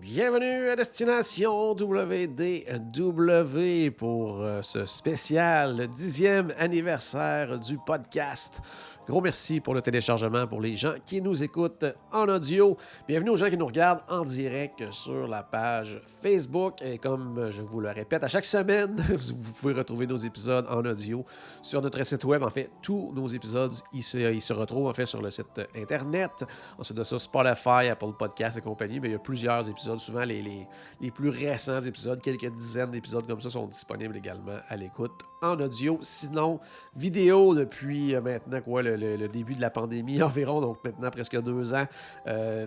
Bienvenue à Destination WDW pour euh, ce spécial dixième anniversaire du podcast. Gros merci pour le téléchargement pour les gens qui nous écoutent en audio. Bienvenue aux gens qui nous regardent en direct sur la page Facebook. Et comme je vous le répète à chaque semaine, vous pouvez retrouver nos épisodes en audio sur notre site web. En fait, tous nos épisodes, ils se, retrouvent en fait sur le site Internet. Ensuite de ça, Spotify, Apple Podcasts et compagnie. Mais il y a plusieurs épisodes. Souvent, les, les, les plus récents épisodes, quelques dizaines d'épisodes comme ça, sont disponibles également à l'écoute en audio. Sinon, vidéo depuis euh, maintenant quoi, le, le- début de la pandémie environ, donc maintenant presque deux ans. Euh,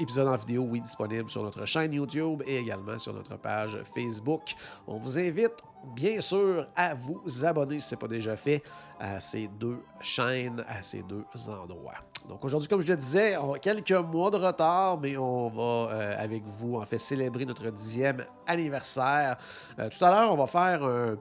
épisode en vidéo, oui, disponible sur notre chaîne YouTube et également sur notre page Facebook. On vous invite, bien sûr, à vous abonner si ce n'est pas déjà fait à ces deux chaînes, à ces deux endroits. Donc aujourd'hui, comme je le disais, on a quelques mois de retard, mais on va euh, avec vous en fait célébrer notre dixième anniversaire. Euh, tout à l'heure, on va faire un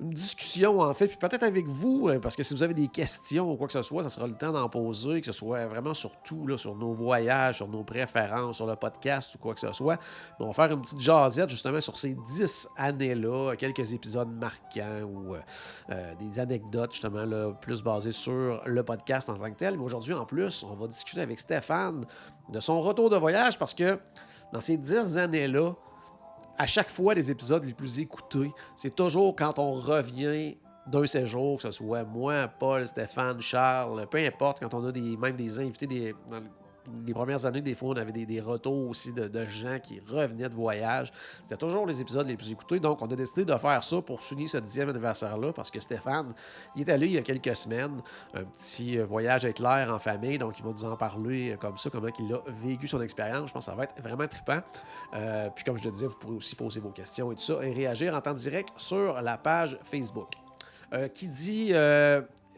une discussion en fait, puis peut-être avec vous, euh, parce que si vous avez des questions ou quoi que ce soit, ça sera le temps d'en poser, que ce soit vraiment sur tout, là, sur nos voyages, sur nos préférences, sur le podcast ou quoi que ce soit. On va faire une petite jasette justement sur ces dix années-là, quelques épisodes marquants ou euh, euh, des anecdotes justement là, plus basées sur le podcast en tant que tel. Mais aujourd'hui, en plus, on va discuter avec Stéphane de son retour de voyage parce que dans ces dix années-là, à chaque fois les épisodes les plus écoutés, c'est toujours quand on revient d'un séjour, que ce soit moi, Paul, Stéphane, Charles, peu importe, quand on a même des invités, des, dans les premières années, des fois, on avait des, retours aussi de, gens qui revenaient de voyage. C'était toujours les épisodes les plus écoutés. Donc, on a décidé de faire ça pour souligner ce dixième anniversaire-là parce que Stéphane, il est allé il y a quelques semaines, un petit euh, voyage éclair en famille. Donc, il va nous en parler euh, comme ça, comment il a vécu son expérience. Je pense que ça va être vraiment trippant. Euh, puis, comme je le disais, vous pourrez aussi poser vos questions et tout ça et réagir en temps direct sur la page Facebook. Qui dit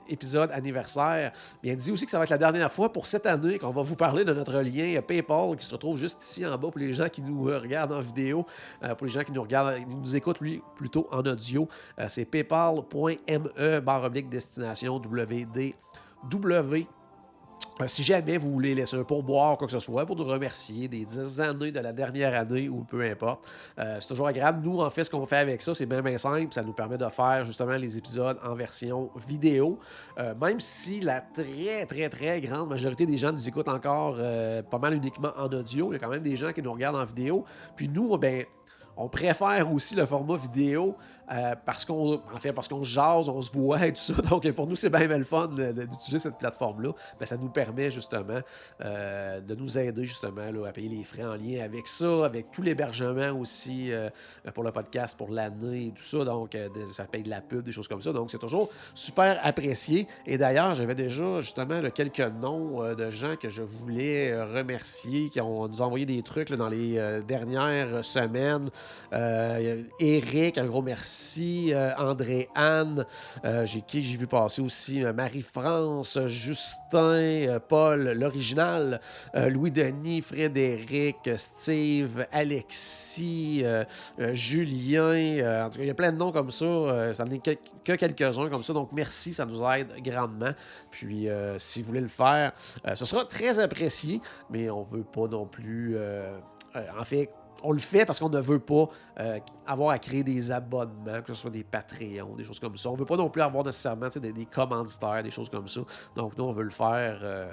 épisode anniversaire, bien dit aussi que ça va être la dernière fois pour cette année qu'on va vous parler de notre lien PayPal qui se retrouve juste ici en bas pour les gens qui nous euh, regardent en vidéo, euh, pour les gens qui nous regardent, qui nous écoutent lui plutôt en audio. Euh, c'est paypal.me barre oblique destination WDW. Euh, si jamais vous voulez laisser un pourboire ou quoi que ce soit pour nous remercier des 10 années de la dernière année ou peu importe, euh, c'est toujours agréable. Nous, en fait, ce qu'on fait avec ça, c'est bien, bien simple. Ça nous permet de faire justement les épisodes en version vidéo. Euh, même si la très, très, très grande majorité des gens nous écoutent encore euh, pas mal uniquement en audio, il y a quand même des gens qui nous regardent en vidéo. Puis nous, ben, on préfère aussi le format vidéo euh, parce qu'on en fait parce qu'on se jase, on se voit et tout ça. Donc pour nous, c'est bien, bien le fun d'utiliser cette plateforme-là. Ben, ça nous permet justement euh, de nous aider justement à payer les frais en lien avec ça, avec tout l'hébergement aussi euh, pour le podcast pour l'année et tout ça. Donc ça paye de la pub, des choses comme ça. Donc c'est toujours super apprécié. Et d'ailleurs, j'avais déjà justement quelques noms de gens que je voulais remercier, qui ont nous envoyé des trucs dans les dernières semaines. Eric, un gros merci. Euh, André-Anne, euh, j'ai qui j'ai vu passer aussi euh, Marie-France, Justin, Paul, l'original, euh, Louis-Denis, Frédéric, Steve, Alexis, Julien. en tout cas, il y a plein de noms comme ça. ça n'en est que, que quelques-uns comme ça. Donc, merci, ça nous aide grandement. Puis, si vous voulez le faire, ce sera très apprécié, mais on veut pas non plus. en fait, on le fait parce qu'on ne veut pas euh, avoir à créer des abonnements, que ce soit des Patreons, des choses comme ça. On ne veut pas non plus avoir nécessairement des, commanditaires, des choses comme ça. Donc, nous, on veut le faire euh,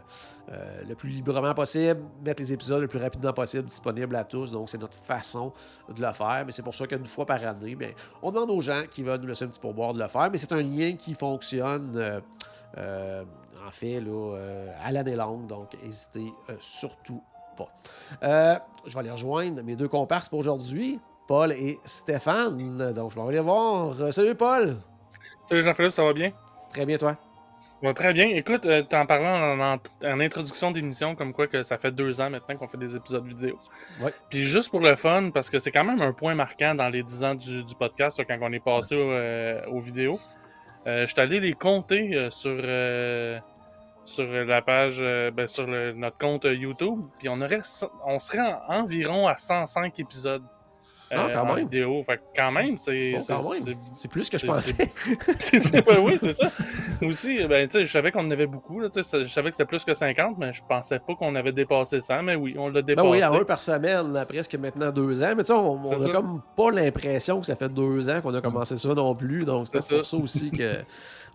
euh, le plus librement possible, mettre les épisodes le plus rapidement possible disponibles à tous. Donc, c'est notre façon de le faire. Mais c'est pour ça qu'une fois par année, on demande aux gens qui veulent nous laisser un petit pourboire de le faire. Mais c'est un lien qui fonctionne. en fait, à l'année longue, donc n'hésitez surtout pas. Euh, je vais aller rejoindre mes deux comparses pour aujourd'hui, Paul et Stéphane. Donc, je vais aller voir. Salut, Paul. Salut Jean-Philippe, ça va bien? Très bien, toi? très bien. Écoute, euh, en parlant en, introduction d'émission, comme quoi que ça fait deux ans maintenant qu'on fait des épisodes vidéo. Ouais. Puis juste pour le fun, parce que c'est quand même un point marquant dans les dix ans du, podcast quand on est passé euh, aux vidéos. Euh, je suis allé les compter sur, sur la page, ben, sur notre compte YouTube. Puis on, aurait, on serait environ à 105 épisodes. Ah, quand même. vidéo. Fait quand même, c'est. c'est plus que je pensais. oui, c'est ça. Aussi, ben, je savais qu'on en avait beaucoup. Là, je savais que c'était plus que 50, mais je pensais pas qu'on avait dépassé ça. Mais oui, on l'a dépassé. Ben oui, à un par semaine, presque maintenant deux ans. Mais tu sais, on, on a comme pas l'impression que ça fait deux ans qu'on a commencé ça non plus. Donc, c'était pour ça aussi que.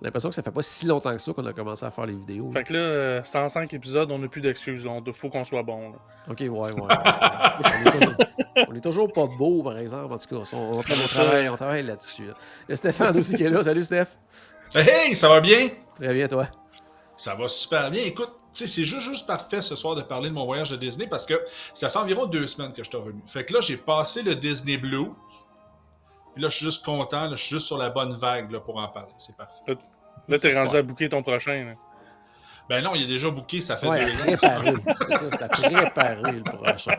L'impression que ça fait pas si longtemps que ça qu'on a commencé à faire les vidéos. Fait que là, 105 épisodes, on n'a plus d'excuses. Il faut qu'on soit bon. Ok, ouais, ouais. on, est toujours, pas beau, par exemple. En tout cas, on, on, travaille, on travaille là-dessus. Il y a Stéphane aussi qui est là. Salut, Steph. Hey, ça va bien? Très bien, toi. Ça va super bien. Écoute, c'est juste, juste parfait ce soir de parler de mon voyage de Disney parce que ça fait environ deux semaines que je suis revenu. Fait que là, j'ai passé le Disney Blue. Puis là, je suis juste content. je suis juste sur la bonne vague là, pour en parler. C'est parfait. Là, t'es rendu à bouquer ton prochain. Ben non, il est déjà booké, ça fait deux ans. C'est préparé le prochain.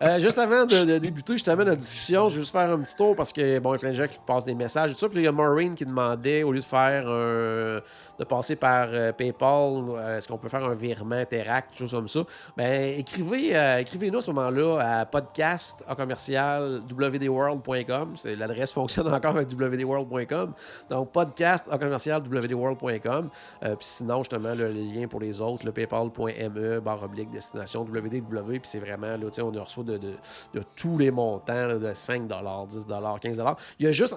Euh, juste avant de, débuter, je t'amène la discussion. Je vais juste faire un petit tour parce que bon, il y a plein de gens qui passent des messages. Tout ça, puis il y a Maureen qui demandait, au lieu de faire un de passer par euh, PayPal, euh, est-ce qu'on peut faire un virement Interact, quelque chose comme ça, ben, écrivez, euh, écrivez-nous à ce moment-là à podcast à commercial wdworld.com. L'adresse fonctionne encore avec wdworld.com. Donc, podcast à commercial wdworld.com. puis sinon, justement, le lien pour les autres, le paypal.me, barre oblique, destination www. Puis c'est vraiment, là, on reçoit de, de, de, tous les montants, de 5 10 15 Il y a juste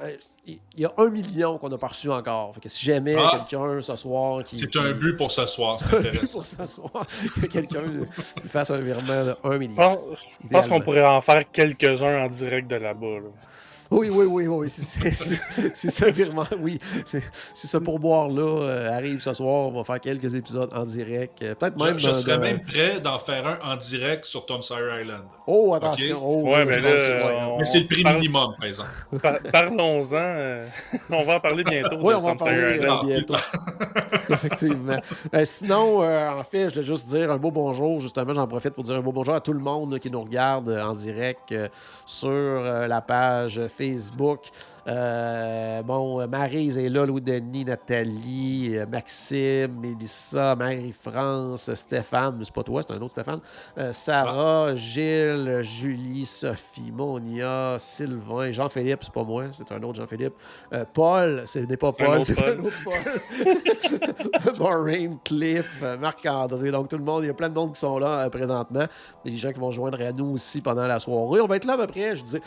il y a un million qu'on n'a pas reçu encore. Fait que si jamais ah! quelqu'un ce soir qui. C'est un but pour ce soir, c'est intéressant. pour ce soir, que quelqu'un lui fasse un virement de 1 million. Je pense qu'on pourrait en faire quelques-uns en direct de là-bas. là bas oui, oui, oui, oui. C'est ce virement, oui. C'est ce pourboire-là euh, arrive ce soir. On va faire quelques épisodes en direct. Euh, peut-être même. Je, serais même prêt d'en faire un en direct sur Tom Sawyer Island. Oh, attention. Oh, ouais, mais, mais c'est le prix minimum, par exemple. Parlons-en. Euh, on va en parler bientôt. oui, on va en parler bientôt. Effectivement. sinon, en fait, je voulais juste dire un beau bonjour. Justement, j'en profite pour dire un beau bonjour à tout le monde qui nous regarde en direct sur la page Facebook. Euh, bon, Marise est là, Louis-Denis, Nathalie, euh, Maxime, Mélissa, Marie-France, Stéphane, mais c'est pas toi, c'est un autre Stéphane. Euh, Sarah, Gilles, Julie, Sophie, Monia, Sylvain, Jean-Philippe, c'est pas moi, c'est un autre Jean-Philippe. Paul, ce n'est pas Paul, c'est un autre Paul. Maureen, Cliff, Marc-André, donc tout le monde, il y a plein de monde qui sont là présentement. Il y a des gens qui vont joindre à nous aussi pendant la soirée. On va être là à peu près, je dis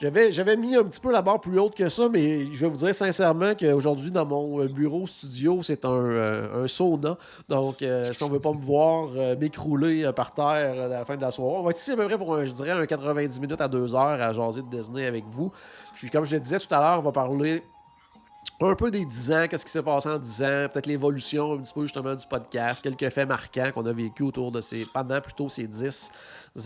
j'avais, mis un petit peu la barre plus haute que ça, mais je vais vous dire sincèrement qu'aujourd'hui, dans mon euh, bureau studio, c'est un, euh, sauna. Donc, euh, si on ne veut pas me voir m'écrouler par terre à la fin de la soirée, on va être ici à peu près pour, un, je dirais, un 90 minutes à 2 heures à jaser de Disney avec vous. Puis, comme je le disais tout à l'heure, on va parler un peu des 10 ans, qu'est-ce qui s'est passé en 10 ans, peut-être l'évolution un petit peu justement du podcast, quelques faits marquants qu'on a vécu autour de ces, pendant plutôt ces 10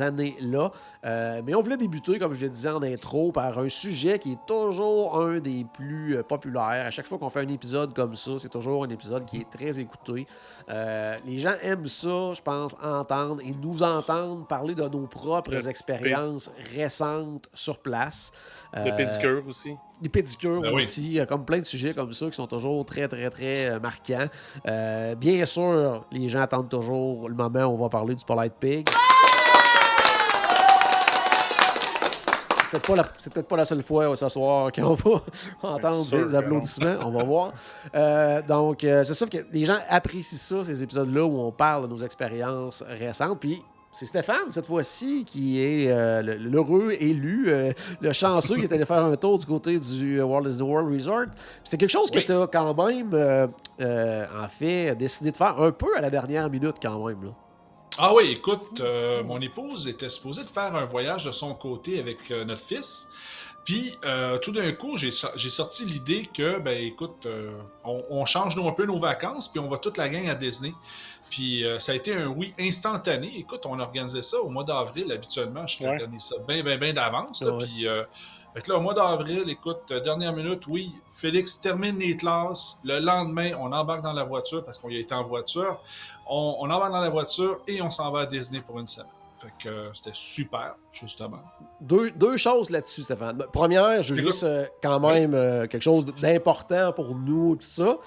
années-là. Euh, mais on voulait débuter, comme je le disais en intro, par un sujet qui est toujours un des plus euh, populaires. À chaque fois qu'on fait un épisode comme ça, c'est toujours un épisode qui est très écouté. Euh, les gens aiment ça, je pense, entendre et nous entendre parler de nos propres expériences récentes sur place. Le pédicure aussi. Les pédicures ben aussi. Il y a comme plein de sujets comme ça qui sont toujours très, très, très marquants. bien sûr, les gens attendent toujours le moment où on va parler du Polite Pig. Peut-être pas la seule fois ce soir qu'on va entendre des applaudissements. On va voir. Euh, donc, euh, c'est sûr que les gens apprécient ça, ces épisodes-là où on parle de nos expériences récentes. Puis, c'est Stéphane, cette fois-ci, qui est euh, l'heureux élu, le chanceux qui est allé faire un tour du côté du World is the World Resort. C'est quelque chose que tu as quand même, en fait, décidé de faire un peu à la dernière minute, quand même. Là. Ah oui, écoute, euh, mon épouse était supposée de faire un voyage de son côté avec euh, notre fils. Puis, euh, tout d'un coup, j'ai sorti l'idée que, ben écoute, on, change un peu nos vacances, puis on va toute la gang à Disney. Puis, ça a été un oui instantané. Écoute, on organisait ça au mois d'avril, habituellement. Je organise ça bien, bien, bien d'avance. Puis, Fait que là, au mois d'avril, écoute, euh, dernière minute, oui, Félix termine les classes. Le lendemain, on embarque dans la voiture parce qu'on y a été en voiture. On, on embarque dans la voiture et on s'en va à Disney pour une semaine. Fait que euh, c'était super, justement. Deux, deux choses là-dessus, Stéphane. Première, je veux Écoute. juste euh, quand même euh, quelque chose d'important pour nous, tout ça.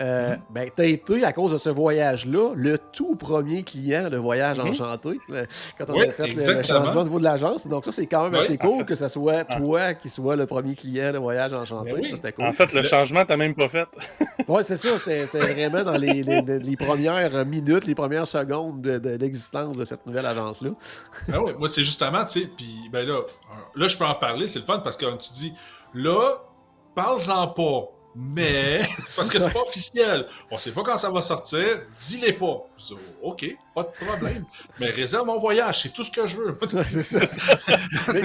Euh, Ben, t'as été, à cause de ce voyage-là, le tout premier client de Voyage Mhm. Enchanté, le- quand on Oui, a fait le- changement au niveau de l'agence. Donc ça, c'est quand même Oui, assez cool fait. que ce soit Ah. toi qui sois le premier client de Voyage Enchanté. Ben oui. Ça, c'était cool. En fait, le changement, t'as même pas fait. Ouais, c'est ça. C'était c'était vraiment dans les, les- les premières minutes, les premières secondes de, de l'existence de cette nouvelle agence-là. Ben ouais, moi, c'est justement, tu sais, puis ben là, euh, là, je peux en parler, c'est le fun parce que comme tu dis, là, parle-en pas. Mais, c'est parce que c'est pas officiel. On sait pas quand ça va sortir. Dis-les pas. Je dis, oh, OK, pas de problème. Mais réserve mon voyage, c'est tout ce que je veux. Ouais, c'est ça. mais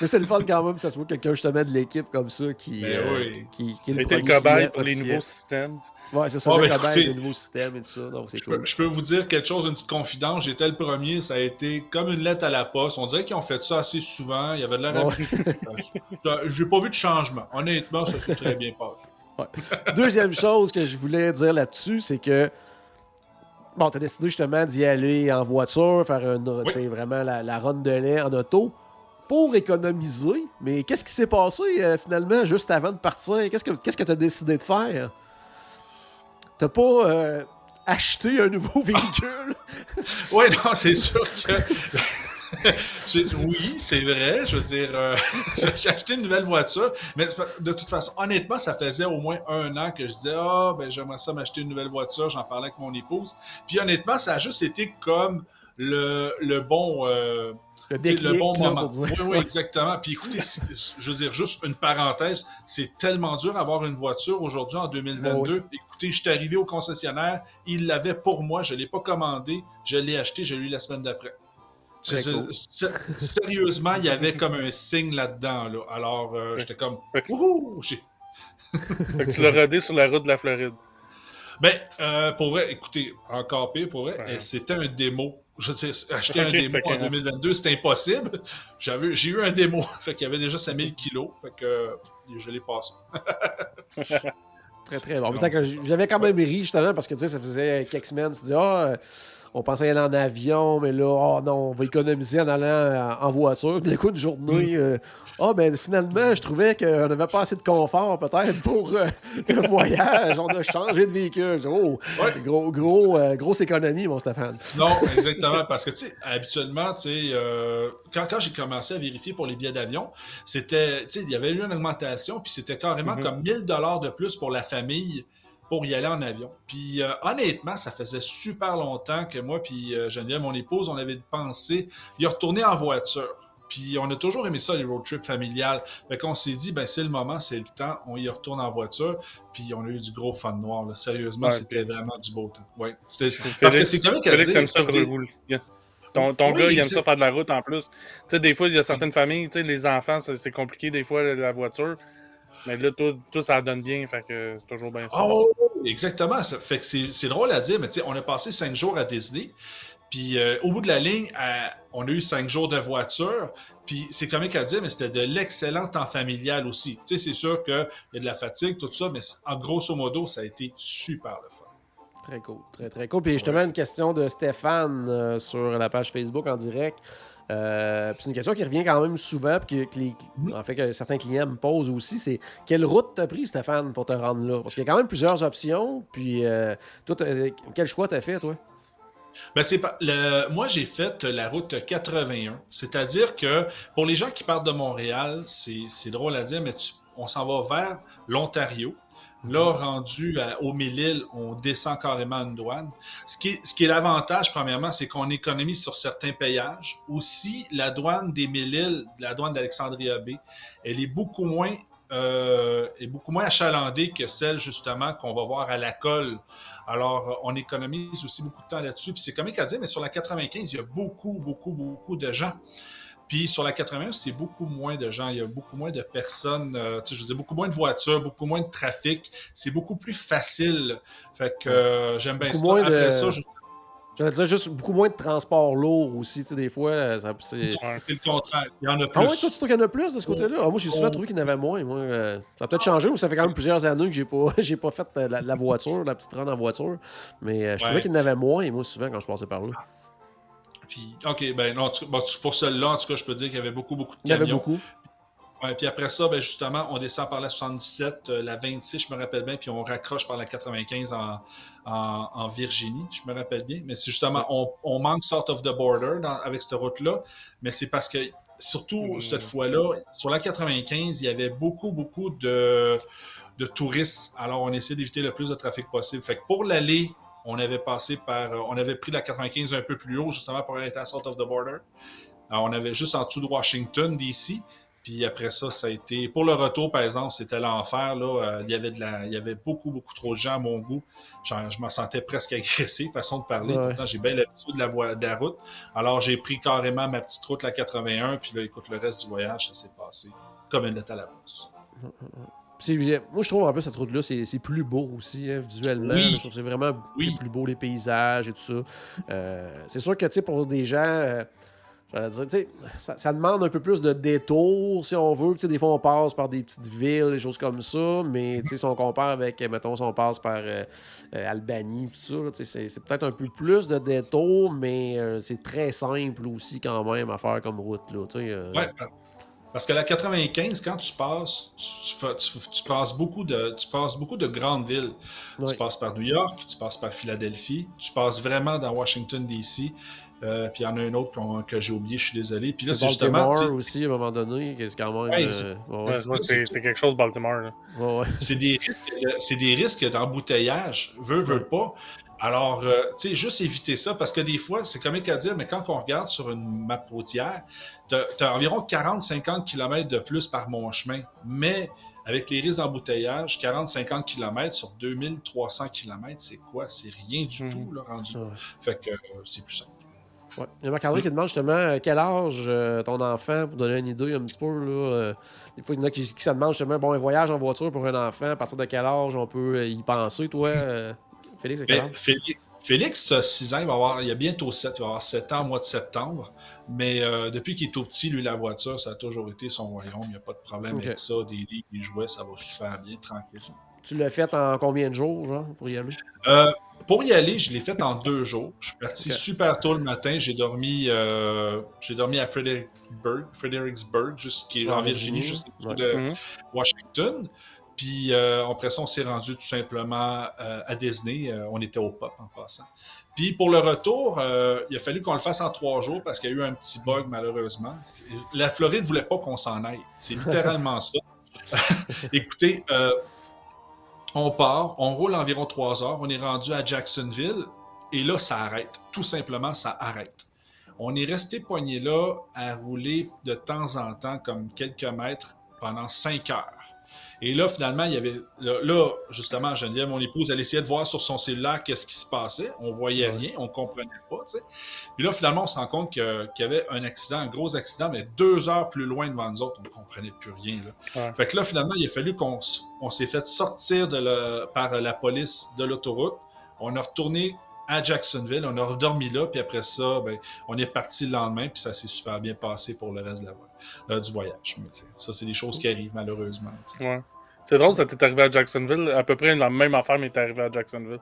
mais c'est le fun quand même que ça soit quelqu'un justement de l'équipe comme ça qui, Ben euh, oui. qui, qui est le le cobaye pour les nouveaux systèmes. Ouais, c'est ça, Ah, le ben, écoutez, des nouveaux systèmes et tout ça. Donc Je peux, cool. je peux vous dire quelque chose, une petite confidence. J'étais le premier, ça a été comme une lettre à la poste. On dirait qu'ils ont fait ça assez souvent. Il y avait de l'air Ouais. J'ai pas vu de changement. Honnêtement, ça s'est très bien passé. Deuxième chose que je voulais dire là-dessus, c'est que bon, t'as décidé justement d'y aller en voiture, faire tu vraiment la, la run de lait en auto pour économiser. Mais qu'est-ce qui s'est passé euh, finalement juste avant de partir? Qu'est-ce que que t'as décidé de faire? T'as pas euh, acheté un nouveau véhicule? Oui, non, c'est sûr que. Oui, c'est vrai. Je veux dire, euh, j'ai acheté une nouvelle voiture, mais de toute façon, honnêtement, ça faisait au moins un an que je disais, ah, ben j'aimerais ça m'acheter une nouvelle voiture. J'en parlais avec mon épouse. Puis honnêtement, ça a juste été comme le, le bon. euh, Le bon moment. Oui, oui, exactement. Puis écoutez, je veux dire, juste une parenthèse, c'est tellement dur d'avoir une voiture aujourd'hui en 2022. Écoutez, je suis arrivé au concessionnaire, il l'avait pour moi, je ne l'ai pas commandé, je l'ai acheté, je l'ai eu la semaine d'après. Cool. Sérieusement, il y avait comme un signe là-dedans. Là. Alors, euh, j'étais comme, wouhou! J'ai- Fait que tu l'as rodé sur la route de la Floride. Ben, euh, pour vrai, écoutez, encore pire, pour vrai, Ouais. c'était un démo. Je veux dire, acheter un démo en 2022, c'était impossible. J'avais, j'ai eu un démo, fait qu'il y avait déjà 5000 kilos, fait que je l'ai passé. Très, très bon. J'avais quand même ri, justement, parce que tu sais, ça faisait quelques semaines. Tu dis, ah, euh, on pensait aller en avion, mais là, oh non, on va économiser en allant euh, en voiture. Puis, d'un coup, une journée, euh, ah, ben finalement, je trouvais qu'on n'avait pas assez de confort, peut-être, pour euh, le voyage. On a changé de véhicule. Oh, Ouais. gros, gros, euh, grosse économie, mon Stéphane. Non, exactement, parce que, tu sais, habituellement, tu sais, euh, quand, quand j'ai commencé à vérifier pour les billets d'avion, c'était, tu sais, il y avait eu une augmentation, puis c'était carrément Mhm. comme 1000 dollars de plus pour la famille pour y aller en avion. Puis euh, honnêtement, ça faisait super longtemps que moi puis euh, Geneviève, mon épouse, on avait pensé y retourner en voiture. Puis on a toujours aimé ça, les road trips familiales. Fait qu'on s'est dit, ben c'est le moment, c'est le temps, on y retourne en voiture. Puis on a eu du gros fun noir. Là. Sérieusement, c'était vraiment du beau temps. Félix- Parce que c'est comique à Félix dire. aime ça des-. Ton, ton Oui, gars, il aime ça faire de la route en plus. Tu sais, des fois, il y a certaines familles, tu sais, les enfants, c'est compliqué des fois, la voiture. Mais là, tout, tout ça donne bien, fait que c'est toujours bien ça. Oh, exactement. Ça fait que c'est c'est drôle à dire, mais tu sais, on a passé cinq jours à Disney. Puis euh, au bout de la ligne, euh, on a eu cinq jours de voiture. Puis c'est comique à dire, mais c'était de l'excellent temps familial aussi. Tu sais, c'est sûr qu'il y a de la fatigue, tout ça, mais en grosso modo, ça a été super le fun. Très cool, très très cool. Puis justement, une question de Stéphane euh, sur la page Facebook en direct. Euh, c'est une question qui revient quand même souvent, puis que, que les- Mhm. en fait que certains clients me posent aussi, c'est quelle route t'as pris, Stéphane, pour te rendre là? Parce qu'il y a quand même plusieurs options, puis euh, toi, t'as- quel choix t'as fait, toi? Ben c'est pas le moi j'ai fait la route 81, c'est-à-dire que pour les gens qui partent de Montréal, c'est c'est drôle à dire mais tu- on s'en va vers l'Ontario. Là, rendu à, au Mille-Îles, on descend carrément une douane. Ce qui est, ce qui est l'avantage, premièrement, c'est qu'on économise sur certains payages. Aussi, la douane des Mille-Îles, la douane d'Alexandria Bay, elle est beaucoup moins, euh, est beaucoup moins achalandée que celle, justement, qu'on va voir à la colle. Alors, on économise aussi beaucoup de temps là-dessus. Puis c'est comique à dire, mais sur la 95, il y a beaucoup, beaucoup, beaucoup de gens. Puis sur la 81, c'est beaucoup moins de gens. Il y a beaucoup moins de personnes. euh, tu sais, je veux dire, beaucoup moins de voitures, beaucoup moins de trafic. C'est beaucoup plus facile. Fait que euh, j'aime bien Beaucoup ça. moins Après de- ça, juste- J'allais dire juste beaucoup moins de transport lourd aussi, tu sais, des fois. euh, ça- c'est... C'est le contraire. Il y en a plus. Ah ouais, toi, tu trouves qu'il y en a plus de ce côté-là? Ah, moi, j'ai souvent trouvé qu'il y en avait moins. Moi, euh, ça a peut-être changé, ou ça fait quand même plusieurs années que j'ai pas, j'ai pas fait la, la voiture, la petite run en voiture. Mais je trouvais Ouais. qu'il y en avait moins, moi, souvent, quand je passais par là. Puis, ok, ben non, bon, pour celle-là, en tout cas, je peux dire qu'il y avait beaucoup, beaucoup de Il y avait camions. beaucoup. Ouais, puis après ça, ben justement, on descend par la 77, euh, la 26, je me rappelle bien, puis on raccroche par la 95 en, en, en Virginie, je me rappelle bien. Mais c'est justement, on, on manque sort of the border dans- avec cette route-là, mais c'est parce que, surtout cette fois-là, sur la 95, il y avait beaucoup, beaucoup de, de touristes. Alors, on essaie d'éviter le plus de trafic possible. Fait que pour l'aller, on avait passé par, euh, on avait pris la 95 un peu plus haut, justement, pour être à sort of the border. Alors, on avait juste en dessous de Washington, D.C. Puis après ça, ça a été. Pour le retour, par exemple, c'était l'enfer. Là. Euh, il, y avait de la... il y avait beaucoup, beaucoup trop de gens à mon goût. Genre, je me sentais presque agressé, façon de parler. Ouais. Pourtant, j'ai bien l'habitude de la, voie... de la route. Alors, j'ai pris carrément ma petite route, la 81. Puis là, écoute, le reste du voyage, ça s'est passé comme une lettre à l'avance. C'est- moi, je trouve en plus cette route-là, c'est c'est plus beau aussi, hein, visuellement. Oui. Je trouve que c'est vraiment Oui. c'est plus beau, les paysages et tout ça. Euh, c'est sûr que, tu sais, pour des gens, euh, dire, tu sais, ça, ça demande un peu plus de détours, si on veut. Des fois, on passe par des petites villes, des choses comme ça, mais, si on compare avec, mettons, si on passe par euh, euh, Albanie, tout ça, c'est c'est peut-être un peu plus de détours, mais euh, c'est très simple aussi, quand même, à faire comme route, là, euh. Ouais, parce que la 95, quand tu passes, tu, tu fais- tu- tu passes beaucoup de, tu passes beaucoup de grandes villes. Tu passes par New York, tu passes par Philadelphie, tu passes vraiment dans Washington, D.C. Euh, puis il y en a un autre que j'ai oublié, je suis désolé. Puis là, c'est justement. Baltimore aussi, à un moment donné, qui est quand même... Ouais, euh, c'est- ouais, Ouais, c'est c'est quelque chose, Baltimore. Là. ouais, ouais. C'est des risques, c'est des risques d'embouteillage, veut Ouais. pas. Alors, euh, tu sais, juste éviter ça, parce que des fois, c'est comique à dire, mais quand on regarde sur une map routière, t'as as environ 40-50 km de plus par mon chemin. Mais avec les risques d'embouteillage, 40-50 km sur 2300 km, c'est quoi? C'est rien du Mhm. tout, là, rendu. Ouais. Fait que euh, c'est plus simple. Ouais. Il y a Marc-André qui demande justement euh, quel âge euh, ton enfant, pour donner une idée un petit peu. Là, euh, des fois, il y en a qui, qui se demandent justement, bon, un voyage en voiture pour un enfant, à partir de quel âge on peut y penser, toi, Félix? Félix, Félix, a 6 ans, il va avoir, il a bientôt 7, il va avoir 7 ans au mois de septembre. Mais euh, depuis qu'il est tout petit, lui, la voiture, ça a toujours été son royaume. Il n'y a pas de problème avec ça. Des livres, des jouets, ça va super bien, tranquille. Tu l'as fait en combien de jours, genre, pour y aller? Euh, pour y aller, je l'ai fait en deux jours. Je suis parti super tôt le matin. J'ai dormi, euh, j'ai dormi à Fredericksburg, Fredericksburg juste, qui est En Virginie, juste au-dessus ouais. de Mhm. Washington. Puis euh, après ça, on s'est rendu tout simplement euh, à Disney. Euh, on était au pop en passant. Puis pour le retour, euh, il a fallu qu'on le fasse en trois jours parce qu'il y a eu un petit bug malheureusement. La Floride voulait pas qu'on s'en aille. C'est littéralement ça. Écoutez, on part, on roule environ trois heures, on est rendu à Jacksonville et là, ça arrête. Tout simplement, ça arrête. On est resté poigné là à rouler de temps en temps comme quelques mètres pendant cinq heures. Et là, finalement, il y avait. Là, justement, Geneviève, mon épouse, elle essayait de voir sur son cellulaire qu'est-ce qui se passait. On voyait Ouais. rien, on comprenait pas, tu sais. Puis là, finalement, on se rend compte qu'il y avait un accident, un gros accident, mais deux heures plus loin devant nous autres, on ne comprenait plus rien. Là. Ouais. Fait que là, finalement, il a fallu qu'on on s'est fait sortir de le- par la police de l'autoroute. On a retourné à Jacksonville, on a redormi là, puis après ça, ben, on est parti le lendemain, puis ça s'est super bien passé pour le reste de la, vo- euh, du voyage. Mais, ça, c'est des choses qui arrivent, malheureusement. Ouais. C'est drôle, ça t'est arrivé à Jacksonville. À peu près la même affaire m'est arrivée à Jacksonville.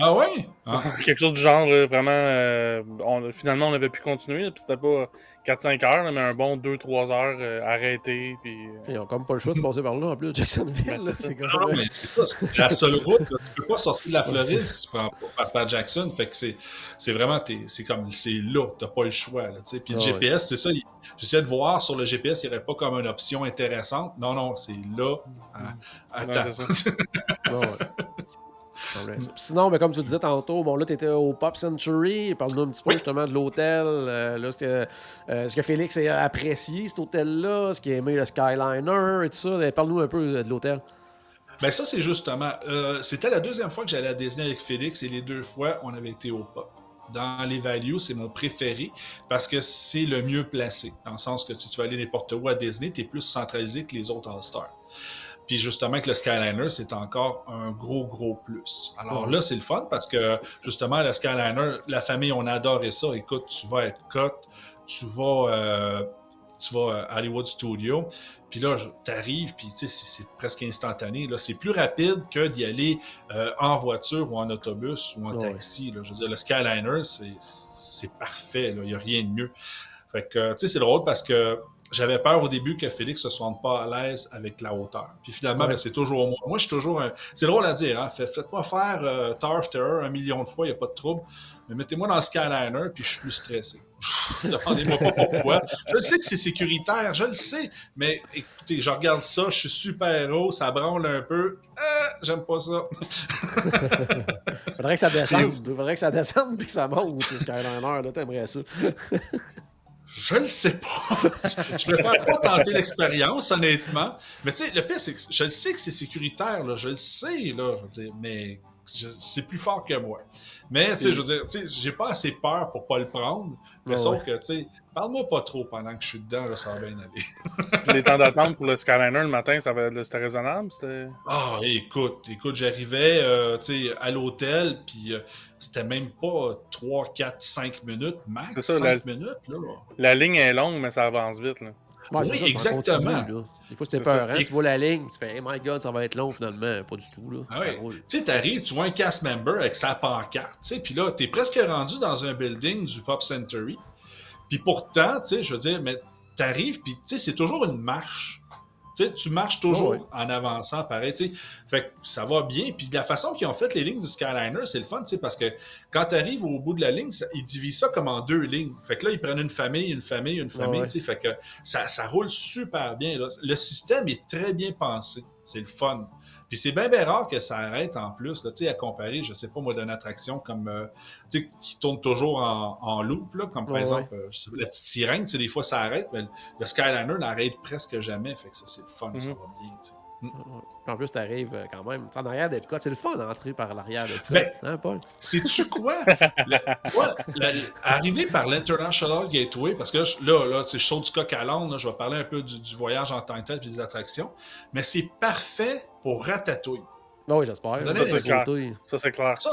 Ah ouais? Ah. Quelque chose du genre, vraiment. euh, on- finalement, on avait pu continuer. c'était pas 4-5 heures, là, mais un bon 2-3 heures euh, arrêté. Puis, euh, Ils ont comme pas le choix de passer par là, en plus, Jacksonville. Ben, c'est Non, non, mais c'est ça, c'est la seule route. Là. Tu peux pas sortir de la Floride si tu prends pas par, Jackson. Fait que c'est, c'est vraiment, t'es- c'est comme, c'est là, t'as pas le choix. Là, tu sais. Puis le Ah ouais. GPS, c'est ça. il- J'essaie de voir sur le GPS, il n'y aurait pas comme une option intéressante. Non, non, c'est là. Ah, attends. Ouais, Sinon, ben, comme tu le disais tantôt, bon, là, tu étais au Pop Century. Parle-nous un petit peu Oui. justement de l'hôtel. Euh, là, c'était, euh, est-ce que Félix a apprécié cet hôtel-là? Est-ce qu'il a aimé le Skyliner et tout ça? Euh, Parle-nous un peu de l'hôtel. Ben ça, c'est justement. euh, c'était la deuxième fois que j'allais à Disney avec Félix et les deux fois, on avait été au pop. Dans les values, c'est mon préféré parce que c'est le mieux placé. Dans le sens que tu, tu vas aller n'importe où à Disney, tu es plus centralisé que les autres All-Stars. Puis justement, que le Skyliner, c'est encore un gros, gros plus. Alors là, c'est le fun parce que justement, le Skyliner, la famille, on a adoré ça. Écoute, tu vas être cut, tu vas, euh, tu vas à Hollywood Studio. Puis là, t'arrives, puis tu sais, c'est presque instantané. Là, c'est plus rapide que d'y aller euh, en voiture ou en autobus ou en taxi. Là. Je veux dire, le Skyliner, c'est parfait. Il n'y a rien de mieux. Fait que, tu sais, c'est drôle parce que j'avais peur au début que Félix se sente pas à l'aise avec la hauteur. Puis finalement, ben, c'est toujours moi. Moi, je suis toujours un... C'est drôle à dire, hein? Faites-moi faire euh, Tarf Terror un million de fois, il n'y a pas de trouble. Mais mettez-moi dans le Skyliner, puis je suis plus stressé. Demandez-moi pas pourquoi. Je sais que c'est sécuritaire, je le sais. Mais écoutez, je regarde ça, je suis super haut, ça branle un peu. Euh, j'aime pas ça. Faudrait que ça descende. Faudrait que ça descende puis que ça monte, le Skyliner. Là, t'aimerais ça. Je ne sais pas. je ne préfère pas tenter l'expérience, honnêtement. Mais tu sais, le pire, c'est que je le sais que c'est sécuritaire, là. Je le sais, là. Mais c'est plus fort que moi. Mais, tu sais, je veux dire, tu sais, j'ai pas assez peur pour pas le prendre. Mais sauf que, tu sais, parle-moi pas trop pendant que je suis dedans, là, ça va bien aller. Les temps d'attente pour le Skyliner le matin, ça va c'était raisonnable? Ah, écoute, écoute, j'arrivais, euh, tu sais, à l'hôtel, puis euh, c'était même pas 3, 4, 5 minutes max. 5 minutes, là. La ligne est longue, mais ça avance vite, là. Oui, exactement. Des fois, c'était peur. Hein? Tu vois la ligne, tu fais, hey my god, ça va être long finalement. Pas du tout. Là. Ah oui. Tu sais, t'arrives, tu vois un cast member avec sa pancarte, tu sais, puis là, t'es presque rendu dans un building du Pop Century. Puis pourtant, tu sais, je veux dire, mais t'arrives, puis tu sais, c'est toujours une marche. Tu, marches toujours en avançant, pareil. Tu sais. Fait que ça va bien. Puis de la façon qu'ils ont fait les lignes du Skyliner, c'est le fun, tu sais, parce que quand tu arrives au bout de la ligne, ils divisent ça comme en deux lignes. Fait que là, ils prennent une famille, une famille, une famille. tu sais, fait que ça, ça roule super bien. Là. Le système est très bien pensé. C'est le fun. Puis c'est bien, bien rare que ça arrête en plus, là, à comparer, je sais pas moi, d'une attraction comme euh, qui tourne toujours en, en loop, là, comme par exemple euh, la petite sirène, des fois ça arrête, mais le Skyliner n'arrête presque jamais. Fait que ça, c'est le fun, ça mhm. va bien. En plus, tu arrives euh, quand même en arrière d'être C'est le fun d'entrer par l'arrière de ben, hein, Paul? Sais-tu quoi? arriver par l'International Gateway, parce que là, là je saute du coq à l'âne, je vais parler un peu du, voyage en tant que tel et des attractions, mais c'est parfait pour Ratatouille. Ah oui, j'espère. Ça, c'est clair. Ça,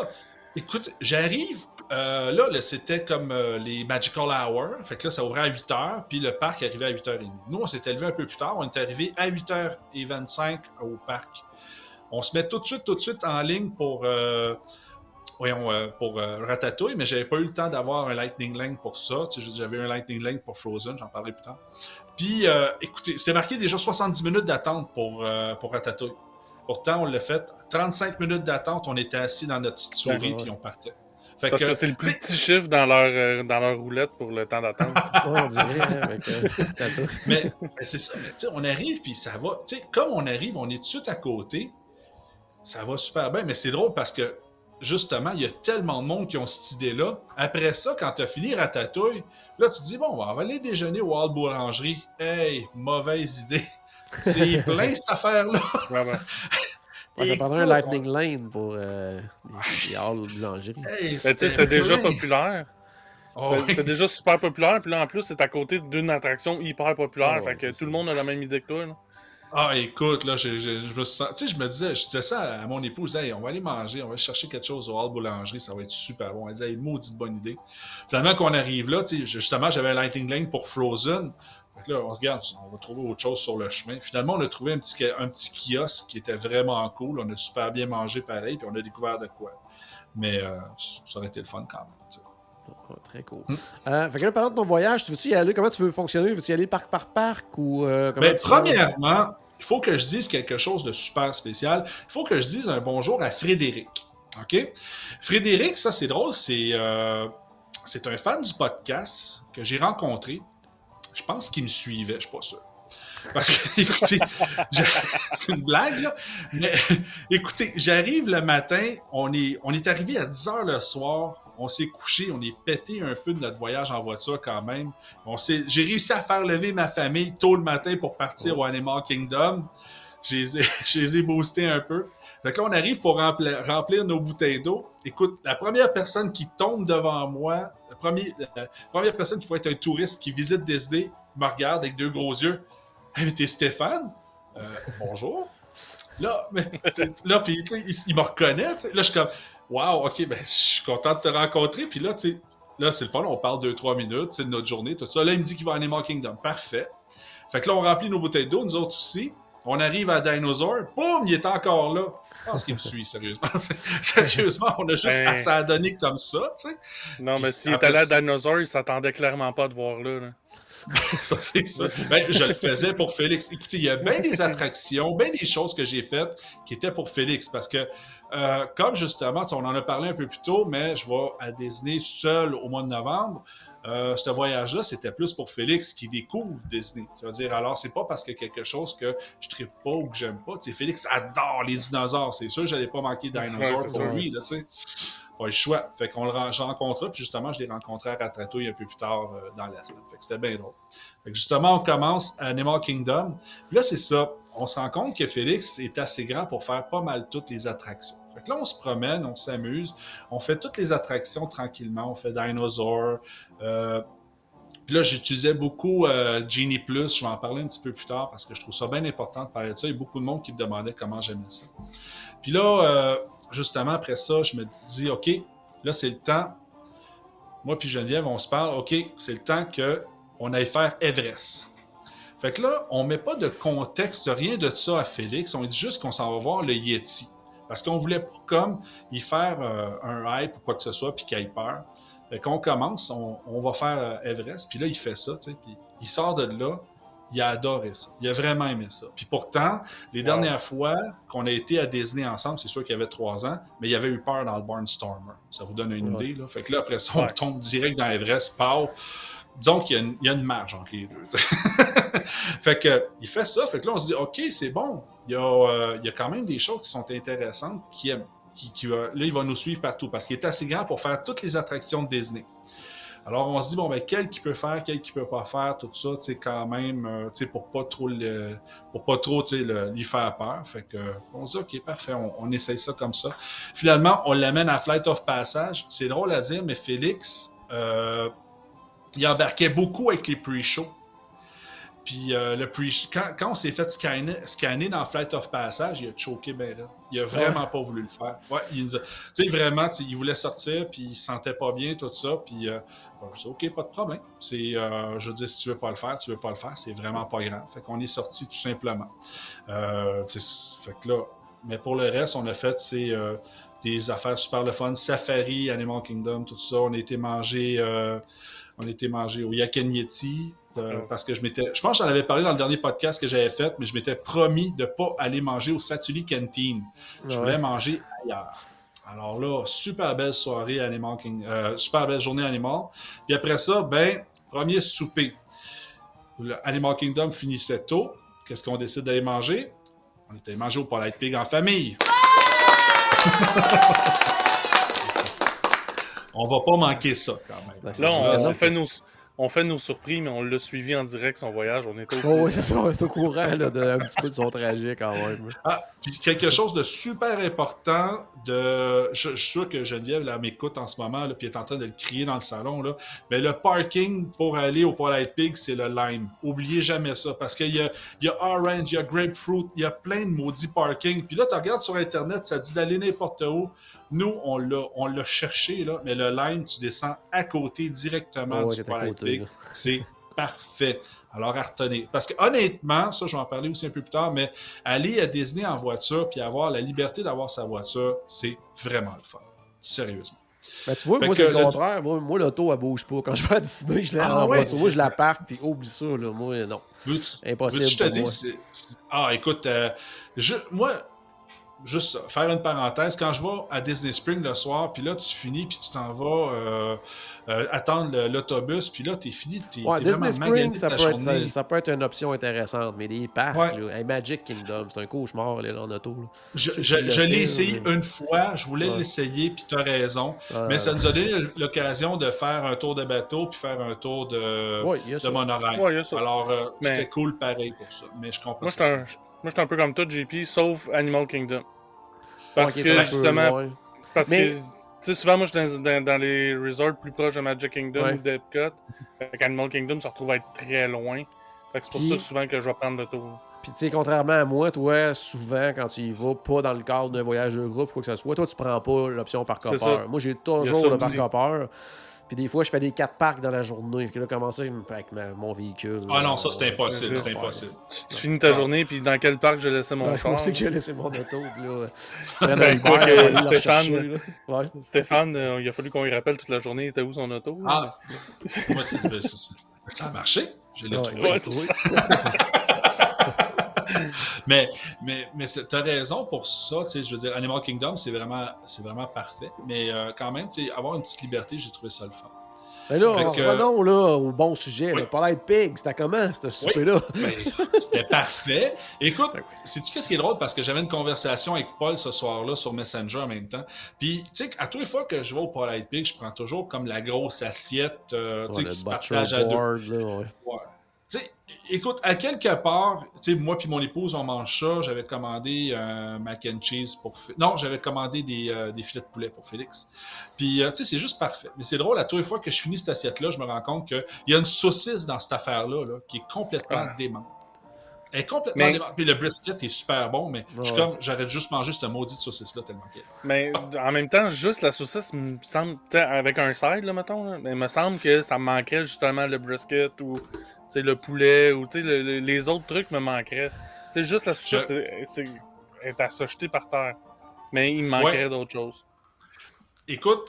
écoute, j'arrive, euh, là, c'était comme euh, les Magical Hour. Fait que là, ça ouvrait à 8 h, puis le parc arrivait à 8h30. Nous, on s'était levé un peu plus tard. On est arrivé à 8h25 au parc. On se met tout de suite, tout de suite en ligne pour, euh, voyons, pour Ratatouille, mais j'avais pas eu le temps d'avoir un Lightning Lane pour ça. Tu sais, j'avais un Lightning Lane pour Frozen, j'en parlerai plus tard. Puis, écoutez, c'était marqué déjà 70 minutes d'attente pour, pour Ratatouille. Pourtant, on l'a fait. 35 minutes d'attente, on était assis dans notre petite souris, puis on partait. Parce que, c'est le plus petit chiffre dans leur, euh, dans leur roulette pour le temps d'attente. on dirait, hein, avec, euh, mais, c'est ça, mais, on arrive, puis ça va. Comme on arrive, on est tout de suite à côté. Ça va super bien, mais c'est drôle parce que justement, il y a tellement de monde qui ont cette idée-là. Après ça, quand tu as fini Ratatouille, là, tu te dis, bon, on va aller déjeuner au Hall Boulangerie. Hey, mauvaise idée. C'est plein cette affaire-là. Ouais, ouais. ça prendrait un Lightning Lane pour euh, les, halls boulangerie. c'était déjà populaire. Oh, c'est déjà super populaire, puis là en plus c'est à côté d'une attraction hyper populaire, oh, fait que tout le monde a la même idée que toi. Là. Ah écoute, là, je, me sens. Tu sais, je me disais, je disais ça à mon épouse, hey, on va aller manger, on va chercher quelque chose au hall boulangerie, ça va être super bon. Elle disait, hey, maudite bonne idée. Finalement, qu'on arrive là, tu sais, justement, j'avais un Lightning Lane pour Frozen là, on regarde, on va trouver autre chose sur le chemin. Finalement, on a trouvé un petit, un petit kiosque qui était vraiment cool. On a super bien mangé pareil, puis on a découvert de quoi. Mais euh, ça aurait été le fun quand même. Oh, très cool. Hmm. Euh, fait que là, parlant de ton voyage, tu veux-tu y aller? Comment tu veux fonctionner? Veux-tu y aller parc par parc? Ou, euh, ben, premièrement, il faut que je dise quelque chose de super spécial. Il faut que je dise un bonjour à Frédéric. OK? Frédéric, ça c'est drôle, c'est c'est un fan du podcast que j'ai rencontré. Je pense qu'il me suivait, je suis pas sûr. Parce que, écoutez, c'est une blague, là. Mais écoutez, j'arrive le matin, on est, on est arrivé à 10 h le soir, on s'est couché, on est pété un peu de notre voyage en voiture quand même. On j'ai réussi à faire lever ma famille tôt le matin pour partir au Animal Kingdom. Je les ai, boostés un peu. Donc là, on arrive pour remplir, remplir nos bouteilles d'eau. Écoute, la première personne qui tombe devant moi, la première personne qui pourrait être un touriste qui visite Disney me regarde avec deux gros yeux. Hey, t'es Stéphane? Euh, bonjour. Là, mais, là puis il, me reconnaît. Là, je suis comme, waouh, ok, ben, je suis content de te rencontrer. Puis là, tu sais, là, c'est le fun, on parle 2-3 minutes, c'est notre journée, tout ça. Là, il me dit qu'il va à Animal Kingdom. Parfait. Fait que là, on remplit nos bouteilles d'eau, nous autres aussi. On arrive à Dinosaur. Boum, il est encore là. Je pense qu'il me suit, sérieusement. sérieusement, on a juste ben... à donner comme ça, tu sais. Non, mais s'il était là à Dinosaur, il s'attendait clairement pas de voir là. là. ça, c'est ça. Ben, je le faisais pour Félix. Écoutez, il y a bien des attractions, bien des choses que j'ai faites qui étaient pour Félix parce que, euh, comme justement, on en a parlé un peu plus tôt, mais je vais à Disney seul au mois de novembre. Euh, ce voyage-là, c'était plus pour Félix qui découvre Disney. Ça veut dire, alors, c'est pas parce que quelque chose que je tripe pas ou que j'aime pas. sais, Félix adore les dinosaures. C'est sûr, j'allais pas manquer dinosaures pour lui. Là, sais. Pas le choix. Fait qu'on le rencontra, puis justement, je l'ai rencontré à Ratatouille un peu plus tard euh, dans la semaine. Fait que c'était bien drôle. Fait que justement, on commence à Animal Kingdom. Puis là, c'est ça. On se rend compte que Félix est assez grand pour faire pas mal toutes les attractions. Fait que là, on se promène, on s'amuse, on fait toutes les attractions tranquillement, on fait Dinosaur. Euh, puis là, j'utilisais beaucoup euh, Genie Plus, je vais en parler un petit peu plus tard parce que je trouve ça bien important de parler de ça. Il y a beaucoup de monde qui me demandait comment j'aimais ça. Puis là, justement, après ça, je me dis, OK, là, c'est le temps. Moi puis Geneviève, on se parle, OK, c'est le temps qu'on aille faire Everest. Fait que là, on met pas de contexte, rien de ça à Félix. On dit juste qu'on s'en va voir le Yeti. Parce qu'on voulait pas comme y faire euh, un hype ou quoi que ce soit, puis qu'il ait peur. Fait qu'on commence, on, va faire euh, Everest, puis là, il fait ça, tu il sort de là, il a adoré ça. Il a vraiment aimé ça. Puis pourtant, les dernières fois qu'on a été à Disney ensemble, c'est sûr qu'il y avait trois ans, mais il avait eu peur dans le Barnstormer. Ça vous donne une idée, là. Fait que là, après ça, on tombe direct dans Everest, pau disons qu'il y, a une marge entre les deux. fait que, il fait ça, fait que là, on se dit, OK, c'est bon. Il y, a, euh, il y a quand même des choses qui sont intéressantes, qui, qui, là, il va nous suivre partout parce qu'il est assez grand pour faire toutes les attractions de Disney. Alors, on se dit, bon, ben, quel qui peut faire, quel qui peut pas faire, tout ça, tu sais, quand même, euh, tu sais, pour pas trop le, pour pas trop, tu sais, lui faire peur. Fait que, on se dit, OK, parfait, on, essaye ça comme ça. Finalement, on l'amène à Flight of Passage. C'est drôle à dire, mais Félix, euh, il embarquait beaucoup avec les pre-shows. Puis euh, le pre quand, quand on s'est fait scanner, scanner, dans Flight of Passage, il a choqué ben là. Il a vraiment pas voulu le faire. Ouais, il Tu sais, vraiment, il voulait sortir, puis il se sentait pas bien, tout ça. Puis euh, je dis, OK, pas de problème. C'est, euh, je veux dire, si tu veux pas le faire, tu veux pas le faire, c'est vraiment pas grave. Fait qu'on est sorti tout simplement. fait que là, mais pour le reste, on a fait, c'est des affaires super le fun. Safari, Animal Kingdom, tout ça. On a été manger on était mangé au Yakanyeti. Euh, parce que je m'étais. Je pense que j'en avais parlé dans le dernier podcast que j'avais fait, mais je m'étais promis de ne pas aller manger au Satuli Canteen. Je voulais manger ailleurs. Alors là, super belle soirée Animal King, euh, super belle journée Animal. Puis après ça, ben, premier souper. Le Animal Kingdom finissait tôt. Qu'est-ce qu'on décide d'aller manger? On était manger au Polite Pig en famille. on va pas manquer ça quand même. Là, on, fait nos, on fait nos surprises, mais on l'a suivi en direct son voyage. On est au oh, oui, c'est ça, on est au courant là, de, un petit peu de son trajet quand même. Ah, puis quelque chose de super important, de, je, suis sûr que Geneviève là, m'écoute en ce moment, là, puis est en train de le crier dans le salon, là, mais le parking pour aller au Polite Pig, c'est le lime. Oubliez jamais ça, parce qu'il y a, il y a orange, il y a grapefruit, il y a plein de maudits parkings. Puis là, tu regardes sur Internet, ça dit d'aller n'importe où. Nous, on l'a, on l'a cherché, là, mais le line, tu descends à côté directement du Twilight Peak. C'est parfait. Alors, à retenir. Parce que honnêtement, ça, je vais en parler aussi un peu plus tard, mais aller à Disney en voiture puis avoir la liberté d'avoir sa voiture, c'est vraiment le fun. Sérieusement. Ben, tu vois, moi, c'est le contraire. Moi, l'auto, elle bouge pas. Quand je vais à Disney, je l'ai ah, en voiture. Moi, je la parque, puis oublie ça. Là. Moi, non. Impossible. je te dis, ah, écoute, euh, je, moi, juste faire une parenthèse, quand je vais à Disney Spring le soir, puis là, tu finis, puis tu t'en vas euh, euh, attendre l'autobus, puis là, t'es fini, t'es ouais, Disney Spring, ça peut, être, ça, peut, être, une option intéressante, mais les parcs, Magic Kingdom, c'est un cauchemar, là, en auto. Je, je, l'ai essayé une fois, je voulais l'essayer, puis t'as raison, mais ça nous a donné l'occasion de faire un tour de bateau, puis faire un tour de, de monorail. Alors, euh, c'était cool pareil pour ça, mais je comprends Moi, moi, je suis un peu comme toi, JP, sauf Animal Kingdom. Parce que, justement, parce que, tu sais, souvent, moi, je suis dans, dans, les resorts plus proches de Magic Kingdom ou d'Epcot. Animal Kingdom, ça retrouve à être très loin. Fait que c'est pour ça souvent que je vais prendre le tour. Puis, tu sais, contrairement à moi, toi, souvent, quand tu y vas, pas dans le cadre d'un voyage de groupe, quoi que ce soit, toi, tu prends pas l'option par copeur. Moi, j'ai toujours le par copeur. Puis des fois, je fais des 4 parcs dans la journée. Puis là, comment ça, avec ma- mon véhicule? Ah non, ça c'est on- impossible, c'est ça. impossible. Tu finis ta journée, puis dans quel parc j'ai laissé mon Ouais, je char? sais que j'ai laissé mon auto. Puis là, Ben, quoi que le Stéphane- rechercher, là. Ouais. Stéphane, euh, il a fallu qu'on lui rappelle toute la journée, il était où son auto? Ah, moi, c'est- c'est- ça a marché. Je l'ai Ouais, trouvé. Ouais, trouvé. Mais, mais, mais c'est- t'as raison pour ça. Tu sais, je veux dire, Animal Kingdom, c'est vraiment, vraiment parfait. Mais euh, quand même, tu avoir une petite liberté, j'ai trouvé ça le fun. Mais là, Fait que- revenons là, au bon sujet. Oui. Là. Pas être pig, c'était comment, ce souper-là? Ben, C'était parfait. Écoute, Ben sais-tu qu'est-ce qui est drôle? Parce que j'avais une conversation avec Paul ce soir-là sur Messenger en même temps. Puis, tu sais, à toutes les fois que je vais au Polite Pig, je prends toujours comme la grosse assiette, euh, tu Ouais, qui se le partage à deux. là, ouais. Ouais. Écoute, à quelque part, tu sais, moi puis mon épouse, on mange ça. J'avais commandé un mac and cheese pour... Non, j'avais commandé des, euh, des filets de poulet pour Félix. Puis, euh, tu sais, c'est juste parfait. Mais c'est drôle, à toutes les fois que je finis cette assiette-là, je me rends compte qu'il y a une saucisse dans cette affaire-là là, qui est complètement Ah. démente. Elle est complètement Mais- démente. Puis le brisket est super bon, mais je suis comme, j'aurais juste mangé cette maudite saucisse-là tellement qu'elle. Mais en même temps, juste la saucisse me semble, avec un side, là, mettons, là, mais il me semble que ça me manquerait justement le brisket ou t'sais, le poulet ou t'sais, le- le- les autres trucs me manqueraient. T'sais, juste la saucisse Je- c'est- c'est- est à se jeter par terre. Mais il me manquerait Ouais. d'autres choses. Écoute,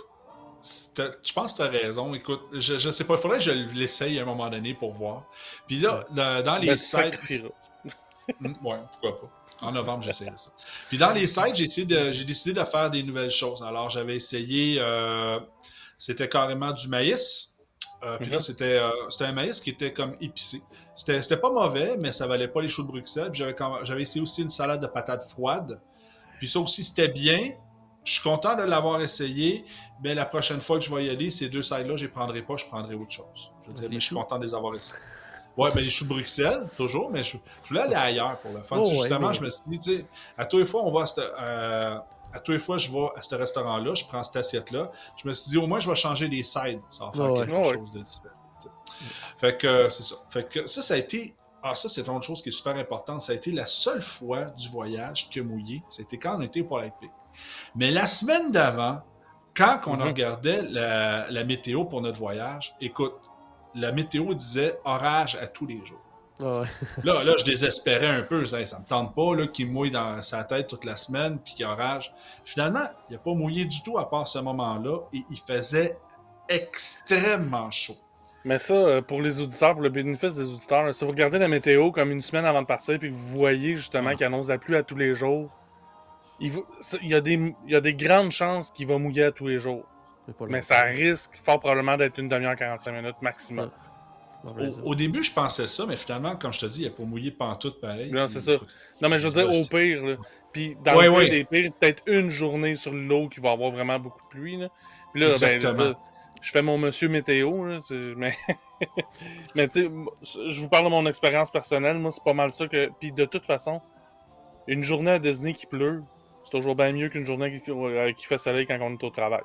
c'est- je pense que tu as raison. Écoute, je, je sais pas, il faudrait que je l'essaye à un moment donné pour voir. Puis là, dans les Ben, tu sites. Hmm, ouais, pourquoi pas. En novembre, j'essaierai ça. Puis dans les sites, j'ai essayé de, j'ai décidé de faire des nouvelles choses. Alors, j'avais essayé, euh, c'était carrément du maïs. Euh, puis là, Mhm. c'était, euh, c'était un maïs qui était comme épicé. C'était, pas mauvais, mais ça valait pas les choux de Bruxelles. Puis j'avais, j'avais essayé aussi une salade de patates froides. Puis ça aussi, c'était bien. Je suis content de l'avoir essayé, mais la prochaine fois que je vais y aller, ces deux sides-là, je les prendrai pas, je prendrai autre chose. Je veux dire, mais je suis content de les avoir essayés. Ouais, ben les choux de Bruxelles, toujours, mais je, je voulais aller ailleurs pour le fun. Oh, ouais, justement, je me suis dit, tu sais, à tous les fois, on va à cette, euh, à tous les fois, je vais à ce restaurant-là, je prends cette assiette-là. Je me suis dit, au moins, je vais changer les sides. Ça va faire Ouais, quelque ouais. chose de différent. Fait que euh, c'est ça. Fait que ça, ça a été. Ah, ça, c'est une autre chose qui est super importante. Ça a été la seule fois du voyage que mouillé. C'était quand on était pour l'IP. Mais la semaine d'avant, quand on Mhm. regardait la, la météo pour notre voyage, écoute, la météo disait orage à tous les jours. Là, là, je désespérais un peu. Ça, ça me tente pas là, qu'il mouille dans sa tête toute la semaine puis qu'il orage. Finalement, il n'a pas mouillé du tout à part ce moment-là et il faisait extrêmement chaud. Mais ça, euh, pour les auditeurs, pour le bénéfice des auditeurs, si vous regardez la météo comme une semaine avant de partir puis que vous voyez justement Ah. qu'il annonce la pluie à tous les jours, il, va- ça- il y, a des, il y a des grandes chances qu'il va mouiller à tous les jours. Mais, ça risque fort probablement d'être une demi-heure, 45 minutes maximum. Au, au début, je pensais ça, mais finalement, comme je te dis, il n'a pas mouillé pantoute pareil. Non, c'est ça. écoute, Non, mais je veux dire, au pire, là. Puis dans Ouais, le pire ouais. des pires, peut-être une journée sur l'eau qui va avoir vraiment beaucoup de pluie. Là. Puis là, ben, Exactement. là, je fais mon monsieur météo, là, mais, mais tu sais, je vous parle de mon expérience personnelle. Moi, c'est pas mal ça que. Puis de toute façon, une journée à Disney qui pleut, c'est toujours bien mieux qu'une journée qui, euh, qui fait soleil quand on est au travail.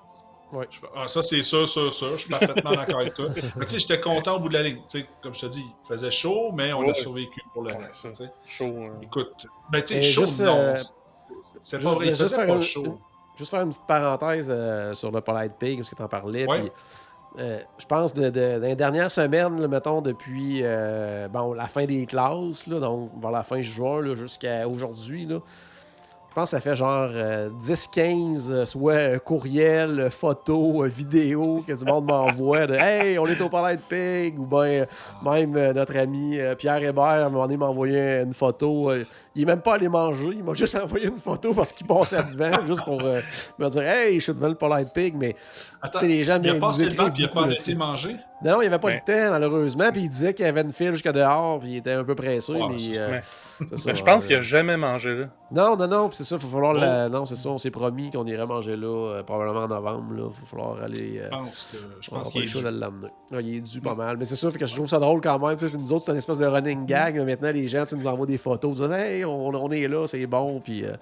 Je fais, Ah, ça, c'est sûr, sûr, sûr. Je suis parfaitement d'accord avec toi. Mais tu sais, j'étais content au bout de la ligne. Tu sais, comme je te dis, il faisait chaud, mais on Ouais. a survécu pour le Ouais, reste. ça. tu sais. Chaud. euh. Écoute, ben tu sais, chaud, juste, non. euh, c'est- pas vrai, il juste faisait faire pas un- chaud. Juste faire une petite parenthèse euh, sur le Polite Pig, parce que tu en parlais. Puis, euh, je pense de, de- dans les dernières semaines, là, mettons, depuis euh, bon, la fin des classes, là, donc vers la fin juin là, jusqu'à aujourd'hui, pense que ça fait genre euh, 10-15, euh, soit euh, courriels, euh, photos, euh, vidéos que du monde m'envoie de Hey, on est au Polite Pig, ou bien même notre ami Pierre Hébert, à un moment donné, m'a une photo. Il est même pas allé manger, il m'a juste envoyé une photo parce qu'il passait devant, juste pour euh, me dire Hey, je suis devant le Polite Pig, mais Attends, tu sais, les gens il a passé vent puis il a beaucoup pas arrêté de manger? Non, non, il n'y avait pas Ouais. le temps, malheureusement, puis il disait qu'il y avait une file jusqu'à dehors, puis il était un peu pressé, Ouais, mais. c'est- euh, ouais. c'est ça, Mais je pense euh, qu'il a jamais mangé là. Non, non, non, puis c'est ça, il va falloir. Oh. la- Non, c'est ça, on s'est promis qu'on irait manger là, euh, probablement en novembre, là. Il va falloir aller. euh, Je pense que je pense qu'il le est dû. de il est dû pas mal. Mais c'est ça, fait que je trouve ça drôle quand même. Tu sais, c'est nous autres, c'est une espèce de running gag. mais Maintenant, les gens nous envoient des photos. Ils disent Hey, on, on est là, c'est bon. Puis euh,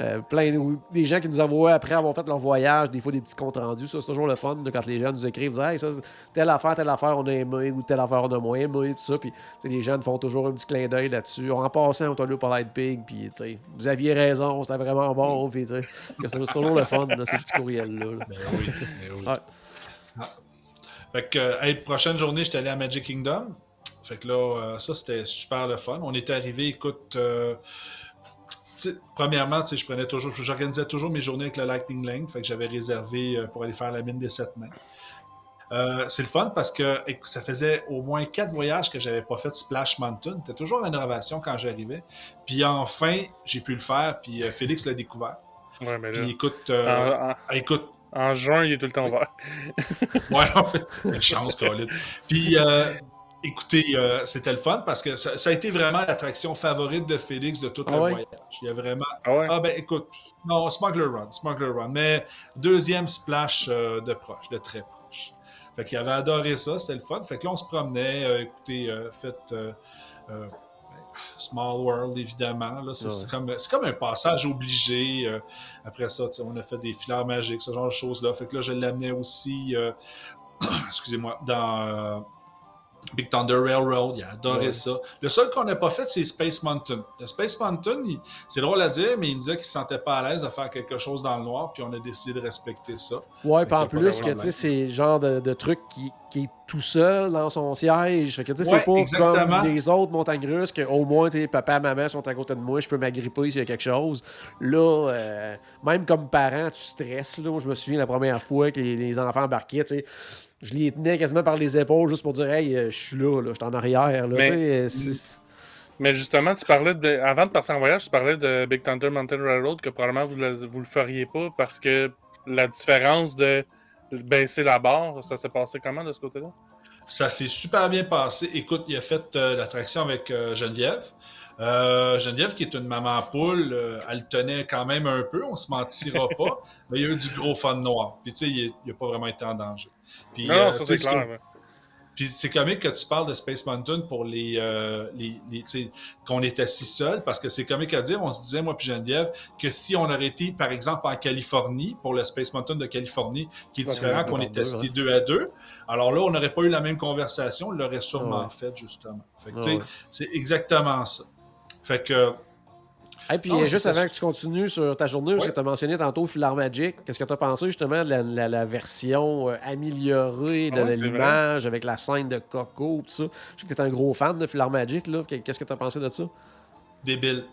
euh, plein de- des gens qui nous envoient après avoir fait leur voyage, des fois des petits comptes rendus. Ça, c'est toujours le fun de quand les gens nous écrivent, disent, hey, ça, telle affaire, telle affaire, on a aimé, ou telle affaire, on a moins aimé, tout ça. Puis les gens nous font toujours un petit clin d'œil là-dessus. En passant, on t'a lu par Light Pig, puis tu sais, vous aviez raison, c'était vraiment bon. Puis c'est toujours le fun, là, ces petits courriels-là. là. Ben oui, ben oui. Ouais. Ah. Fait que, hey, prochaine journée, j'étais allé à Magic Kingdom. Fait que là, euh, ça, c'était super le fun. On était arrivé, écoute, euh, premièrement, je prenais toujours, j'organisais toujours mes journées avec le Lightning Lane. Fait que j'avais réservé euh, pour aller faire la mine des sept mains. Euh, c'est le fun parce que écoute, ça faisait au moins quatre voyages que j'avais pas fait Splash Mountain. C'était toujours une rénovation quand j'arrivais. Puis enfin, j'ai pu le faire. Puis euh, Félix l'a découvert. Ouais, mais là, Puis écoute, en, en- écoute, en juin, il est tout le temps ouvert. Ouais, en fait, une chance, Colin. Puis, euh, écoutez, euh, c'était le fun parce que ça, ça a été vraiment l'attraction favorite de Félix de tout Ah le ouais? voyage. Il y a vraiment. Ah ouais? Ah, ben écoute, non, Smuggler Run, Smuggler Run. Mais deuxième splash euh, de proche, de très proche. Fait qu'il avait adoré ça, c'était le fun. Fait que là, on se promenait, euh, écoutez, euh, faites. euh, euh, Small World, évidemment. Là, c'est, Ouais. c'est comme, c'est comme un passage obligé. euh, après ça, tu sais, on a fait des filaires magiques, ce genre de choses-là. Fait que là, je l'amenais aussi, euh, excusez-moi, dans euh, Big Thunder Railroad. Il a adoré Ouais. ça. Le seul qu'on n'a pas fait, c'est Space Mountain. Le Space Mountain, il- c'est drôle à dire, mais il me disait qu'il ne se sentait pas à l'aise de faire quelque chose dans le noir, puis on a décidé de respecter ça. Ouais, puis en plus, que tu sais, problème. c'est le genre de, de truc qui, qui est tout seul dans son siège. Fait que tu sais, Ouais, c'est pas exactement. comme les autres montagnes russes que au moins, tu sais, papa, maman sont à côté de moi, je peux m'agripper s'il y a quelque chose. Là, euh, même comme parent, tu stresses. Là. Moi, je me souviens la première fois que les, les enfants embarquaient, tu sais. Je les tenais quasiment par les épaules juste pour dire Hey, euh, je suis là, là je suis en arrière. Là, Mais- justement, tu parlais de. Avant de partir en voyage, tu parlais de Big Thunder Mountain Railroad que probablement vous le, vous le feriez pas parce que la différence de baisser la barre, ça s'est passé comment de ce côté-là? Ça s'est super bien passé. Écoute, il a fait euh, l'attraction avec euh, Geneviève. Euh, Geneviève, qui est une maman poule, euh, elle le tenait quand même un peu, on se mentira pas, mais il y a eu du gros fun noir. Puis tu sais, il n'a pas vraiment été en danger. Puis, Non, euh, ça c'est ce clair. que-. Puis c'est comique que tu parles de Space Mountain pour les, euh, les, les- tu sais, qu'on est assis seul, parce que c'est comique à dire. On se disait, moi puis Geneviève, que si on aurait été, par exemple, en Californie, pour le Space Mountain de Californie, qui est différent, qu'on était ouais. assis deux à deux, alors là, on n'aurait pas eu la même conversation, on l'aurait sûrement Ouais. fait, justement. Fait que, Ah tu sais, ouais. c'est exactement ça. Fait que, Et puis, Non, euh, juste avant que tu continues sur ta journée, parce Ouais. que tu as mentionné tantôt Filar Magic, qu'est-ce que tu as pensé justement de la, la- la version euh, améliorée de Ah ouais, c'est l'image avec la scène de Coco, tout ça? Je sais que tu es un gros fan de Filar Magic, là. Qu'est-ce que tu as pensé de ça? débile.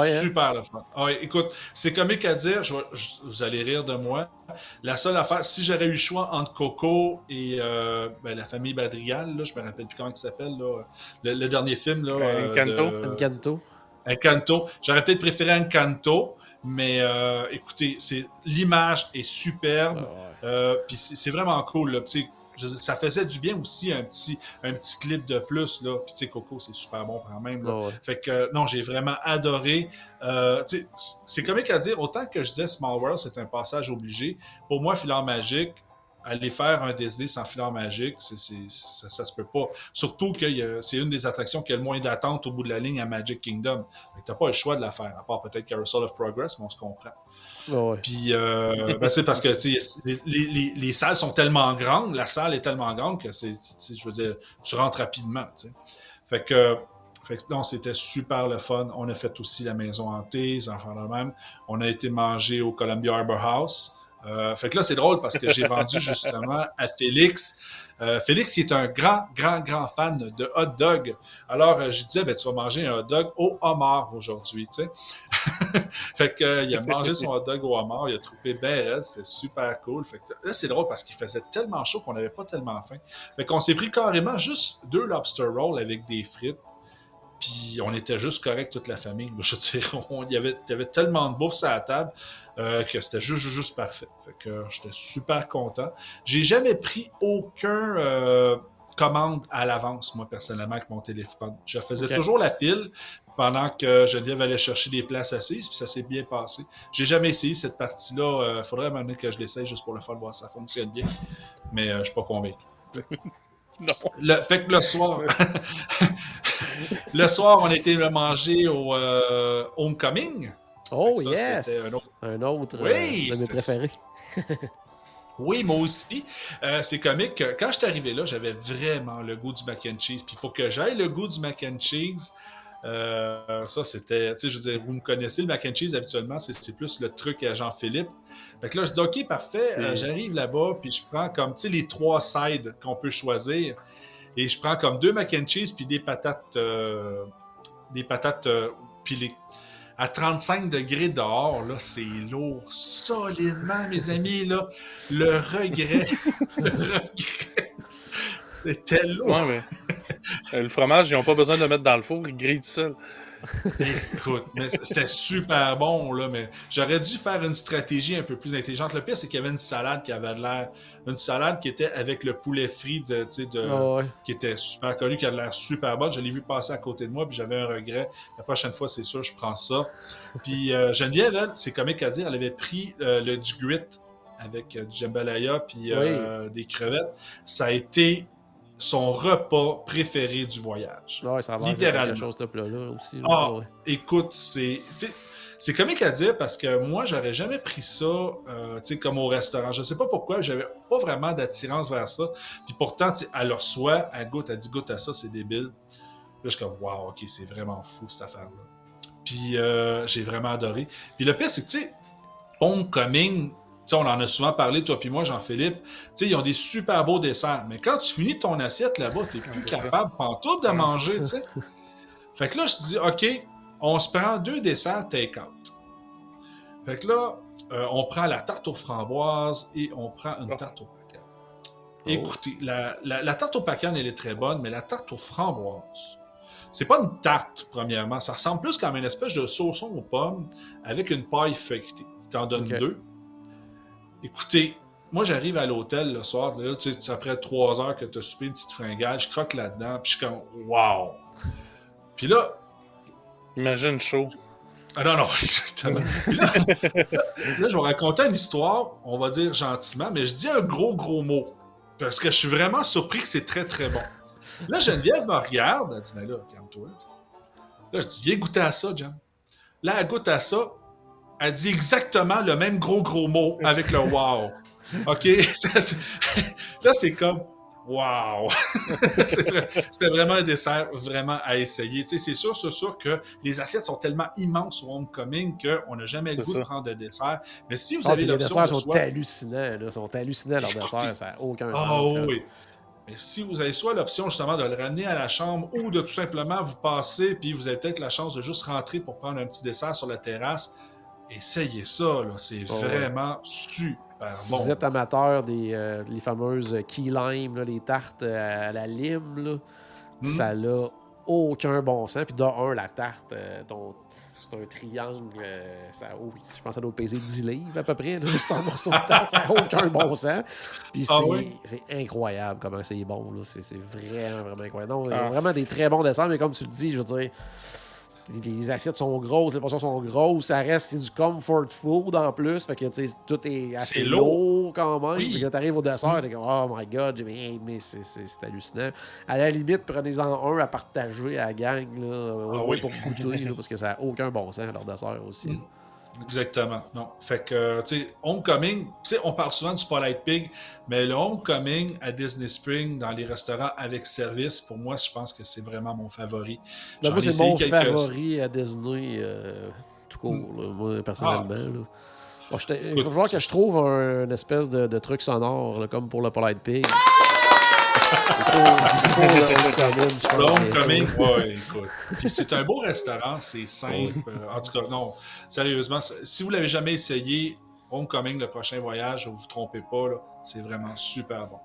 Ouais, hein? Super le fun. Ah ouais, écoute, c'est comique à dire, je vais- je- vous allez rire de moi. La seule affaire, si j'aurais eu le choix entre Coco et euh, ben, la famille Badrigal, là, je me rappelle plus comment il s'appelle, là, le, le dernier film. Là, Euh, Encanto. de- Encanto. Encanto. J'aurais peut-être préféré Encanto, mais euh, écoutez, c'est l'image est superbe. Ah ouais. Euh, puis c'est vraiment cool. Là. Je ça faisait du bien aussi un petit, un petit clip de plus. Là. Puis tu sais, Coco, c'est super bon quand même. là. Ouais. Fait que non, j'ai vraiment adoré. Euh, tu sais, c- c'est comique à dire, autant que je disais Small World, c'est un passage obligé. Pour moi, Filard Magique, aller faire un DSD sans Filard Magique, ça, ça se peut pas. Surtout que a- c'est une des attractions qui a le moins d'attente au bout de la ligne à Magic Kingdom. Fait t'as pas le choix de la faire, à part peut-être Carousel of Progress, mais on se comprend. Puis, euh, ben, c'est parce que les, les- les- les salles sont tellement grandes, la salle est tellement grande que c'est, je veux dire, tu rentres rapidement. tu sais. Fait que, fait que non, c'était super le fun. On a fait aussi la maison hantée, les enfants de même. On a été manger au Columbia Harbor House. Euh, fait que là, c'est drôle parce que j'ai vendu justement à Félix. Euh, Félix, qui est un grand, grand, grand fan de hot dog. Alors, euh, je disais, ben, tu vas manger un hot dog au homard aujourd'hui, tu sais. fait que, euh, il a mangé son hot dog au homard, il a trouvé raide, c'était super cool. Fait que là, c'est drôle parce qu'il faisait tellement chaud qu'on n'avait pas tellement faim. Fait qu'on s'est pris carrément juste deux lobster rolls avec des frites. Puis on était juste correct toute la famille. Je veux dire, on- il y avait, il y avait tellement de bouffe sur la table euh, que c'était juste, juste, juste parfait. Fait que euh, j'étais super content. J'ai jamais pris aucun euh, commande à l'avance, moi, personnellement, avec mon téléphone. Je faisais toujours la file pendant que Geneviève allait chercher des places assises, puis ça s'est bien passé. J'ai jamais essayé cette partie-là. Il faudrait m'amener que je l'essaye juste pour le fun, voir si ça fonctionne bien. Mais euh, je suis pas convaincu. Non. Le, fait que le soir. Le soir, on était manger au euh, Homecoming. Oh, Ça, yes! un autre- Un autre Oui, euh, de mes préférés. Oui, moi aussi. Euh, c'est comique. que Quand je suis arrivé là, j'avais vraiment le goût du mac and cheese. Puis pour que j'aille le goût du mac and cheese, euh, ça c'était. Tu sais, je veux dire, vous me connaissez, le mac and cheese habituellement, c'est plus le truc à Jean-Philippe. Fait que là, je dis, OK, parfait. euh. J'arrive là-bas, puis je prends comme, tu sais, les trois sides qu'on peut choisir. Et je prends comme deux mac and cheese, puis des patates. euh, des patates euh, pilées. À 35 degrés dehors, là, c'est lourd solidement, mes amis, là. Le regret, le regret, c'était lourd. Ouais, mais. euh, le fromage, ils n'ont pas besoin de le mettre dans le four, il grille tout seul. Écoute, mais c'était super bon, là, mais j'aurais dû faire une stratégie un peu plus intelligente. Le pire, c'est qu'il y avait une salade qui avait l'air, une salade qui était avec le poulet frit de, Ah ouais. qui était super connu, qui a l'air super bonne. Je l'ai vu passer à côté de moi, puis j'avais un regret. La prochaine fois, c'est sûr, je prends ça. Puis euh, Geneviève, elle, c'est comique à dire, elle avait pris euh, le du grit avec euh, du jambalaya puis euh, des crevettes. Ça a été son repas préféré du voyage. Ouais, ça a l'air Littéralement. chose, ce plat-là aussi. là. Ah. Ouais. Écoute, c'est. c'est- comique à dire parce que moi, j'aurais jamais pris ça, euh, tu sais, comme au restaurant. Je sais pas pourquoi, j'avais pas vraiment d'attirance vers ça. Puis pourtant, elle le reçoit, elle goûte, elle dit goûte à ça, c'est débile. Là, je suis comme, waouh, ok, c'est vraiment fou cette affaire-là. Puis euh, j'ai vraiment adoré. Puis le pire, c'est que, tu sais, Homecoming, tu on en a souvent parlé, toi puis moi, Jean-Philippe, tu ils ont des super beaux desserts. Mais quand tu finis ton assiette là-bas, t'es plus capable, pantoute, de manger, tu. Fait que là, je te dis, OK, on se prend deux desserts take-out. Fait que là, euh, on prend la tarte aux framboises et on prend une Oh. tarte aux pacanes. Écoutez, la, la- la tarte aux pacanes, elle est très bonne, mais la tarte aux framboises, c'est pas une tarte, premièrement. Ça ressemble plus comme une espèce de sauçon aux pommes avec une paille feuilletée. Il t'en donne Ok. deux. Écoutez, moi, j'arrive à l'hôtel le soir, là, tu sais, après trois heures que tu as soupé une petite fringale, je croque là-dedans, puis je suis comme, wow! Puis là, Imagine chaud. ah non, non, exactement. Puis là, là, je vais raconter une histoire, on va dire gentiment, mais je dis un gros, gros mot. Parce que je suis vraiment surpris que c'est très, très bon. Là, Geneviève me regarde, elle dit, mais là, calme-toi. Là, je dis, viens goûter à ça, Jen. Là, elle goûte à ça, elle dit exactement le même gros, gros mot avec le wow. OK? Là, c'est comme, wow! C'était vraiment un dessert vraiment à essayer. Tu sais, c'est sûr, c'est sûr que les assiettes sont tellement immenses au Homecoming qu'on n'a jamais le goût de prendre de dessert. Mais si vous Ah, avez puis les l'option desserts de sont soit... hallucinants. Là. Ils sont hallucinants, leurs desserts. Ça n'a aucun Ah sens. là. oui. Mais si vous avez soit l'option justement de le ramener à la chambre ou de tout simplement vous passer, puis vous avez peut-être la chance de juste rentrer pour prendre un petit dessert sur la terrasse, essayez ça, là. C'est Oh, ouais. vraiment super Si bon. vous êtes amateur des euh, les fameuses key lime, là, les tartes euh, à la lime, là, Mhm. ça n'a aucun bon sens. Puis de un, la tarte, euh, c'est un triangle. euh, ça, oh, je pense que ça doit peser 10 livres à peu près. là, juste un morceau de tarte, ça n'a aucun bon sens. Puis Ah c'est oui? incroyable comment c'est bon. là. C'est vraiment, vraiment incroyable. Non, Ah. vraiment des très bons desserts, mais comme tu le dis, je veux dire. Les assiettes sont grosses, les portions sont grosses, ça reste c'est du comfort food en plus, fait que tu sais, tout est assez lourd quand même. Oui. Puis Quand t'arrives au dessert, t'es comme oh my god, j'ai- mais, mais c'est- hallucinant. À la limite, prenez-en un à partager à la gang là, Ah oui. pour goûter, là, parce que ça n'a aucun bon sens leur dessert aussi. Mm. Exactement. Non. Fait que, tu sais, Homecoming, tu sais, on parle souvent du Spotlight Pig, mais le Homecoming à Disney Spring dans les restaurants avec service, pour moi, je pense que c'est vraiment mon favori. Ben, moi, c'est mon quelques- favori à Disney, euh, tout court, là, moi, personnellement. Ah. là. Bon, je t'ai- il va falloir que je trouve un, une espèce de, de truc sonore, là, comme pour le Polite Pig. c'est un beau restaurant, c'est simple. Euh, En tout cas, non, sérieusement, si vous l'avez jamais essayé, Homecoming, le prochain voyage, vous vous trompez pas, c'est vraiment super bon.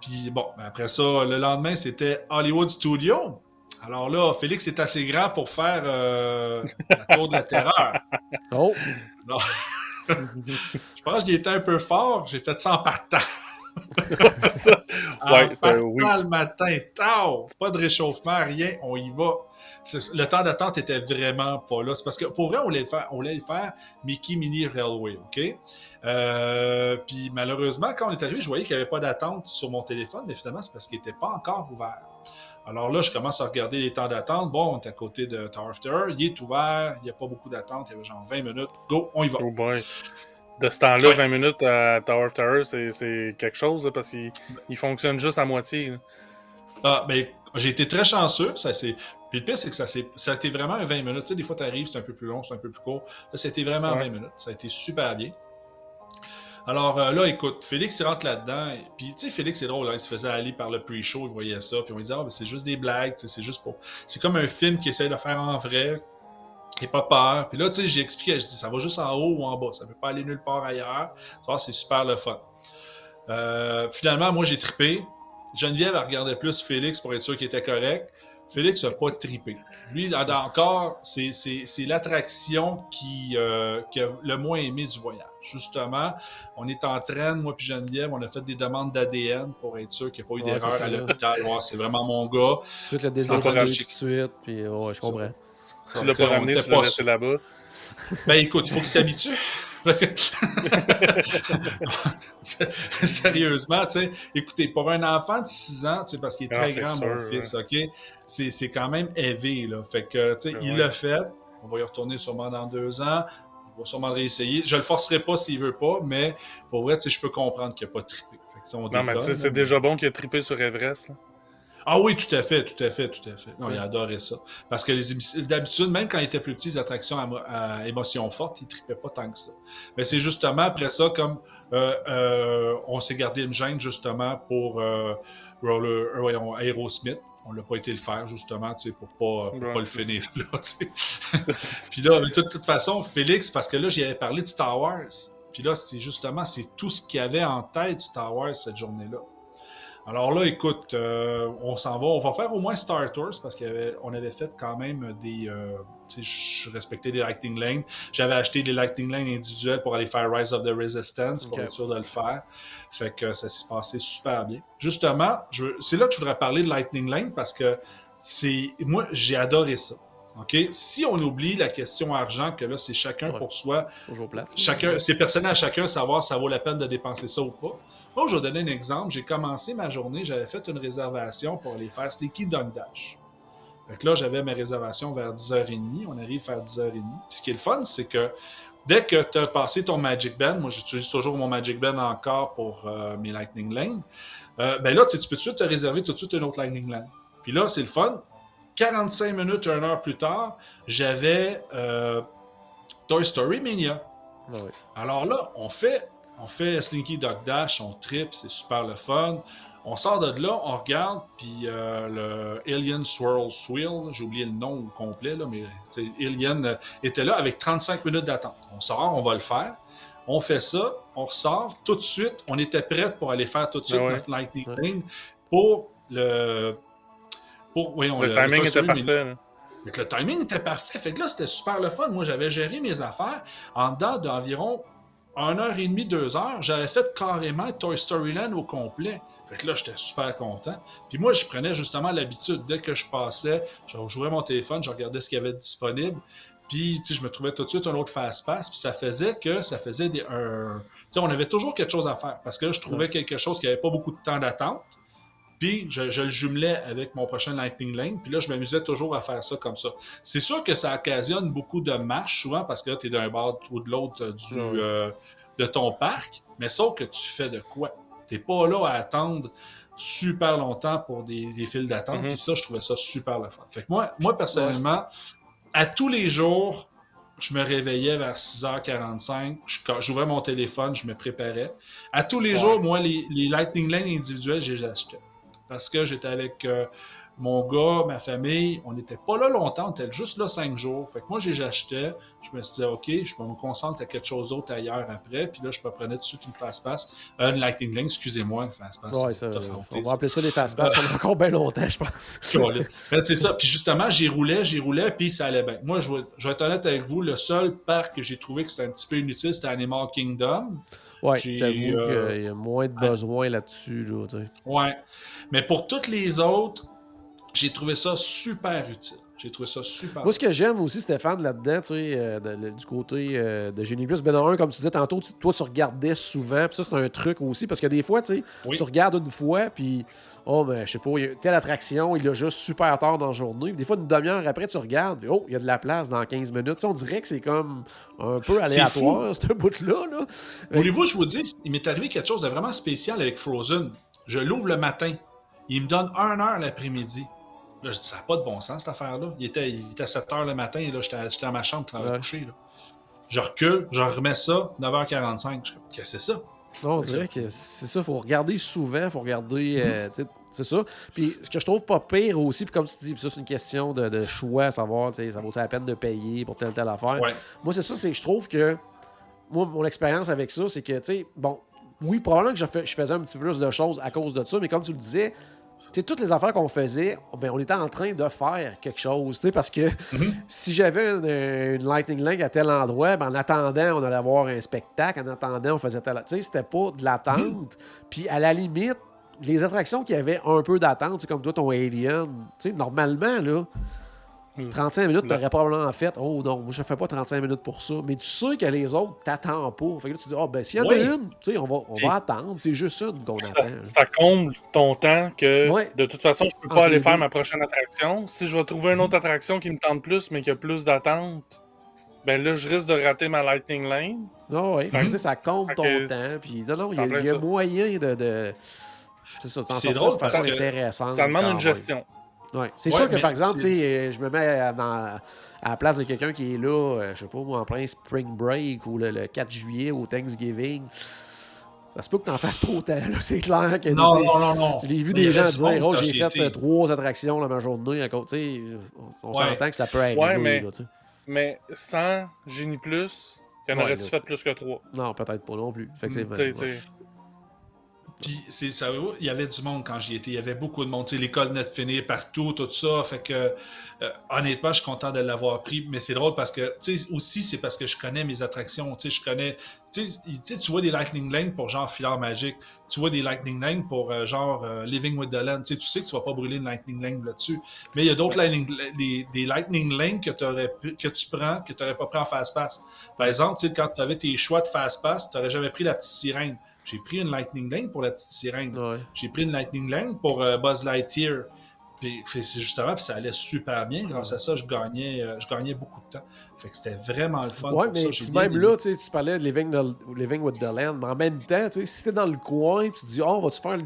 Puis bon, ben après ça, le lendemain, c'était Hollywood Studio. Alors là, Félix est assez grand pour faire euh, la tour de la terreur. Oh! Je pense que j'y étais un peu fort, j'ai fait ça en partant. Ça. Ouais, euh, oui. le matin, pas de réchauffement, rien, on y va. Le temps d'attente était vraiment pas là. C'est parce que pour vrai, on voulait le faire, on voulait le faire Mickey Mini Railway, OK? Euh, puis malheureusement, quand on est arrivé, je voyais qu'il n'y avait pas d'attente sur mon téléphone, mais finalement, c'est parce qu'il n'était pas encore ouvert. Alors là, je commence à regarder les temps d'attente. Bon, on est à côté de Tower. Il est ouvert. Il n'y a pas beaucoup d'attente. Il y avait genre 20 minutes. Go, on y va. Oh. De ce temps-là, Ouais. 20 minutes à Tower of Terror, c'est quelque chose parce qu'il il fonctionne juste à moitié. là. Ah, ben, j'ai été très chanceux. Ça, c'est... Puis le pire, c'est que ça, ça a été vraiment un 20 minutes. Tu sais, des fois, tu arrives, c'est un peu plus long, c'est un peu plus court. Là, c'était vraiment Ouais. 20 minutes. Ça a été super bien. Alors euh, là, écoute, Félix il rentre là-dedans. Puis, tu sais, Félix, c'est drôle. hein, il se faisait aller par le pre-show, il voyait ça. Puis on lui disait, ah, ben, c'est juste des blagues. C'est juste pour. C'est comme un film qui essaie de faire en vrai. Et pas peur. Puis là, tu sais, j'ai expliqué, je dis, ça va juste en haut ou en bas. Ça ne peut pas aller nulle part ailleurs. Tu vois, c'est super le fun. Euh, finalement, moi, j'ai trippé. Geneviève, elle regardait plus Félix pour être sûr qu'il était correct. Félix n'a pas trippé. Lui, en- encore, c'est l'attraction qui, euh, qui a le moins aimé du voyage. Justement, on est en train, moi puis Geneviève, on a fait des demandes d'ADN pour être sûr qu'il n'y a pas eu Ouais, d'erreur à là. l'hôpital. Ouais, c'est vraiment mon gars. Tout le grave. tout de suite, puis ouais, je comprends. Tu l'as pas ramené, tu l'as laissé là-bas. Ben écoute, il faut qu'il s'habitue. Sérieusement, tu sais, écoutez, pour un enfant de 6 ans, tu sais, parce qu'il est Ah, très grand, sûr, mon fils, OK? C'est quand même élevé, là. Fait que, tu sais, Ben il l'a fait. On va y retourner sûrement dans deux ans. On va sûrement le réessayer. Je le forcerai pas s'il veut pas, mais pour vrai, tu sais, je peux comprendre qu'il n'a pas trippé. Fait que, tu sais, on Non, mais tu sais, c'est déjà bon qu'il a trippé sur Everest. Là. Ah oui, tout à fait, tout à fait, tout à fait. Non, il adorait ça. Parce que les d'habitude, même quand il était plus petit, les attractions à, à émotions fortes, il tripait pas tant que ça. Mais c'est justement après ça, comme euh, euh, on s'est gardé une gêne justement pour euh, Roller, euh, voyons, Aerosmith. On l'a pas été le faire, justement, tu sais, pour pas, pour Ouais. pas le finir, là, tu sais. Puis là, de toute, toute façon, Félix, parce que là, j'y avais parlé de Star Wars. Puis là, c'est justement, c'est tout ce qu'il y avait en tête Star Wars cette journée-là. Alors là, écoute, euh, on s'en va. On va faire au moins Star Tours parce qu'on avait, fait quand même des. euh, tu sais, je respectais les Lightning Lane. J'avais acheté des Lightning Lane individuels pour aller faire Rise of the Resistance pour être sûr de le faire. Fait que ça s'est passé super bien. Justement, c'est là que je voudrais parler de Lightning Lane parce que c'est. Moi, j'ai adoré ça. OK? Si on oublie la question argent, que là, c'est chacun Ouais. pour soi, Toujours plat. chacun, c'est personnel à chacun savoir si ça vaut la peine de dépenser ça ou pas. Moi, je vais donner un exemple. J'ai commencé ma journée, j'avais fait une réservation pour aller faire Sneaky Dog Dash. Fait que là, j'avais ma réservation vers 10h30. On arrive vers 10h30. Puis ce qui est le fun, c'est que dès que tu as passé ton Magic Band, moi j'utilise toujours mon Magic Band encore pour euh, mes Lightning Lane, euh, ben là, tu peux tout de suite te réserver tout de suite une autre Lightning Lane. Puis là, c'est le fun. 45 minutes, 1 heure plus tard, j'avais euh, Toy Story Mania. Ouais. Alors là, on fait, on fait Slinky Dog Dash, on trip, c'est super le fun. On sort de là, on regarde, puis euh, le Alien Swirl Swirl, j'ai oublié le nom au complet, là, mais Alien euh, était là avec 35 minutes d'attente. On sort, on va le faire. On fait ça, on ressort. Tout de suite, on était prêts pour aller faire tout de suite Ah ouais. notre Lightning Ouais. Lane pour le. Pour, Le timing était parfait. que le timing était parfait. Fait que là, c'était super le fun. Moi, j'avais géré mes affaires en dedans d'environ 1 heure et demie, 2 heures. J'avais fait carrément Toy Story Land au complet. Fait que là, j'étais super content. Puis moi, je prenais justement l'habitude. Dès que je passais, j'ouvrais mon téléphone, je regardais ce qu'il y avait de disponible. Puis, tu sais, je me trouvais tout de suite un autre fast-pass. Puis ça faisait que ça faisait des. sais, on avait toujours quelque chose à faire. Parce que là, je trouvais quelque chose qui n'avait pas beaucoup de temps d'attente. Puis je, je le jumelais avec mon prochain Lightning Lane. Puis là, je m'amusais toujours à faire ça comme ça. C'est sûr que ça occasionne beaucoup de marches souvent parce que là, tu es d'un bord ou de l'autre euh, du, euh, de ton parc. Mais sauf que tu fais de quoi? Tu pas là à attendre super longtemps pour des, des files d'attente. Mhm. Puis ça, je trouvais ça super le fun. Fait que moi, moi personnellement, à tous les jours, je me réveillais vers 6h45, je- quand j'ouvrais mon téléphone, je me préparais. À tous les Ouais. jours, moi, les, les Lightning Lane individuels, je les achetais. Parce que j'étais avec euh, mon gars, ma famille, on n'était pas là longtemps, on était juste là cinq jours. Fait que moi, je les achetais, je me suis dit, OK, je peux me concentrer à quelque chose d'autre ailleurs après, puis là, je me prenais tout de suite une fast-pass, euh, une Lightning Lane, excusez-moi, une fast-pass. Ouais, c'est ça, à on va appeler ça des fast-pass pendant encore bien longtemps, je pense. Ben, c'est ça. Puis justement, j'y roulais, j'y roulais, puis ça allait bien. Moi, je vais, je vais être honnête avec vous, le seul parc que j'ai trouvé que c'était un petit peu inutile, c'était Animal Kingdom. Ouais, J'ai, j'avoue euh, qu'il y a moins de besoin là-dessus. Là, tu sais. Ouais. Mais pour toutes les autres, j'ai trouvé ça super utile. J'ai trouvé ça super Moi, ce que j'aime aussi, Stéphane, là-dedans, tu sais, euh, de- du côté euh, de Génie Plus, ben, un, comme tu disais tantôt, tu- toi, tu regardais souvent, puis ça, c'est un truc aussi, parce que des fois, tu sais, Oui. tu regardes une fois, puis, oh, ben, je sais pas, il y a telle attraction, il a juste super tard dans la journée, puis des fois, une demi-heure après, tu regardes, puis, oh, il y a de la place dans 15 minutes. Tu sais, on dirait que c'est comme un peu aléatoire, ce bout-là, là. Voulez-vous, je vous dis, il m'est arrivé quelque chose de vraiment spécial avec Frozen. Je l'ouvre le matin. Il me donne 1 heure l'après-midi. Là, je dis, ça n'a pas de bon sens, cette affaire-là. Il était, il était 7 heures le matin, et là, j'étais à- à ma chambre, en train de Ouais. coucher. Là. Je recule, je remets ça, 9h45. Je dis, qu'est-ce que c'est ça? Non, on dirait que c'est ça, faut regarder souvent, faut regarder, euh, sais, c'est ça. Puis ce que je trouve pas pire aussi, puis comme tu dis, puis ça c'est une question de, de choix, savoir, tu sais, ça vaut la peine de payer pour telle telle affaire? Ouais. Moi, c'est ça, c'est que je trouve que, moi, mon expérience avec ça, c'est que, tu sais, bon, oui, probablement que je, fais- je faisais un petit peu plus de choses à cause de ça, mais comme tu le disais, sais, toutes les affaires qu'on faisait, ben, on était en train de faire quelque chose, tu sais, parce que si j'avais une, une Lightning Link à tel endroit, ben, en attendant, on allait voir un spectacle, en attendant, on faisait tel... Tu sais, c'était pas de l'attente. Puis, à la limite, les attractions qui avaient un peu d'attente, comme toi, ton Alien, tu sais, normalement, là, Mm. 35 minutes, Le- t'aurais probablement fait « Oh non, moi, je fais pas 35 minutes pour ça. » Mais tu sais que les autres t'attendent pas. Fait que là, tu dis « Ah, ben, s'il y en Oui. a une, tu sais, on va, on va attendre. C'est juste une qu'on attend. ça comble ton temps que Ouais. de toute façon, je peux pas aller faire deux. ma prochaine attraction. Si je vais trouver une autre attraction qui me tente plus, mais qui a plus d'attente, ben là, je risque de rater ma Lightning Lane. Non, ouais. Fait que, tu sais, ça compte Fait ton temps. Puis, non, non, il y y a moyen de. de... C'est ça, C'est drôle de façon parce que intéressante. Ça demande une même. Ouais. C'est Ouais, sûr que, par exemple, euh, je me mets à, dans- à la place de quelqu'un qui est là, euh, je sais pas, moi, en plein Spring Break ou le, le 4 juillet au Thanksgiving. Ça se peut que t'en fasses pas autant, là. C'est clair que. Non, non, non, non. J'ai vu des il y gens dire Oh, j'ai fait euh, trois attractions dans ma journée. À côté. Tu sais, On Ouais. s'entend que ça peut arriver. Ouais, mais- là. Mais sans Génie Plus, qu'en Ouais, aurais-tu là. fait plus que trois? Non, peut-être pas non plus. Effectivement. T'sais, ouais. t'sais, Puis, c'est ça, il y avait du monde quand j'y étais. Il y avait beaucoup de monde. Tu sais, l'école venait de finir partout, tout ça. Fait que, euh, honnêtement, je suis content de l'avoir pris. Mais c'est drôle parce que, tu sais, aussi, c'est parce que je connais mes attractions. Tu sais, je connais. Tu sais, tu vois des Lightning Lane pour genre Filard Magique. Tu vois des Lightning Lane pour euh, genre euh, Living with the Land. Tu sais, tu sais que tu vas pas brûler une Lightning Lane là-dessus. Mais il y a d'autres lightning, des, des Lightning Lane que, t'aurais pu- que tu prends, que tu n'aurais pas pris en Fast Pass. Par exemple, tu sais, quand tu avais tes choix de Fast Pass, tu n'aurais jamais pris la petite sirène. J'ai pris une Lightning Lane pour la petite sirène. Ouais. J'ai pris une Lightning Lane pour euh, Buzz Lightyear. Puis c'est justement, puis ça allait super bien. Grâce à ça, je gagnais, euh, je gagnais beaucoup de temps. Fait que c'était vraiment le fun. Ouais, pour mais ça. J'ai puis bien même là, tu parlais de Living, the- Living with the Land, mais en même temps, si t'es dans le coin, tu dis, oh, vas-tu faire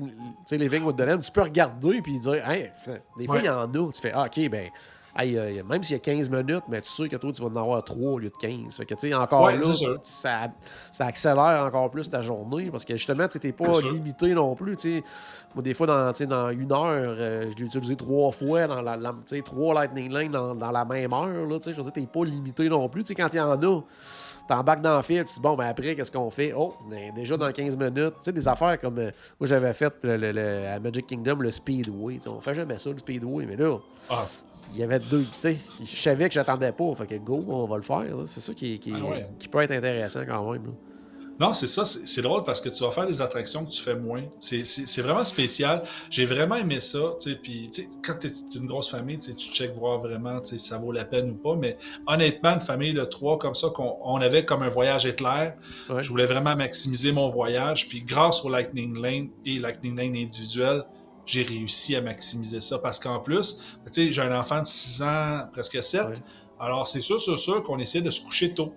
Living with the Land, tu peux regarder puis dire, hey, des fois, il Ouais. y en a. Tu fais, ah, ok, ben, hey, euh, même s'il y a 15 minutes, mais tu sais que toi, tu vas en avoir 3 au lieu de 15. Fait que, tu sais, encore Ouais, là, ça, ça accélère encore plus ta journée parce que justement, tu t'es pas limité non plus, tu sais. Moi, des fois, dans, tu dans une heure, euh, je l'ai utilisé trois fois dans la, la- tu trois Lightning Lane dans, dans la même heure, là, tu. Je veux dire, t'es pas limité non plus, tu sais, quand il y en a. T'embarques dans le fil, tu te dis, bon, ben après, qu'est-ce qu'on fait? Oh, déjà dans 15 minutes. Tu sais, des affaires comme. euh, moi, j'avais fait le, le- le- à Magic Kingdom le Speedway. Tu sais, on fait jamais ça, le Speedway, mais là, Ah, il y avait deux. Tu sais, je savais que j'attendais pas. Fait que go, on va le faire. C'est ça qui, qui, Ah ouais. qui peut être intéressant quand même. là. Non, c'est ça, c'est drôle parce que tu vas faire des attractions que tu fais moins. C'est- vraiment spécial. J'ai vraiment aimé ça. tu sais, Puis, quand tu es une grosse famille, tu checkes voir vraiment tu sais, si ça vaut la peine ou pas. Mais honnêtement, une famille de trois comme ça, qu'on on avait comme un voyage éclair, Ouais. je voulais vraiment maximiser mon voyage. Puis, grâce au Lightning Lane et Lightning Lane individuel, j'ai réussi à maximiser ça. Parce qu'en plus, tu sais, j'ai un enfant de 6 ans, presque 7. Ouais. Alors, c'est sûr, c'est sûr qu'on essaie de se coucher tôt.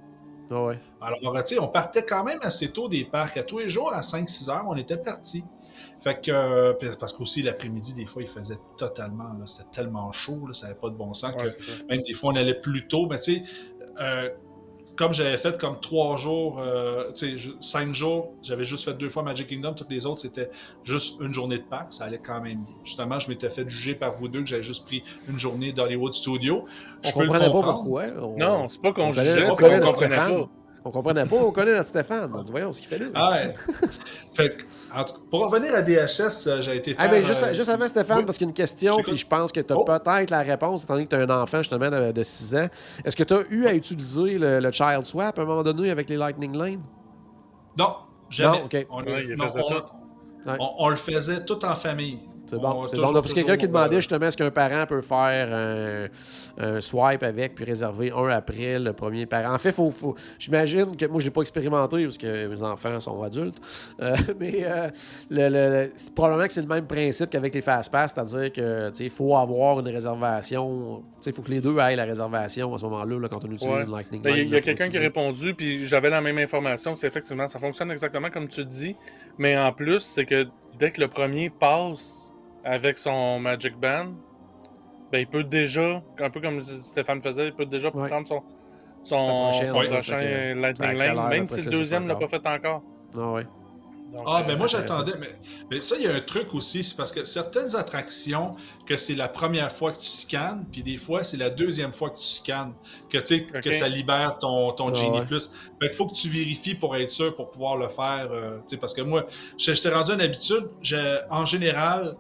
Ah ouais. Alors, tu sais, on partait quand même assez tôt des parcs. À tous les jours, à 5-6 heures, on était partis. Fait que, euh, parce qu'aussi l'après-midi, des fois, il faisait totalement, c'était tellement chaud, là, ça n'avait pas de bon sens ouais, que même des fois, on allait plus tôt. Mais tu sais, euh, comme j'avais fait comme trois jours, euh, tu sais, cinq jours, j'avais juste fait deux fois Magic Kingdom, toutes les autres, c'était juste une journée de parc, ça allait quand même bien. Justement, je m'étais fait juger par vous deux que j'avais juste pris une journée d'Hollywood Studio. On Je peux le comprenait pas pourquoi. On- Non, c'est pas qu'on on jugeait, on qu'on notre comprenait pas. On comprenait pas, on connaît notre Stéphane. On dit, voyons ce qu'il fait là. Ah ouais. fait que, en tout cas, pour revenir à DHS, euh, j'ai été Ah, ben, juste, euh, juste avant Stéphane, oui. parce qu'il y a une question, puis je pense que tu as Oh. peut-être la réponse, étant donné que tu as un enfant justement de, de 6 ans. Est-ce que tu as eu à utiliser le, le Child Swap à un moment donné avec les Lightning Lane? Non, jamais. Non, Ouais, non, on- on le faisait tout en famille. C'est bon. On- C'est bon. Parce que quelqu'un qui demandait euh, justement est-ce qu'un parent peut faire un, un swipe avec puis réserver un après le premier parent? En fait, faut, faut, j'imagine que moi, je l'ai pas expérimenté parce que mes enfants sont adultes. Euh, mais euh, le, le- c'est probablement que c'est le même principe qu'avec les fast-pass, c'est-à-dire que tu sais, il faut avoir une réservation. Il faut que les deux aient la réservation à ce moment-là là, quand on utilise Ouais. une Lightning Ben, Il y a- y a quelqu'un qui a répondu, puis j'avais la même information. C'est effectivement, ça fonctionne exactement comme tu dis. Mais en plus, c'est que dès que le premier passe avec son Magic Band, ben, il peut déjà, un peu comme Stéphane faisait, il peut déjà Ouais. prendre son, son, prochaine, son ouais, prochain que Lightning accélère Lane, même si le deuxième ne l'a pas fait encore. Ah ouais. Donc, Ah, ben moi j'attendais, mais, mais ça, il y a un truc aussi, c'est parce que certaines attractions, que c'est la première fois que tu scannes, puis des fois, c'est la deuxième fois que tu scannes, que que ça libère ton, ton Ah, Genie ouais. Plus. Fait qu'il faut que tu vérifies pour être sûr, pour pouvoir le faire, euh, tu sais, parce que moi, je- j'étais rendu une habitude, je- en général,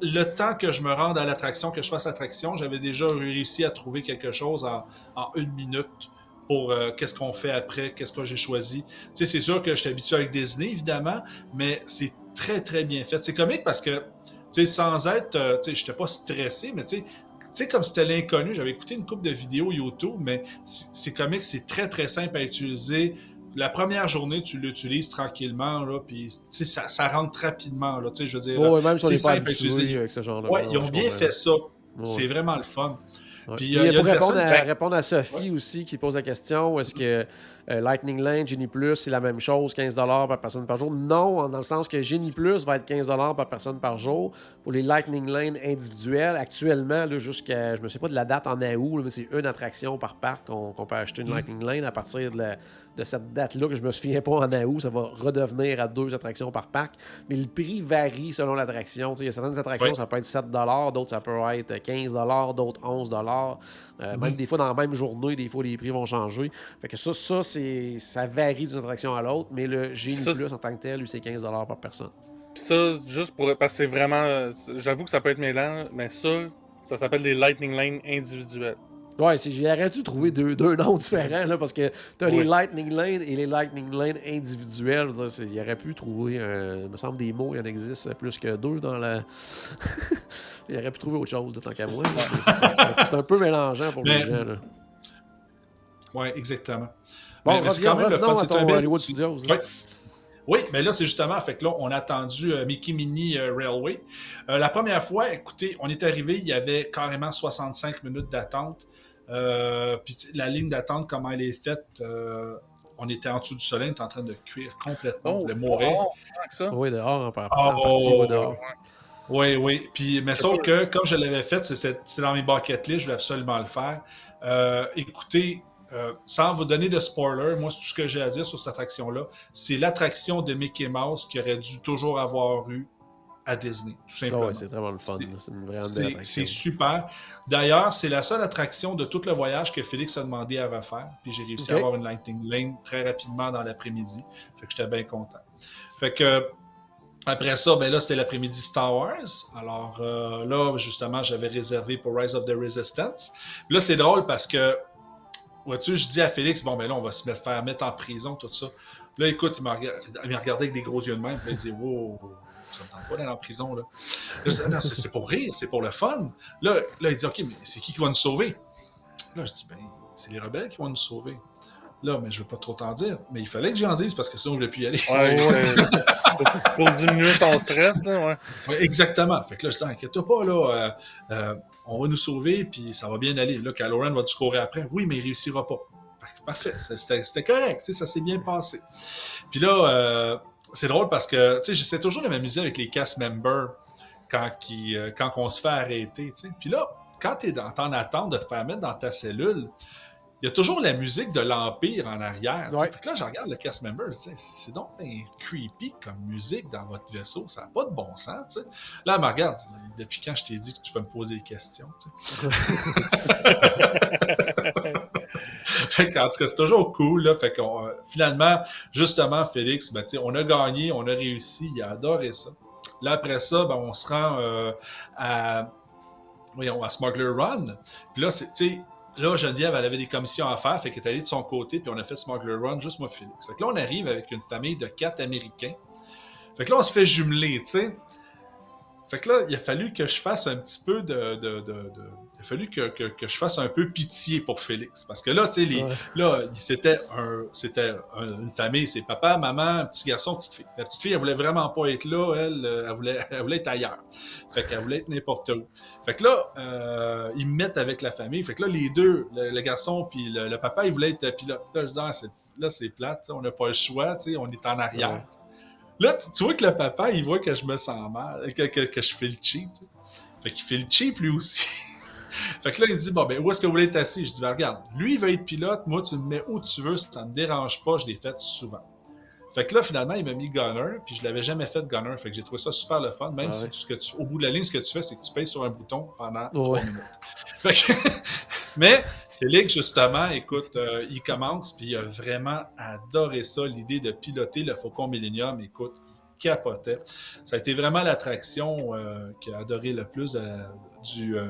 le temps que je me rende à l'attraction, que je fasse l'attraction, j'avais déjà réussi à trouver quelque chose en, une minute pour euh, qu'est-ce qu'on fait après, qu'est-ce que j'ai choisi. Tu sais, c'est sûr que je suis habitué avec Disney, évidemment, mais c'est très, très bien fait. C'est comique parce que, tu sais, sans être, euh, tu sais, j'étais pas stressé, mais tu sais, tu sais, comme c'était l'inconnu, j'avais écouté une couple de vidéos YouTube, mais c'est comique, c'est très, très simple à utiliser. La première journée, tu l'utilises tranquillement, là, puis, ça, ça rentre rapidement, là, je veux dire. Oh, ouais, même si on pas simple utiliser. habitué avec ce genre-là. Ouais, ils ont bien fait ça. Ouais. C'est vraiment le fun. Ouais. Puis, euh, il y a pour une répondre, personne- à, répondre à Sophie aussi qui pose la question, est-ce que euh, Lightning Lane, Genie Plus, c'est la même chose, 15 par personne par jour? Non, dans le sens que Genie Plus va être 15 par personne par jour. Pour les Lightning Lane individuels, actuellement, jusqu'à, je ne sais pas de la date en août, là, mais c'est une attraction par parc qu'on peut acheter une Mm. Lightning Lane à partir de, la- de cette date-là, que je me souviens pas en août, ça va redevenir à deux attractions par parc. Mais le prix varie selon l'attraction. Il y a certaines attractions, ça peut être 7 d'autres, ça peut être 15 d'autres 11 Euh. Même des fois, dans la même journée, des fois, les prix vont changer. Fait que ça, ça, c'est, ça varie d'une attraction à l'autre, mais le Genie Ça, Plus en tant que tel, lui, c'est 15 par personne. Puis ça, juste pour. Parce que c'est vraiment. J'avoue que ça peut être mêlant, mais ça, ça s'appelle des Lightning Lane individuels. Ouais, j'aurais dû trouver deux, deux noms différents, là, parce que t'as les. Lightning Lane et les Lightning Lane individuels. Je veux dire, c'est- Il aurait pu trouver, un- il me semble, des mots, il y en existe plus que deux dans la. il aurait pu trouver autre chose, de tant qu'à moi. c'est un peu mélangeant pour Mais- les gens. Là. Ouais, exactement. Bon, Mais- mais c'est quand même le fun, à c'est un bel- Studios. Ouais. Oui, mais là, c'est justement, fait que là, on a attendu euh, Mickey Mini euh, Railway. Euh, la première fois, écoutez, on est arrivé, il y avait carrément 65 minutes d'attente. Euh, Puis la ligne d'attente, comment elle est faite, euh, on était en dessous du soleil, on était en train de cuire complètement, on voulait mourir. oh, tant que ça. Oui, dehors, en, par- Ah, partie, oh, dehors. Oui, oui. Puis, mais sauf que, comme je l'avais fait, c'est- dans mes bucket list, je voulais absolument le faire. Euh, écoutez, euh, sans vous donner de spoiler, moi, tout ce que j'ai à dire sur cette attraction-là, c'est l'attraction de Mickey Mouse qui aurait dû toujours avoir eu à Disney, tout Ah simplement. ouais, c'est vraiment le fun. C'est- super. D'ailleurs, c'est la seule attraction de tout le voyage que Félix a demandé à refaire. Puis j'ai réussi à avoir une Lightning Lane très rapidement dans l'après-midi. Fait que j'étais bien content. Fait que après ça, ben là, c'était l'après-midi Star Wars. Alors euh, là, justement, j'avais réservé pour Rise of the Resistance. Puis là, c'est drôle parce que, vois-tu, je dis à Félix, bon, ben là, on va se mettre- faire mettre en prison, tout ça. Là, écoute, il m'a regardé, avec des gros yeux de même. Puis là, il dit, wow, ça me tente pas d'aller en prison, là. Là, c'est pour rire, c'est pour le fun. Là, là, il dit, OK, mais c'est qui qui va nous sauver? Là, je dis, ben, c'est les rebelles qui vont nous sauver. Là, mais je veux pas trop t'en dire. Mais il fallait que j'en dise parce que sinon, je voulais plus y aller. Ouais, c'est- pour, pour diminuer ton stress, là, ouais. Ouais, exactement. Fait que là, je dis, inquiète-toi pas, là, euh, euh, on va nous sauver, puis ça va bien aller. Là, Caloran va-tu courir après? Oui, mais il réussira pas. Parfait, c'était correct, ça s'est bien passé. Puis là, euh, c'est drôle parce que, j'essaie toujours de m'amuser avec les cast members quand, euh, on se fait arrêter. Puis là, quand tu es en attente de te faire mettre dans ta cellule, il y a toujours la musique de l'Empire en arrière. Ouais. Fait que là, je regarde le cast member, c'est donc bien creepy comme musique dans votre vaisseau, ça n'a pas de bon sens. Là, elle me regarde, depuis quand je t'ai dit que tu peux me poser des questions? fait que, en tout cas, c'est toujours cool. Là, fait qu'on, euh, finalement, justement, Félix, ben, on a gagné, on a réussi, il a adoré ça. Là, après ça, ben, on se rend euh, à, voyons, à Smuggler Run. Puis là, c'est, tu sais, là, Geneviève, elle avait des commissions à faire, fait qu'elle est allée de son côté, puis on a fait Smuggler Run, juste moi, Félix. Fait que là, on arrive avec une famille de quatre Américains. Fait que là, on se fait jumeler, tu sais. Fait que là, il a fallu que je fasse un petit peu de. de, de, de il a fallu que, que, que, je fasse un peu pitié pour Félix. Parce que là, tu sais, les, Ouais. là, c'était un, c'était un- une famille, c'est papa, maman, petit garçon, petite fille. La petite fille, elle voulait vraiment pas être là, elle, elle voulait, elle voulait être ailleurs. Fait qu'elle voulait être n'importe où. Fait que là, euh, ils me mettent avec la famille. Fait que là, les deux, le, le garçon puis le, le papa, ils voulaient être pilote. Là, je dis, ah, là, c'est plate, on n'a pas le choix, tu sais, on est en arrière. Ouais. Là, tu, tu vois que le papa, il voit que je me sens mal, que, que, que je fais le cheap. tu sais. Fait qu'il fait le cheap lui aussi. fait que là, il me dit, bon, ben, où est-ce que vous voulez être assis? Je dis, ben, regarde, lui, il veut être pilote, moi, tu me mets où tu veux, ça me dérange pas, je l'ai fait souvent. Fait que là, finalement, il m'a mis gunner, puis je l'avais jamais fait gunner. Fait que j'ai trouvé ça super le fun, même Ah si tu- ce que tu, au bout de la ligne, ce que tu fais, c'est que tu payes sur un bouton pendant Ouais. trois minutes. Fait que- mais Félix, justement, écoute, euh, il commence, puis il a vraiment adoré ça, l'idée de piloter le Faucon Millennium. Écoute, il capotait. Ça a été vraiment l'attraction euh, qu'il a adoré le plus euh, du, euh,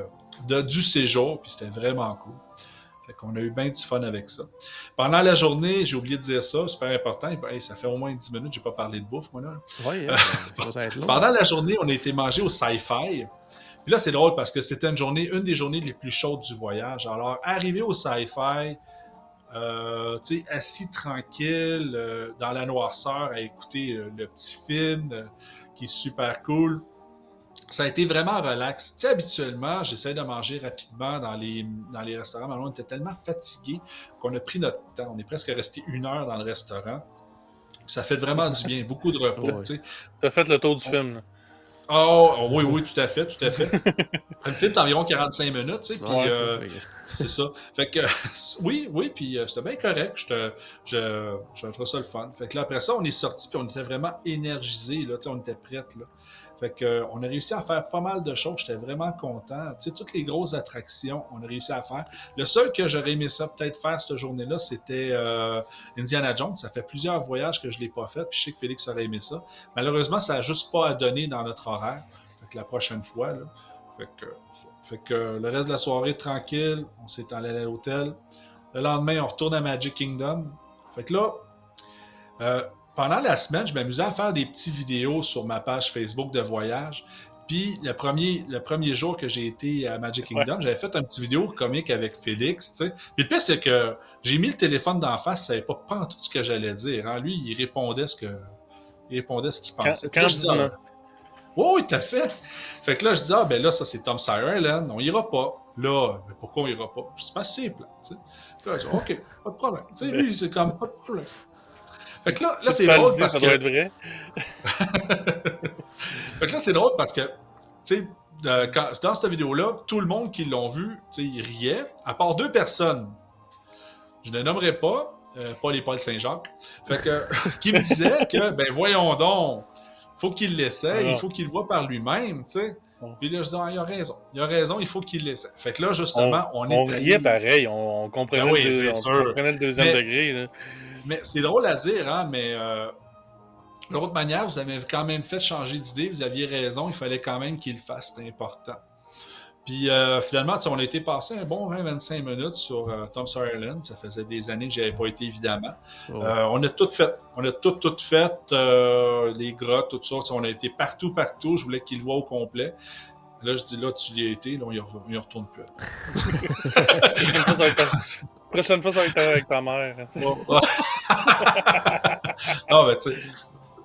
de- du séjour, puis c'était vraiment cool. Fait qu'on a eu bien du fun avec ça. Pendant la journée, j'ai oublié de dire ça, super important. Hey, ça fait au moins 10 minutes, j'ai pas parlé de bouffe, moi, là. Hein, long. Pendant la journée, on a été manger au sci-fi. Puis là, c'est drôle parce que c'était une journée, une des journées les plus chaudes du voyage. Alors, arrivé au sci-fi, euh, tu sais, assis tranquille, euh, dans la noirceur, à écouter euh, le petit film euh, qui est super cool. Ça a été vraiment relax. Tu sais, habituellement, j'essaie de manger rapidement dans les, dans les restaurants, mais on était tellement fatigués qu'on a pris notre temps. On est presque resté une heure dans le restaurant. Ça fait vraiment du bien, beaucoup de repos. Ouais. tu sais. T'as fait le tour du film. là. Oh, oh, oui, oui, tout à fait, tout à fait. le film est environ 45 minutes, tu sais, puis Ouais, euh, c'est ça. Fait que, oui, oui, puis euh, c'était bien correct. Je, je, je trouve ça le fun. Fait que là, après ça, on est sorti, puis on était vraiment énergisés, là, tu sais, on était prêts, là. Fait que, euh, on a réussi à faire pas mal de choses. J'étais vraiment content. Tu sais, toutes les grosses attractions, on a réussi à faire. Le seul que j'aurais aimé ça peut-être faire cette journée-là, c'était euh, Indiana Jones. Ça fait plusieurs voyages que je l'ai pas fait, puis je sais que Félix aurait aimé ça. Malheureusement, ça n'a juste pas à donner dans notre horaire. Fait que la prochaine fois, là. Que, fait que le reste de la soirée, tranquille, on s'est allé à l'hôtel. Le lendemain, on retourne à Magic Kingdom. Fait que là, euh, pendant la semaine, je m'amusais à faire des petites vidéos sur ma page Facebook de voyage. Puis le premier, le premier jour que j'ai été à Magic Kingdom, j'avais fait une petite vidéo comique avec Félix. tu sais. Puis le pire, c'est que j'ai mis le téléphone d'en face, il savait pas pas tout ce que j'allais dire. hein. Lui, il répondait ce que il répondait ce qu'il Quand- pensait. Là, je dis, ah, oui, à fait. Fait que là, je dis, ah, ben là, ça, c'est Tom Island. On ira pas. Là, ben pourquoi on ira pas? Je dis, pas c'est plat. tu sais. Puis là, je dis, OK, pas de problème. Tu sais, lui, c'est comme, pas de problème. Fait que là, là c'est drôle parce ça que. doit être vrai. Fait que là, c'est drôle parce que, tu sais, euh, dans cette vidéo-là, tout le monde qui l'ont vu, tu sais, ils riaient, à part deux personnes. Je ne nommerai pas, euh, Paul et Paul Saint-Jacques. Fait que, qui me disaient que, ben voyons donc, faut qu'il l'essaie, Ah. il faut qu'il le voit par lui-même, tu sais. Ah. Puis là, je dis, ah, il a raison. Il a raison, il faut qu'il l'essaie. Fait que là, justement, on, On, est on riait pareil, on, comprenait, Ben oui, le, on comprenait le deuxième Mais- degré. Là. Mais c'est drôle à dire, hein, mais euh, de l'autre manière, vous avez quand même fait changer d'idée, vous aviez raison, il fallait quand même qu'il le fasse, c'était important. Puis euh, finalement, on a été passé un bon 20-25 minutes sur euh, Tom Sawyer Island. Ça faisait des années que j'avais pas été, évidemment. Ouais. Euh, on a tout fait. On a tout, tout fait. les grottes, tout ça. On a été partout, partout. Je voulais qu'il le voit au complet. Là, je dis, là, tu y as été. Là, on y, re- on y retourne plus. Prochaine fois, ça va être avec ta mère. non, mais tu sais.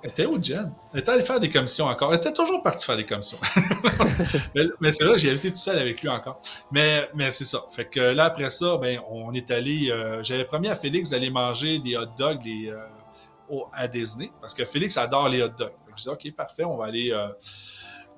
Elle était où, Jen? Elle était allée faire des commissions encore. Elle était toujours partie faire des commissions. mais c'est que j'ai été tout seul avec lui encore. Mais, mais c'est ça. Fait que là, après ça, ben, on est allé. euh, J'avais promis à Félix d'aller manger des hot dogs euh, au- à Disney. Parce que Félix adore les hot dogs. Fait que je dis, OK, parfait, on va aller. euh,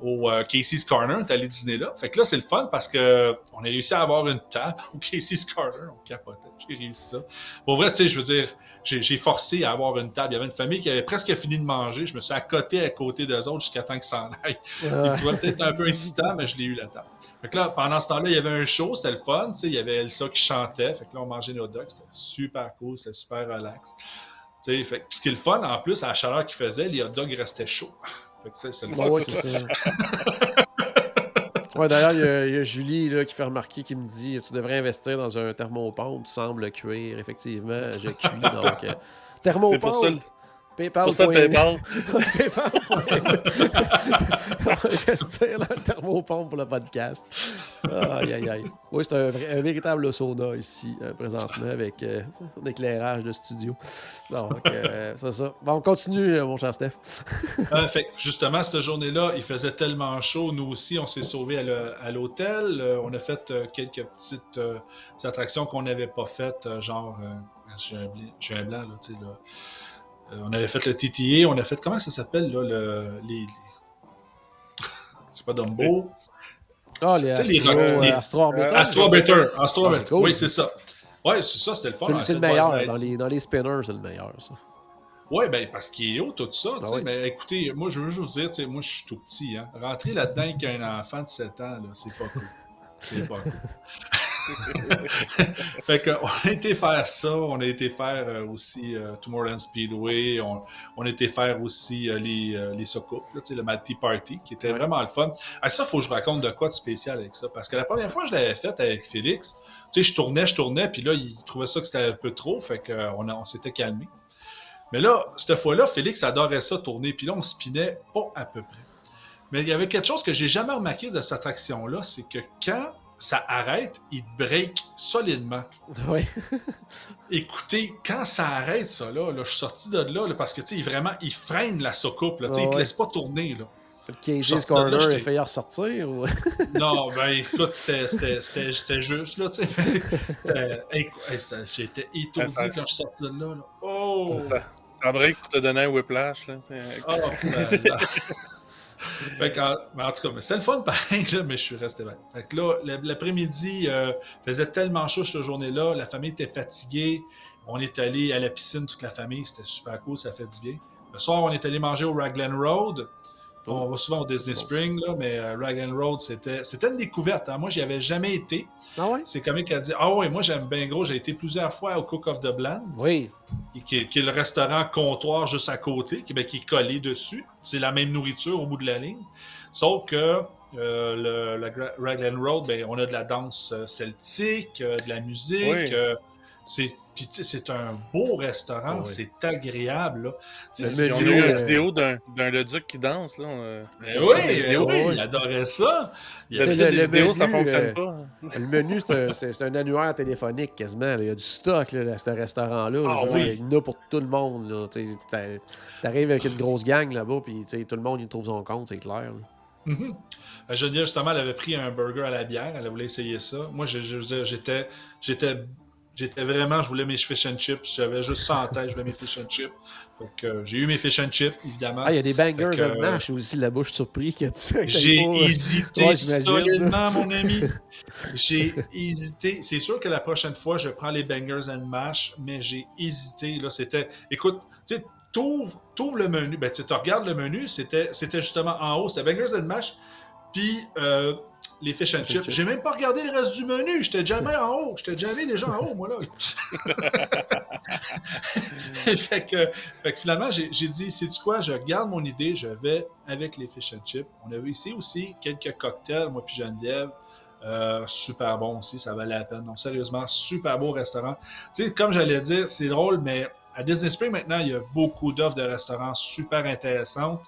au euh, Casey's Corner, on est allé dîner là. Fait que là, c'est le fun parce que on a réussi à avoir une table au Casey's Corner. On capotait. J'ai réussi ça. Pour vrai, tu sais, je veux dire, j'ai forcé à avoir une table. Il y avait une famille qui avait presque fini de manger. Je me suis accoté à côté d'eux autres jusqu'à temps qu'ils s'en aillent. Ils Ouais. trouvaient peut-être un peu insistant, mais je l'ai eu la table. Fait que là, pendant ce temps-là, il y avait un show, c'était le fun. Tu sais, il y avait Elsa qui chantait. Fait que là, on mangeait nos dogs. C'était super cool, c'était super relax. Tu sais, fait ce qui est le fun, en plus, à la chaleur qu'il faisait, les hot dogs restaient chauds. C'est le fun. Ouais, ouais, c'est ça. Ouais, d'ailleurs, il y a- il y, a Julie là, qui fait remarquer, qui me dit Tu devrais investir dans un thermopompe, tu sembles cuire. Effectivement, je cuis. donc, euh, thermopompe, PayPal. Pour ça, PayPal. PayPal. On va investir dans le thermopompe pour le podcast. Aïe, aïe, aïe. Oui, c'est un, véritable sauna ici, euh, présentement, avec euh, un éclairage de studio. Donc, euh, c'est ça. Bon, on continue, euh, mon cher Steph. Euh, fait que, justement, cette journée-là, il faisait tellement chaud. Nous aussi, on s'est sauvés à l'hôtel. Euh, on a fait euh, quelques petites euh, attractions qu'on n'avait pas faites, euh, genre, euh, j'ai un, un blanc, là, tu sais, là. Euh, on avait fait le TTA, on a fait, comment ça s'appelle, là, le, les... les- C'est pas Dumbo. Ah, sais, les Astro, euh, les- Astro Orbiter. Ah, Astro Orbiter, Astro Ah, c'est Orbiter. Oui, c'est ça. Ouais, c'est ça, c'était le fun. C'est le- meilleur. Dans les, dans les spinners, c'est le meilleur, ça. Ouais, ben parce qu'il est haut, tout ça. sais, oui. Mais écoutez, moi, je veux juste vous dire, moi, je suis tout petit. Hein. Rentrer là-dedans avec un enfant de 7 ans, c'est pas cool. C'est pas cool. fait que, on a été faire ça. On a été faire euh, aussi euh, Tomorrowland Speedway. On, on a été faire aussi euh, les, euh, les là, sais, le Mad Tea Party, qui était vraiment le fun. Ah, ça, faut que je raconte de quoi de spécial avec ça. Parce que la première fois que je l'avais fait avec Félix, tu sais, je tournais, je tournais, puis là, il trouvait ça que c'était un peu trop. Fait que, on, a- on s'était calmé. Mais là, cette fois-là, Félix adorait ça tourner, puis là, on spinait pas à peu près. Mais il y avait quelque chose que j'ai jamais remarqué de cette attraction-là, c'est que quand ça arrête, il te break solidement. Oui. Écoutez, quand ça arrête, ça, là, là, je suis sorti de là, là, parce que, tu sais, vraiment, il freine la soucoupe, là, tu sais, il te Ouais. laisse pas tourner, là. C'est le Corner, il a failli ressortir ou? Non, ben écoute, c'était- c'était c'était- c'était juste, là, tu sais. J'étais étourdi Ça- quand je suis sorti de là, là. Oh! Ça, ça break pour te donner un whiplash. Là, Oh, là, là. fait que, en, tout cas, c'était le fun pareil, mais je suis resté bien. Là, l'après-midi, euh, faisait tellement chaud cette journée-là, la famille était fatiguée. On est allé à la piscine, toute la famille, c'était super cool, ça fait du bien. Le soir, on est allé manger au Raglan Road. On va souvent au Disney Spring, là, mais euh, Raglan Road, c'était c'était une découverte. hein. Moi, j'y avais jamais été. Ah ouais? C'est comme qui a dit Ah ouais, moi j'aime bien gros. J'ai été plusieurs fois au Cook of the Bland Oui. qui est, qui est le restaurant comptoir juste à côté, qui, ben, qui est collé dessus. C'est la même nourriture au bout de la ligne. Sauf que euh, le, Raglan Road, ben, on a de la danse euh, celtique, euh, de la musique. Oui. euh, c'est, puis, tu sais, c'est un beau restaurant, oui. c'est agréable. Là. Ont menu, eu euh, une vidéo d'un d'un Leduc qui danse. Là, euh, Ben oui, ben vidéo. oui, oui. il adorait ça. Il le- vidéos, ça menu, fonctionne euh, pas. Le menu, c'est un, c'est- c'est un annuaire téléphonique quasiment. là. Il y a du stock là, à ce restaurant-là. là. Ah Je veux dire, oui. Il y en a pour tout le monde. là. Tu sais, t'a- T'arrives avec une grosse gang là-bas, puis tu sais, tout le monde il trouve son compte, c'est clair. là. Mhm. Euh, Geneviève, justement, elle avait pris un burger à la bière. Elle voulait essayer ça. Moi, je, je veux dire, j'étais, j'étais, vraiment, je voulais mes fish and chips. J'avais juste ça en tête, je voulais mes fish and chips. Donc, euh, j'ai eu mes fish and chips, évidemment. Ah, il y a des bangers que, and mash aussi. Je suis surpris que tu J'ai euh, hésité Ouais, solidement, mon ami. J'ai hésité. C'est sûr que la prochaine fois, je prends les bangers and mash, mais j'ai hésité. Là, c'était. Écoute, tu sais, t'ouvres, t'ouvres le menu. Ben, tu regardes le menu, c'était, c'était justement en haut. C'était bangers and mash, puis euh, les fish and chips. J'ai même pas regardé le reste du menu. J'étais jamais en haut. J'étais jamais déjà en haut, moi, là. fait, que, fait que finalement, j'ai dit, c'est du quoi, je garde mon idée, je vais avec les fish and chips. On a ici aussi quelques cocktails, moi puis Geneviève. Euh, super bon aussi, ça valait la peine. Donc, sérieusement, super beau restaurant. Tu sais, comme j'allais dire, c'est drôle, mais à Disney Spring, maintenant, il y a beaucoup d'offres de restaurants super intéressantes.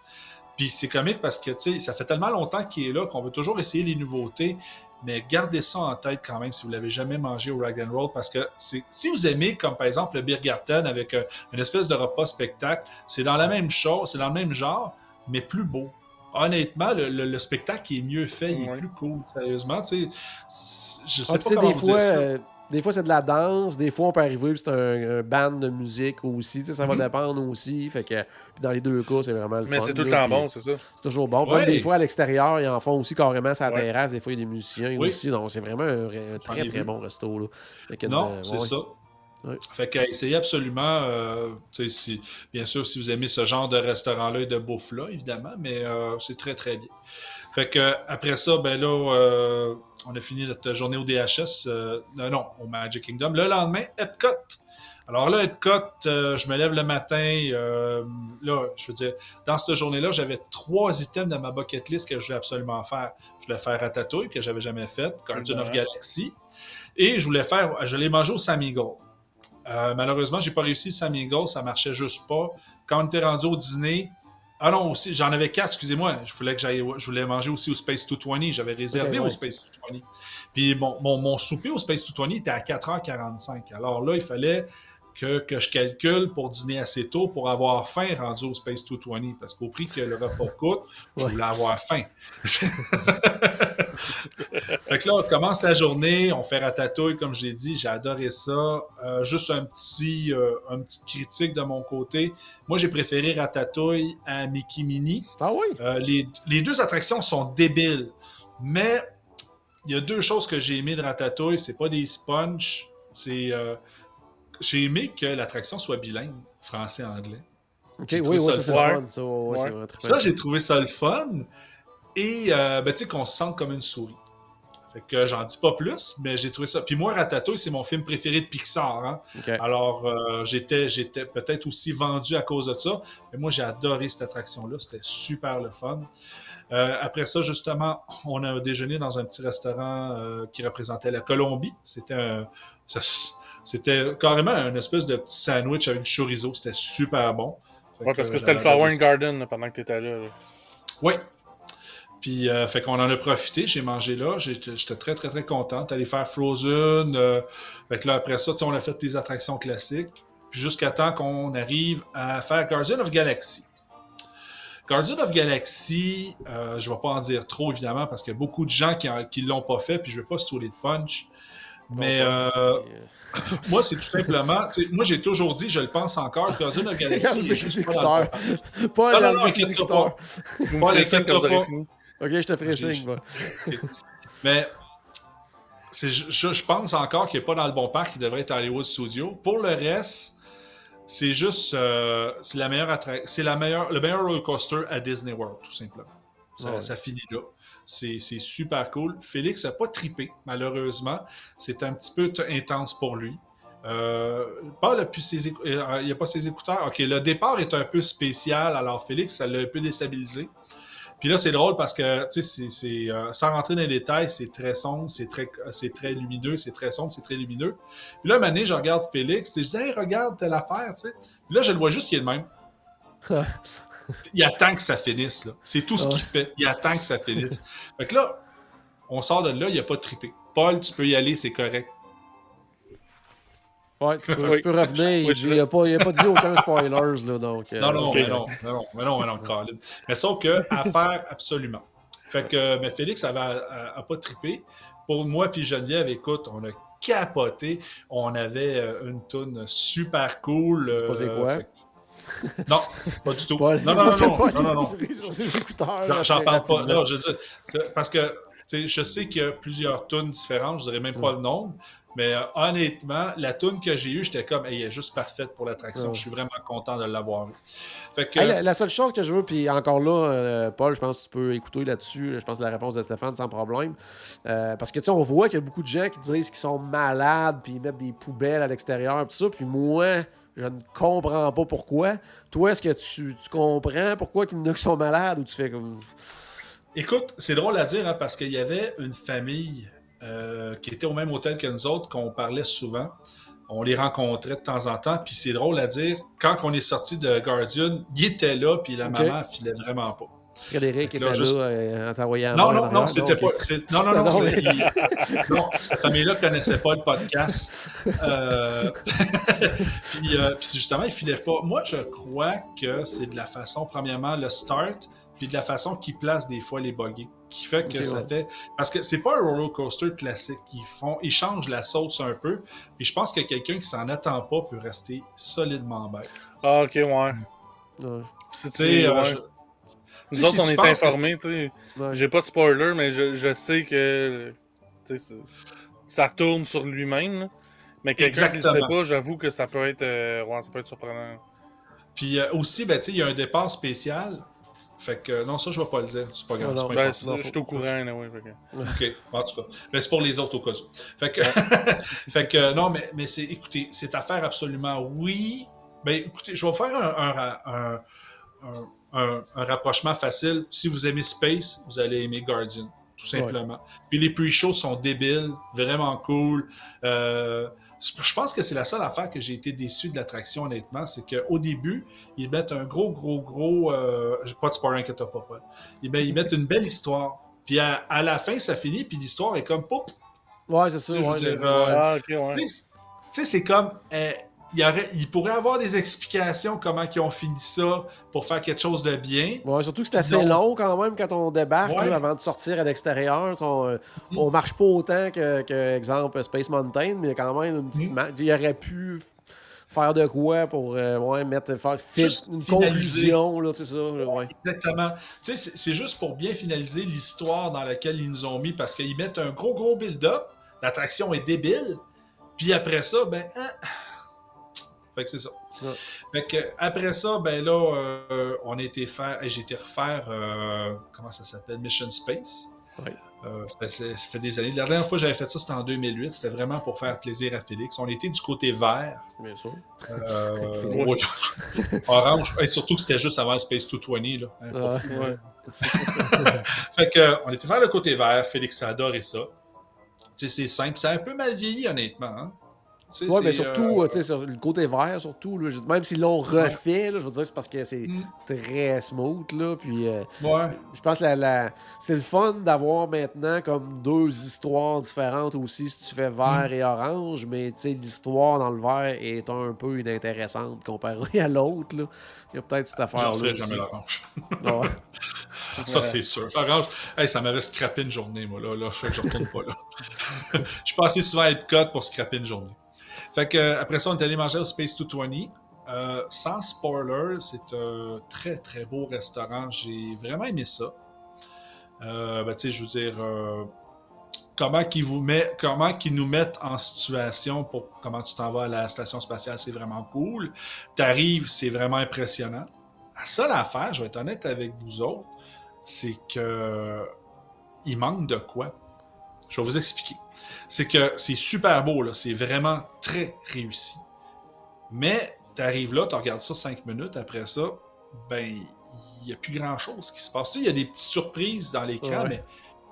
Puis c'est comique parce que, tu sais, ça fait tellement longtemps qu'il est là qu'on veut toujours essayer les nouveautés. Mais gardez ça en tête quand même si vous l'avez jamais mangé au Rag and Roll parce que c'est- si vous aimez, comme par exemple le Biergarten avec euh, une espèce de repas spectacle, c'est dans la même chose, c'est dans le même genre, mais plus beau. Honnêtement, le, le- le spectacle est mieux fait, il est Ouais. plus cool, sérieusement. Tu sais, je Ah, sais puis pas comment des vous fois, dire ça. euh, des fois c'est de la danse, des fois on peut arriver c'est un, un band de musique aussi, tu sais, ça va Mhm. dépendre aussi. Fait que dans les deux cas, c'est vraiment le Mais fun. c'est tout le temps bon, c'est ça? C'est toujours bon. Ouais. Même des fois à l'extérieur, ils en font aussi carrément sur la Ouais. terrasse. Des fois, il y a des musiciens Oui. aussi. Donc c'est vraiment un, très très vu. bon resto. Là. Fait que, Non, euh, c'est ouais. ça. Ouais. Fait qu'à essayer absolument, euh, si, bien sûr, si vous aimez ce genre de restaurant-là et de bouffe-là, évidemment, mais euh, c'est très, très bien. Fait que après ça, ben là, euh, on a fini notre journée au DHS, euh, non, au Magic Kingdom. Le lendemain, Epcot. Alors là, Epcot, euh, je me lève le matin, là, je veux dire, dans cette journée-là, j'avais trois items dans ma bucket list que je voulais absolument faire. Je voulais faire Ratatouille, que j'avais jamais fait, Guardian of. Galaxy, et je voulais faire, je l'ai mangé au Samigo. Malheureusement, j'ai pas réussi Sam Eagle, ça marchait juste pas. Quand on était rendu au dîner, ah non, aussi, j'en avais quatre, excusez-moi. Je voulais que j'aille, je voulais manger aussi au Space 220. J'avais réservé Ok, ouais. au Space 220. Puis mon, mon, mon souper au Space 220 était à 4h45. Alors là, il fallait que, que je calcule pour dîner assez tôt pour avoir faim rendu au Space 220. Parce qu'au prix que le repas coûte, je voulais avoir faim. fait que là, on commence la journée, on fait ratatouille, comme je l'ai dit, j'ai adoré ça. Euh, juste un petit, euh, un petit critique de mon côté. Moi, j'ai préféré ratatouille à Mickey Mini. Ah oui? Euh, les, les deux attractions sont débiles, mais il y a deux choses que j'ai aimé de Ratatouille. C'est pas des sponges, c'est euh, j'ai aimé que l'attraction soit bilingue, français-anglais. Ok, oui, oui, ça ça le c'est fun. le fun. Ça, ouais, ouais, Ouais. trippant. Ça, j'ai trouvé ça le fun. Et euh, ben, tu sais qu'on se sente comme une souris. Fait que j'en dis pas plus, mais j'ai trouvé ça. Puis moi, Ratatouille, c'est mon film préféré de Pixar. Hein? Alors, euh, j'étais, j'étais peut-être aussi vendu à cause de ça, mais moi, j'ai adoré cette attraction-là. C'était super le fun. Euh, après ça, justement, on a déjeuné dans un petit restaurant euh, qui représentait la Colombie. C'était un- ça- c'était carrément un espèce de petit sandwich avec du chorizo. C'était super bon. Fait Ouais, parce que euh, c'était le j'avais adoré Flower and Garden là, pendant que tu étais là. là. oui. Puis, euh, fait qu'on en a profité. J'ai mangé là. J'étais très, très, très content. T'allais faire Frozen. euh, fait que là, après ça, on a fait des attractions classiques. Puis jusqu'à temps qu'on arrive à faire Guardian of Galaxy. Guardian of Galaxy, euh, je ne vais pas en dire trop, évidemment, parce qu'il y a beaucoup de gens qui ne l'ont pas fait, puis je ne vais pas stouler de punch. Mais euh, euh, moi, c'est tout simplement... tu sais, Moi, j'ai toujours dit, je le pense encore, Guardian of Galaxy Regarde est juste pas dans. Pas Non, non, inquiète-toi pas. fini. Ok, je te ferai signe. Mais c'est- je, je pense encore qu'il n'est pas dans le bon parc, il devrait être à Hollywood Studio. Pour le reste, c'est juste euh, c'est la meilleure attra- c'est la meilleure le meilleur roller coaster à Disney World, tout simplement. Ça, Ouais. ça finit là. C'est super cool. Félix n'a pas tripé, malheureusement. C'est un petit peu intense pour lui. Euh, pas depuis ses écou- euh, il a pas ses écouteurs. Ok, le départ est un peu spécial, alors Félix, ça l'a un peu déstabilisé. Puis là, c'est drôle parce que, tu sais, euh, sans rentrer dans les détails, c'est très sombre, c'est très, lumineux, c'est très sombre, c'est très lumineux. Puis là, un je regarde Félix, et je dis, hey, regarde telle affaire, tu. Puis là, je le vois juste qu'il est le même. Il attend que ça finisse, là. C'est tout ce qu'il fait. Il attend que ça finisse. fait que là, on sort de là, il n'y a pas de trippé. Paul, tu peux y aller, c'est correct. Ouais, tu peux, Oui. tu peux revenir. Il n'a pas, pas dit aucun spoilers, là, donc... euh, Non, non, mais non, mais non, mais non, mais non, Colin. Mais sauf que, à faire, absolument. Fait que, mais Félix, ça va, a, a pas trippé. Pour moi puis Geneviève, écoute, on a capoté. On avait euh, une toune super cool. C'est euh, quoi? fait Non, pas du tout. Non, non, non, non, non, non, non. il a tiré sur ses écouteurs. Non, J'en parle pas. Non, je veux dire, parce que je sais qu'il y a plusieurs tunes différentes, je dirais même pas le nombre, mais euh, honnêtement, la tune que j'ai eue, j'étais comme, hey, elle est juste parfaite pour l'attraction. Je suis vraiment content de l'avoir eue. Fait que, Hey, la, la seule chose que je veux, puis encore là, euh, Paul, je pense que tu peux écouter là-dessus. Je pense la réponse de Stéphane sans problème. Euh, parce que tu sais, on voit qu'il y a beaucoup de gens qui disent qu'ils sont malades, puis ils mettent des poubelles à l'extérieur, tout ça. Puis moi, je ne comprends pas pourquoi. Toi, est-ce que tu, tu comprends pourquoi qu'il y en a qui sont malades ou tu fais comme. Écoute, c'est drôle à dire hein, parce qu'il y avait une famille euh, qui était au même hôtel que nous autres, qu'on parlait souvent. On les rencontrait de temps en temps, puis c'est drôle à dire. Quand on est sorti de Guardian, il était là, puis la Ok. maman filait vraiment pas. Frédéric était là, juste- là euh, en t'envoyant Non, non, non, c'était pas. c'est- Non, non, non, Non, c'est- mais- il- non, cette famille-là ne connaissait pas le podcast. Euh, puis, euh, puis justement, il filait pas. Moi, je crois que c'est de la façon, premièrement, le start, puis de la façon qu'ils placent des fois les buggés, qui fait que ça ouais. fait. Parce que c'est pas un roller coaster classique. Ils font, ils changent la sauce un peu. Puis je pense que quelqu'un qui s'en attend pas peut rester solidement bête. Ah, ok, ouais. Ouais, Tu sais, euh, ouais. je- Nous autres, si on est que informés, tu sais. ouais. J'ai pas de spoiler, mais je, je sais que tu sais, c'est- ça tourne sur lui-même. là. Mais quelqu'un qui ne sait pas, j'avoue que ça peut être, euh, ouais, ça peut être surprenant. Puis euh, aussi, ben, tu sais, il y a un départ spécial. Fait que non, ça, je vais pas le dire. C'est pas grave. Non, c'est pas non, Ben, je suis au courant, que- OK, en tout cas. Mais c'est pour les autres au cas où. Fait que, fait que non, mais, mais c'est, écoutez, cette affaire absolument oui. Ben, écoutez, je vais faire un, un, ra- un, un- un- un rapprochement facile. Si vous aimez Space, vous allez aimer Guardian. tout simplement. Puis les pre-shows sont débiles, vraiment cool. Euh, je pense que c'est la seule affaire que j'ai été déçu de l'attraction, honnêtement, c'est qu'au début, ils mettent un gros, gros, gros. Euh, pas de spoiler, inquiète pas, Paul. Ils, ils mettent une belle histoire. Puis à, la fin, ça finit, puis l'histoire est comme. Pop! Ouais, c'est ça. Ouais, ouais. Tu sais, c'est comme. Euh, il, y aurait, il pourrait avoir des explications comment ils ont fini ça pour faire quelque chose de bien. Ouais, surtout que c'est assez long quand même quand on débarque avant de sortir à l'extérieur. On, euh, mm. on, marche pas autant que, que, exemple, Space Mountain, mais quand même, une petite mm. il aurait pu faire de quoi pour euh, ouais, mettre faire une conclusion là c'est ça ouais. exactement tu sais c'est juste pour bien finaliser l'histoire dans laquelle ils nous ont mis parce qu'ils mettent un gros gros build-up l'attraction est débile puis après ça ben hein, fait que c'est ça. Fait que après ça, ben là, euh, on a été faire. J'ai été refaire euh, comment ça s'appelle? Mission Space. Euh, ça, fait, des années. La dernière fois que j'avais fait ça, c'était en 2008. C'était vraiment pour faire plaisir à Félix. On était du côté vert. Bien sûr. orange. Et surtout que c'était juste avant Space 220. Là. Hein, fait que, on était faire le côté vert. Félix a adoré ça. c'est simple. C'est un peu mal vieilli, honnêtement. Hein? Oui, mais surtout, euh, sur le côté vert, surtout, là, même s'ils l'ont refait, là, je veux dire, c'est parce que c'est mm. très smooth, là, puis euh, ouais. je pense que la, c'est le fun d'avoir maintenant comme deux histoires différentes aussi, si tu fais vert mm. et orange, mais tu sais, l'histoire dans le vert est un peu inintéressante comparée à l'autre, là. Il y a peut-être cette affaire-là. Je jamais l'orange. ça, c'est sûr. L'orange, ça m'avait scrappé une journée, moi, là, là, fait que je retourne pas là. je suis passé souvent à Epcot pour scraper une journée. Fait que, après ça, on est allé manger au Space 220. Euh, sans spoiler, c'est un très très beau restaurant. J'ai vraiment aimé ça. Euh, ben, je veux dire, euh, comment qu'ils vous comment qu'ils nous mettent en situation pour comment tu t'en vas à la station spatiale, c'est vraiment cool. T'arrives, c'est vraiment impressionnant. La seule affaire, je vais être honnête avec vous autres, c'est que il manque de quoi? Je vais vous expliquer c'est que c'est super beau, là. C'est vraiment très réussi. Mais tu arrives là, tu regardes ça cinq minutes, après ça, ben, il n'y a plus grand-chose qui se passe. Il y a des petites surprises dans l'écran, mais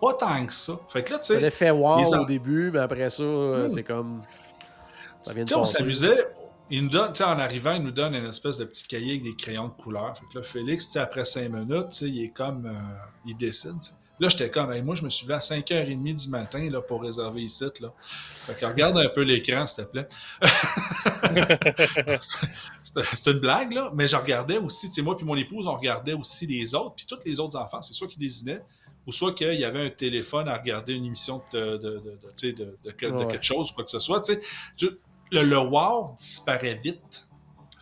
pas tant que ça. Fait que là, tu sais. l'effet wow au début, mais après ça, euh, hmm. c'est comme. Ça vient de on s'amusait. Il nous donne, en arrivant, il nous donne une espèce de petit cahier avec des crayons de couleur. Fait que là, Félix, après cinq minutes, il est comme. Euh, il dessine. Là, j'étais comme, moi, je me suis levé à 5h30 du matin là, pour réserver ici. Là. Fait que regarde un peu l'écran, s'il te plaît. c'est une blague, là, mais je regardais aussi, tu sais, moi puis mon épouse, on regardait aussi les autres, puis tous les autres enfants, c'est soit qui désignaient, ou soit qu'il y avait un téléphone à regarder une émission de, de, de, de quelque chose ou quoi que ce soit. Tu sais, le, le wow disparaît vite.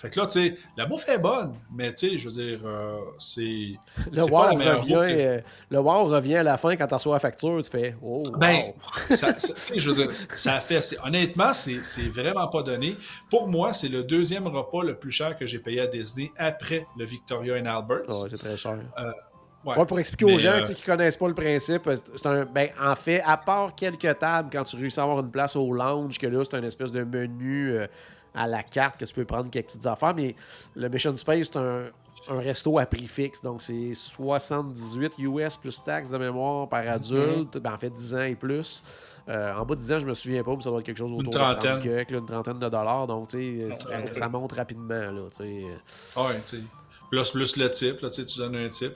Fait que là, tu sais, la bouffe est bonne, mais tu sais, je veux dire, euh, c'est. Le wow, revient, euh, le wow revient à la fin quand tu reçois la facture, tu fais Oh. Ben, ça, je veux dire, ça fait. Honnêtement, c'est vraiment pas donné. Pour moi, c'est le deuxième repas le plus cher que j'ai payé à Disney après le Victoria and Albert. C'est très cher. Euh, ouais. pour expliquer aux gens qui connaissent pas le principe, c'est un. Ben, en fait, à part quelques tables, quand tu réussis à avoir une place au lounge, que là, c'est un espèce de menu à la carte que tu peux prendre quelques petites affaires. Mais le Mission Space, c'est un, resto à prix fixe. Donc, c'est 78 US plus taxes de mémoire par adulte. Ben, en fait, 10 ans et plus. Euh, en bas de 10 ans, je me souviens pas, mais ça doit être quelque chose autour de 30 une trentaine de dollars. Donc, tu sais, ah, ça, monte rapidement. Là, ah ouais, tu sais. Plus, plus le type, là, tu donnes un type.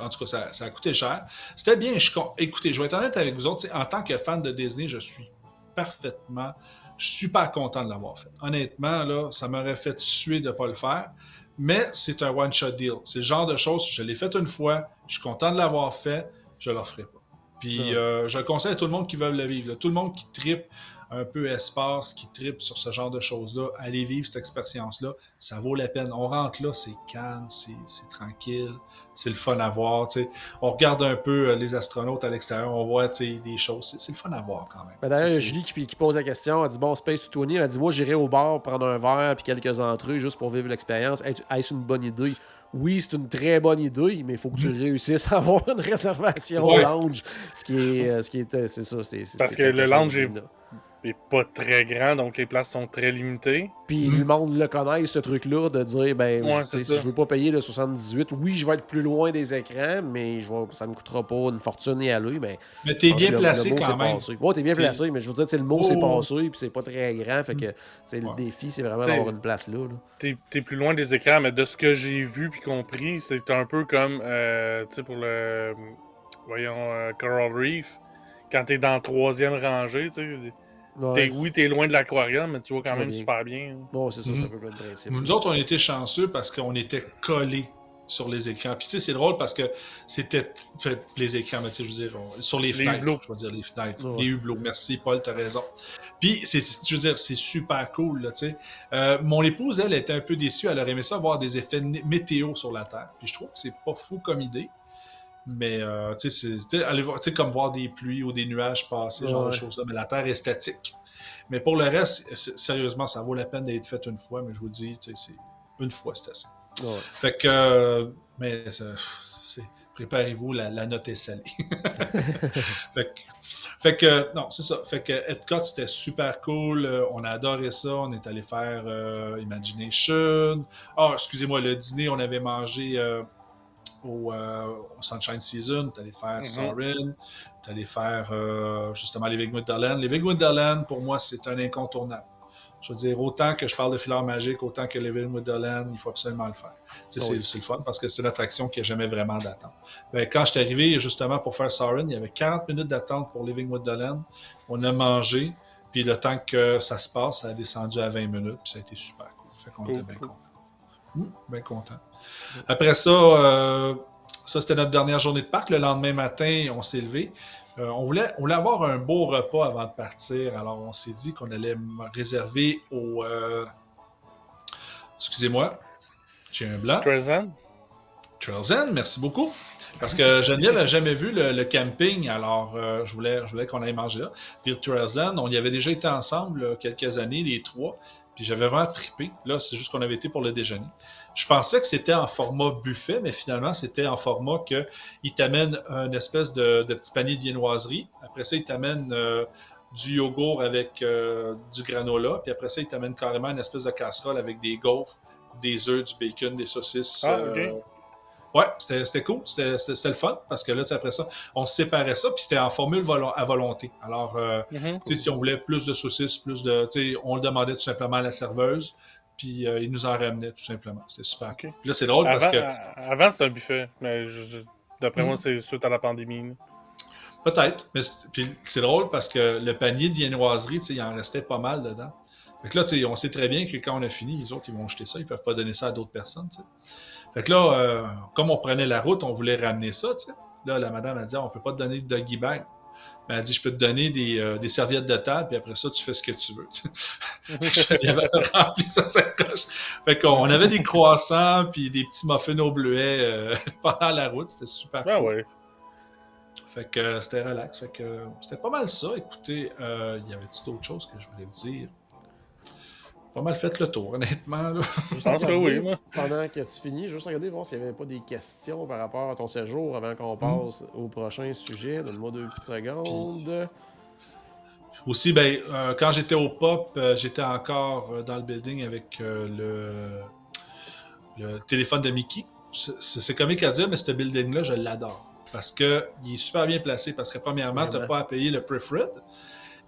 en tout cas, ça, ça a coûté cher. C'était bien. Je, écoutez, je vais être honnête avec vous autres. En tant que fan de Disney, je suis parfaitement je suis super content de l'avoir fait. Honnêtement, là, ça m'aurait fait suer de ne pas le faire. Mais c'est un one-shot deal. C'est le genre de choses, je l'ai fait une fois, je suis content de l'avoir fait, je ne le referai pas. Puis euh, je le conseille à tout le monde qui veut le vivre. Tout le monde qui tripe un peu espace, qui tripe sur ce genre de choses-là, allez vivre cette expérience-là. Ça vaut la peine. On rentre là, c'est calme, c'est tranquille, c'est le fun à voir. On regarde un peu euh, les astronautes à l'extérieur, on voit des choses. C'est le fun à voir quand même. Ben, d'ailleurs, Julie qui, pose la question, elle dit Bon, Space Tony, elle dit Moi, j'irai au bar prendre un verre puis quelques entrées juste pour vivre l'expérience. Est-ce une bonne idée oui, c'est une très bonne idée, mais il faut que tu mm. réussisses à avoir une réservation au lounge. Ce qui est, euh, ce qui est, euh, c'est ça. Parce que le lounge est, est pas très grand, donc les places sont très limitées. Puis Mhm. le monde le connaît, ce truc-là, de dire, ben, Ouais, c'est si je veux pas payer le 78, oui, je vais être plus loin des écrans, mais je vais, ça me coûtera pas une fortune y aller, mais... Mais t'es pense bien le- placé le quand même. passé. Ouais, t'es bien placé, mais je veux dire, le mot Oh, s'est ouais. passé, puis c'est pas très grand, fait que c'est le défi, c'est vraiment d'avoir une place là. là. T'es t'es plus loin des écrans, mais de ce que j'ai vu puis compris, c'est un peu comme, euh, tu sais, pour le, voyons, euh, Coral Reef, quand t'es dans la troisième rangée, tu sais, Ouais. t'es- oui, t'es loin de l'aquarium, mais tu vois quand même bien. super bien. Bon, c'est ça, c'est Mhm. un peu le principe. Nous autres, on était chanceux parce qu'on était collés sur les écrans. Puis tu sais, c'est drôle parce que c'était fait, les écrans, mais tu sais, je veux dire, on- sur les, Les fenêtres, hublots. je veux dire les fenêtres, Ouais. les hublots. Merci, Paul, t'as raison. Puis c'est, je veux dire, c'est super cool, là, tu sais. Euh, mon épouse, elle, était un peu déçue. Elle aurait aimé ça avoir des effets météo sur la Terre. Puis je trouve que c'est pas fou comme idée. Mais, euh, tu sais, aller voir- comme voir des pluies ou des nuages passer, genre de Ouais. choses-là. Mais la Terre est statique. Mais pour le reste, sérieusement, ça vaut la peine d'être fait une fois. Mais je vous le dis, c'est une fois, c'est assez. Ouais. Fait que, euh, mais préparez-vous, la, la note est salée. fait, que, fait que, non, c'est ça. Fait que Epcot, c'était super cool. Euh, on a adoré ça. On est allé faire euh, Imagination. Ah, excusez-moi, le dîner, on avait mangé euh, au, euh, au Sunshine Season. On est allé faire. Sorin. On est allé faire euh, justement Living Wonderland. Living Wonderland, pour moi, c'est un incontournable. Je veux dire, autant que je parle de fileurs magiques, autant que Living Wonderland, il faut absolument le faire. Tu sais, Oui. c'est- le fun parce que c'est une attraction qui n'a jamais vraiment d'attente. Ben, quand je suis arrivé justement pour faire Soren, il y avait 40 minutes d'attente pour Living Wonderland. On a mangé, puis le temps que ça se passe, ça a descendu à 20 minutes, puis ça a été super cool. Fait qu'on Cool, était bien contents. Hum, bien content. Après ça, euh, ça c'était notre dernière journée de parc. Le lendemain matin, on s'est levé. Euh, on, voulait, on voulait avoir un beau repas avant de partir, alors on s'est dit qu'on allait réserver au. euh, Excusez-moi, j'ai un blanc. Trezan? Trails End, merci beaucoup. Parce que Geneviève n'a jamais vu le, le camping, alors euh, je voulais, je voulais qu'on aille manger là. Puis Trails End, on y avait déjà été ensemble là, quelques années, les trois, puis j'avais vraiment trippé. Là, c'est juste qu'on avait été pour le déjeuner. Je pensais que c'était en format buffet, mais finalement, c'était en format que il t'amène une espèce de, de petit panier de viennoiserie. Après ça, il t'amène euh, du yogourt avec euh, du granola, puis après ça, il t'amène carrément une espèce de casserole avec des gaufres, des œufs, du bacon, des saucisses. Ah, euh. Ouais, c'était cool, c'était le fun, parce que là, après ça, on se séparait ça, puis c'était en formule volo- à volonté. Alors, euh, Mhm. tu sais, si on voulait plus de saucisses, plus de. Tu sais, on le demandait tout simplement à la serveuse, puis euh, il nous en ramenait tout simplement. C'était super Ok. cool. Puis là, c'est drôle parce que. à- avant, c'était un buffet, mais d'après moi, Mhm. c'est suite à la pandémie. Peut-être, mais c'est- puis c'est drôle parce que le panier de viennoiserie, tu sais, il en restait pas mal dedans. Fait que là, tu sais, on sait très bien que quand on a fini, les autres, ils vont jeter ça, ils peuvent pas donner ça à d'autres personnes. Fait que là, euh, comme on prenait la route, on voulait ramener ça, tu sais. Là, la madame a dit, on peut pas te donner de doggy bag. Mais elle a dit, je peux te donner des, euh, des serviettes de table, puis après ça, tu fais ce que tu veux. avait rempli sa sacoche. Fait qu'on avait des croissants, puis des petits muffins au bleuet euh, pendant la route. C'était super Ben cool. ouais. Fait que euh, c'était relax. Fait que c'était pas mal ça. Écoutez, il y avait-tu d'autres choses que je voulais vous dire? Pas mal fait le tour, honnêtement. là. Juste regarder, oui, moi. Pendant que tu finis, juste regarder voir s'il n'y avait pas des questions par rapport à ton séjour avant qu'on Hmm. passe au prochain sujet. Donne-moi deux petites secondes. Aussi, ben, euh, quand j'étais au pop, euh, j'étais encore euh, dans le building avec euh, le, le téléphone de Mickey. C'est c'est comique à dire, mais ce building-là, je l'adore. Parce qu'il est super bien placé. Parce que, premièrement, tu n'as pas à payer le preferred.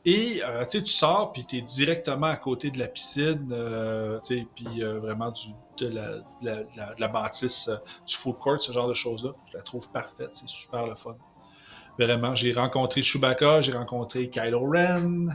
Et euh, tu sais, tu sors, puis tu es directement à côté de la piscine, euh, puis euh, vraiment du, de, la, de la, de la- de la bâtisse, euh, du food court, ce genre de choses-là. Je la trouve parfaite, c'est super le fun. Vraiment, j'ai rencontré Chewbacca, j'ai rencontré Kylo Ren.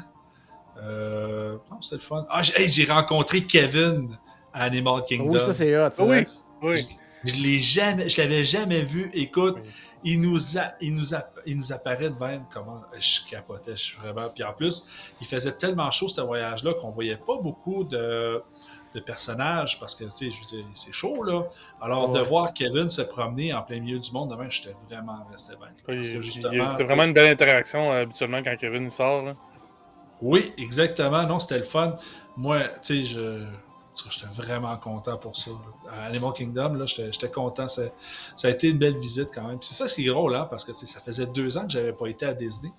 Euh, non, c'était le fun. Ah, j'ai hey, rencontré Kevin à Animal Kingdom. Oui, ça c'est hot. ça, Oui, oui. Je l'ai jamais, je l'avais jamais vu. Écoute, Oui. Il nous a, il nous a, il nous apparaît de même comment je capotais, je suis vraiment. Puis en plus, il faisait tellement chaud ce voyage-là qu'on voyait pas beaucoup de, de personnages parce que tu sais, je c'est chaud là. Alors de voir Kevin se promener en plein milieu du monde, demain, j'étais vraiment resté bien. Oui, C'était vraiment une belle interaction euh, habituellement quand Kevin sort. Là. Oui, exactement. Non, c'était le fun. Moi, tu sais, je. J'étais vraiment content pour ça. là. À Animal Kingdom, là, j'étais content. Ça, ça a été une belle visite quand même. C'est ça qui est drôle, hein, parce que ça faisait deux ans que j'avais pas été à Disney.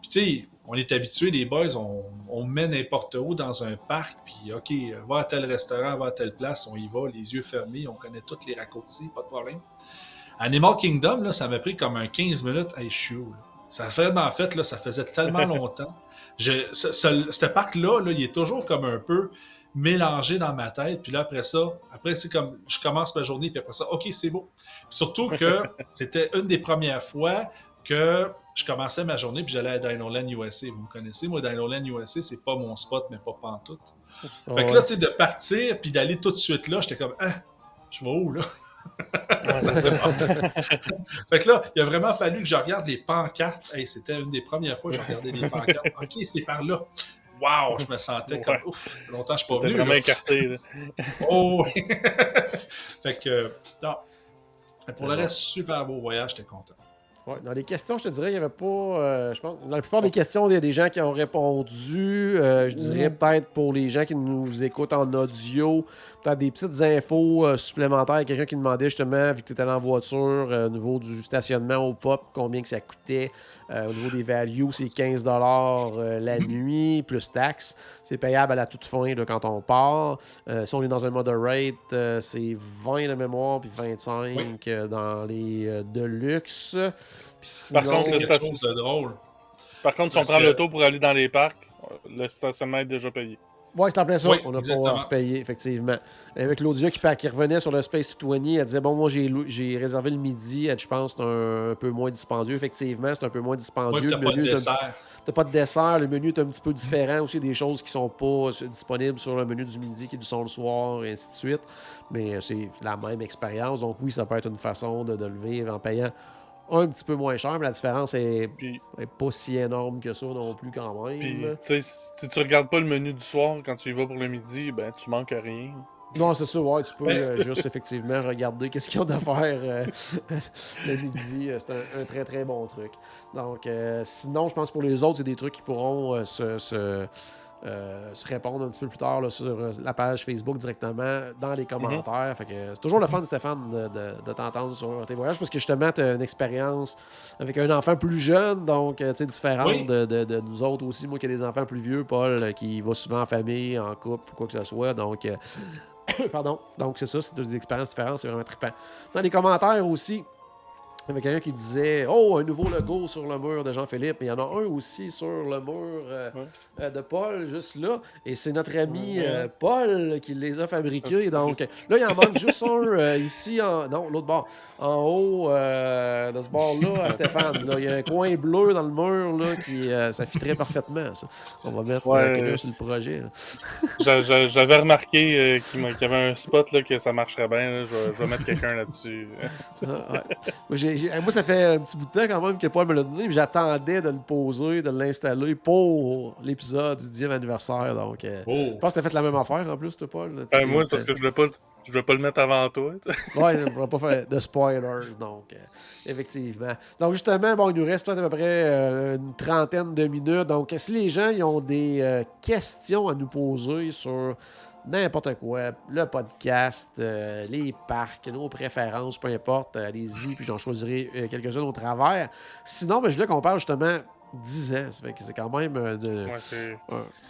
Puis tu sais, on est habitué, les boys, on, on met n'importe où dans un parc, puis OK, va à tel restaurant, va à telle place, on y va, les yeux fermés, on connaît toutes les raccourcis, pas de problème. Animal Kingdom, là, ça m'a pris comme un 15 minutes. Hey, je suis où, là? Ça fait, en fait, là, ça faisait tellement longtemps. Je, ce, ce, ce parc-là, là, il est toujours comme un peu mélangé dans ma tête. Puis là, après ça, après, c'est comme, je commence ma journée, puis après ça, OK, c'est beau. Puis surtout que c'était une des premières fois que je commençais ma journée, puis j'allais à Dinoland USA. Vous me connaissez, moi, Dinoland USA, c'est pas mon spot, mais pas pantoute. Fait que là, tu sais, de partir, puis d'aller tout de suite là, j'étais comme, ah, je vais où, là? Ça fait fait que là, il a vraiment fallu que je regarde les pancartes. Hey, c'était une des premières fois que je regardais les pancartes. OK, c'est par là. Wow, je me sentais comme Ouais. ouf, longtemps je suis pas venu. vraiment là. écarté. là. Oh! oui. fait que, non. Pour le reste, super beau voyage, j'étais content. Ouais, dans les questions, je te dirais, il n'y avait pas. euh, je pense, dans la plupart des questions, il y a des gens qui ont répondu. Euh, je dirais peut-être pour les gens qui nous écoutent en audio, peut-être des petites infos euh, supplémentaires. Quelqu'un qui demandait justement, vu que tu étais en voiture, euh, au niveau du stationnement au pop, combien que ça coûtait. Euh, au niveau des values, c'est 15 euh, la nuit, plus taxes. C'est payable à la toute fin là, quand on part. Euh, si on est dans un moderate, euh, c'est 20 de mémoire, puis 25 Oui. euh, dans les euh, Deluxe. Puis Par sinon- contre, quelque chose de drôle. Par contre, si on prend que- l'auto pour aller dans les parcs, le stationnement est déjà payé. Ouais, c'est en plein ça. Oui, on n'a exactement. pas repayé, effectivement. Avec Claudia qui, qui revenait sur le Space 220, elle disait Bon, moi, j'ai réservé le midi. Elle Je pense que c'est un, un peu moins dispendieux. Effectivement, c'est un peu moins dispendieux. le pas de menu. T'as pas de dessert, le menu est un petit peu différent aussi, des choses qui sont pas euh, disponibles sur le menu du midi qui sont le soir, et ainsi de suite. Mais euh, c'est la même expérience, donc oui, ça peut être une façon de, de le vivre en payant un petit peu moins cher, mais la différence est, Puis, est pas si énorme que ça non plus quand même. puis tu sais, si tu regardes pas le menu du soir quand tu y vas pour le midi, ben tu manques à rien. Non, c'est ça, ouais, tu peux euh, juste effectivement regarder qu'est-ce qu'ils ont à faire euh, le midi. euh, C'est un, un très très bon truc. Donc, euh, sinon, je pense que pour les autres, c'est des trucs qui pourront se, se, euh, se répondre un petit peu plus tard là, sur euh, la page Facebook directement dans les commentaires. Fait que c'est toujours le fun, Stéphane, de, de- de t'entendre sur tes voyages parce que justement, tu as une expérience avec un enfant plus jeune, donc euh, tu sais, différente Oui. de, nous autres aussi. Moi qui ai des enfants plus vieux, Paul, qui va souvent en famille, en couple, quoi que ce soit. Donc, euh, Pardon. Donc, c'est ça, c'est des expériences différentes, c'est vraiment trippant. Dans les commentaires aussi, il y avait quelqu'un qui disait Oh, un nouveau logo sur le mur de Jean-Philippe. Il y en a un aussi sur le mur euh, Ouais. euh, de Paul, juste là. Et c'est notre ami Ouais. euh, Paul qui les a fabriqués. Donc là, il en manque juste un euh, ici, en... non, l'autre bord, en haut de ce bord-là, à Stéphane. Là, Il y a un coin bleu dans le mur là, qui ça fitterait parfaitement. Ça. On va mettre Ouais. quelqu'un sur le projet. J'avais remarqué qu'il y avait un spot là, que ça marcherait bien. là. Je, vais, je vais mettre quelqu'un là-dessus. Ah, moi, j'ai- moi, ça fait un petit bout de temps quand même que Paul me l'a donné, mais j'attendais de le poser, de l'installer pour l'épisode du 10e anniversaire. Donc, euh, Oh! je pense que tu as fait la même affaire en plus, toi, Paul. Ben, moi, c'est parce que je voulais pas, je voulais pas le mettre avant toi. Ouais, on ne va pas faire de spoilers, donc, euh, effectivement. Donc, justement, bon, il nous reste peut-être à peu près euh, une trentaine de minutes. Donc, si les gens ils ont des questions à nous poser sur n'importe quoi, le podcast, euh, les parcs, nos préférences, peu importe, euh, allez-y, puis j'en choisirai euh, quelques-uns au travers. Sinon, ben, je voulais qu'on parle justement 10 ans. C'est quand même euh, de, Ouais,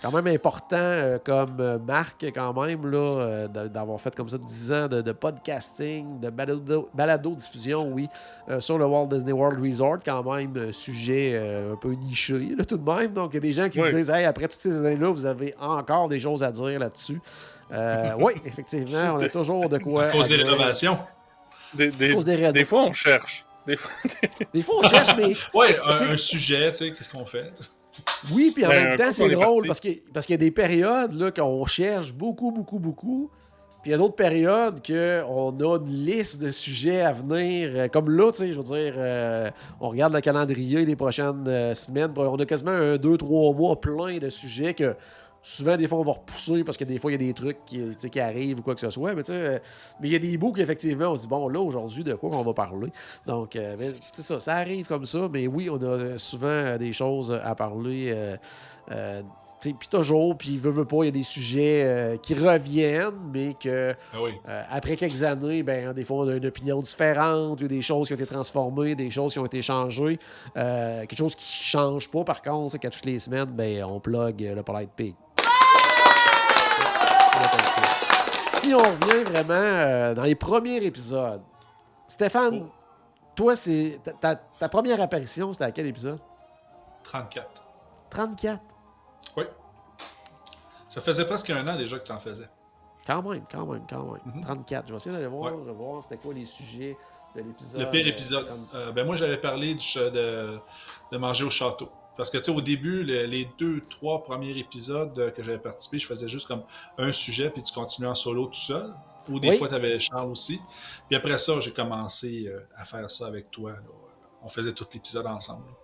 quand même important euh, comme euh, marque, quand même, là, euh, d'avoir fait comme ça 10 ans de, de podcasting, de balado- balado-diffusion, oui, euh, sur le Walt Disney World Resort, quand même, sujet euh, un peu niché, là, tout de même. Donc, il y a des gens qui Oui. disent, hey, après toutes ces années-là, vous avez encore des choses à dire là-dessus. Euh, oui, effectivement, on a toujours de quoi. À cause à des rénovations. Des, des- À cause des raids. des fois, on cherche. Des fois, Des fois, on cherche, mais Ouais, C'est- un, un sujet, tu sais, qu'est-ce qu'on fait? Oui, puis en Ben, même temps, c'est drôle parce que parce qu'il y a des périodes là, qu'on cherche beaucoup, beaucoup, beaucoup. Puis il y a d'autres périodes qu'on a une liste de sujets à venir. euh, Comme là, tu sais, je veux dire, euh, on regarde le calendrier des prochaines euh, semaines. On a quasiment un, deux, trois mois plein de sujets que souvent, des fois, on va repousser parce que des fois, il y a des trucs qui, arrivent ou quoi que ce soit. Mais euh, mais il y a des bouts qu'effectivement, on se dit, bon, là, aujourd'hui, de quoi qu'on va parler? Donc, euh, mais, c'est ça, ça arrive comme ça. Mais oui, on a souvent euh, des choses à parler. euh, euh, puis toujours, puis veut, veut pas, il y a des sujets euh, qui reviennent, mais que Ah oui. euh, après quelques années, ben, des fois, on a une opinion différente, il y a des choses qui ont été transformées, des choses qui ont été changées. Euh, quelque chose qui change pas, par contre, c'est qu'à toutes les semaines, ben, on plug euh, le Polite Pig. Si on revient vraiment euh, dans les premiers épisodes, Stéphane, Oh. toi, c'est ta, ta- ta première apparition, c'était à quel épisode? 34. 34. Oui. Ça faisait presque un an déjà que tu en faisais. Quand même, quand même, quand même. Mhm. 34. Je vais essayer d'aller voir, Ouais. voir c'était quoi les sujets de l'épisode. Le pire euh, épisode. Euh, ben moi, j'avais parlé du de manger au château. Parce que, tu sais, au début, le- les deux, trois premiers épisodes euh, que j'avais participé, je faisais juste comme un sujet, puis tu continuais en solo tout seul. Ou des Oui. fois, tu avais Charles aussi. Puis après ça, j'ai commencé euh, à faire ça avec toi. là. On faisait tout l'épisode ensemble. là.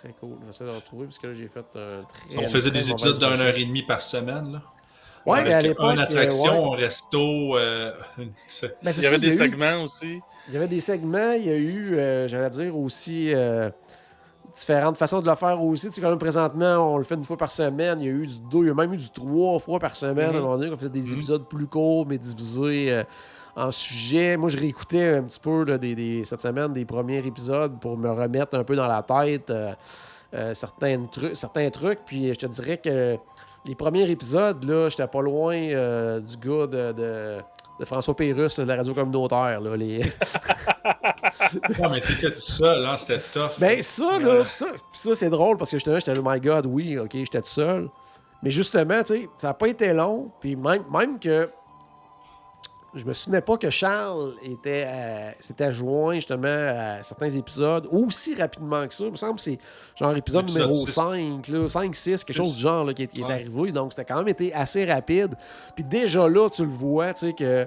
Très cool. J'essaie de le retrouver parce que là, j'ai fait un très. On faisait très des épisodes d'une heure et demie par semaine. Là. Ouais, Avec mais à l'époque. Une euh, attraction, ouais. un resto. euh, Ben, Il y avait ça, des segments aussi. Il y avait des segments, il y a eu, euh, j'allais dire aussi, euh, différentes façons de le faire aussi. Tu sais, comme présentement, on le fait une fois par semaine. Il y a eu du deux, il y a même eu du trois fois par semaine. Mhm. À un moment donné, on faisait des Mhm. épisodes plus courts, mais divisés euh, en sujets. Moi, je réécoutais un petit peu là, des, des- cette semaine des premiers épisodes pour me remettre un peu dans la tête euh, euh, certains, trucs, certains trucs. Puis je te dirais que les premiers épisodes, là, j'étais pas loin du gars de, de- de François Pérusse de la radio communautaire. Là, les... Non, mais t'étais tout seul, hein, c'était tough. Ben ça, là, pis ça, pis ça c'est drôle parce que justement, j'étais là, my God, oui, ok, j'étais tout seul. Mais justement, tu sais, ça n'a pas été long. Puis même, même que je me souvenais pas que Charles était euh, s'était joint justement à certains épisodes aussi rapidement que ça. Il me semble que c'est genre épisode Épisode numéro six. 5, là, 5, 6, quelque chose du genre là, qui est, qui est Ouais. arrivé. Donc c'était quand même été assez rapide. Puis déjà là, tu le vois, tu sais, que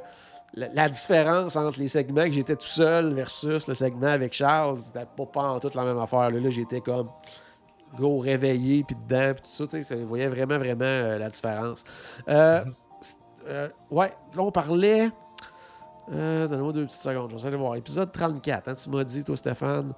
la, la différence entre les segments que j'étais tout seul versus le segment avec Charles, c'était pas, pas en toute la même affaire. Là, Là, j'étais comme go réveillé, puis dedans, puis tout ça. Tu sais, voyez vraiment, vraiment euh, la différence. Euh, c'est- euh, ouais, là, on parlait. Euh, Donne-moi deux petites secondes. Je vais aller voir. Épisode 34, hein, tu m'as dit, toi, Stéphane.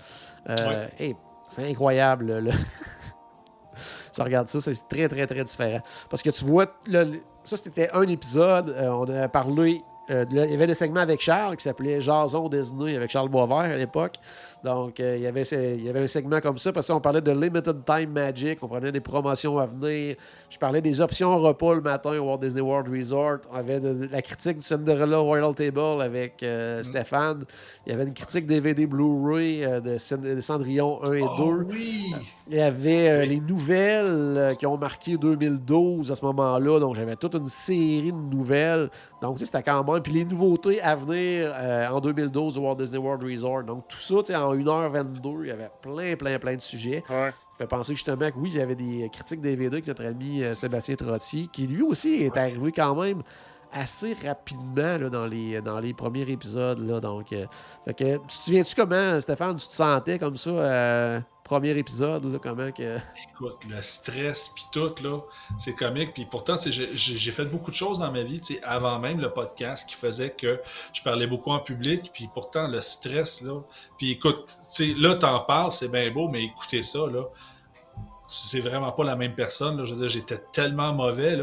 Euh, hey, c'est incroyable. là, je regarde ça, c'est très, très, très différent. Parce que tu vois, le- ça, c'était un épisode. euh, on a parlé. il y avait le segment avec Charles qui s'appelait Jason Disney avec Charles Boisvert à l'époque. Donc, euh, il, y avait, il y avait un segment comme ça. Parce qu'on parlait de Limited Time Magic. On prenait des promotions à venir. Je parlais des options repas le matin au Walt Disney World Resort. On avait de- de la critique du Cinderella Royal Table avec euh, Stéphane. Il y avait une critique DVD Blu-ray euh, de, Cend- de Cendrillon 1 et 2. Oh oui! Il y avait les nouvelles qui ont marqué 2012 à ce moment-là. Donc, j'avais toute une série de nouvelles. Donc, c'était quand même. Puis les nouveautés à venir en 2012 au Walt Disney World Resort. Donc, tout ça, tu sais, en 1h22, il y avait plein, plein, plein de sujets. Ouais. Ça fait penser justement que oui, il y avait des critiques DVD avec notre ami euh, Sébastien Trottier, qui lui aussi est arrivé quand même assez rapidement là, dans, les, dans les premiers épisodes. Là, donc, euh, fait que, tu te souviens-tu comment, Stéphane, tu te sentais comme ça, euh, premier épisode, là, comment que... Écoute, le stress puis tout, là, c'est comique. Puis pourtant, j'ai fait beaucoup de choses dans ma vie, avant même le podcast qui faisait que je parlais beaucoup en public. Puis pourtant, le stress, là. Puis écoute, là, t'en parles, c'est bien beau, mais écoutez ça, là. C'est vraiment pas la même personne. Là. Je veux dire, j'étais tellement mauvais.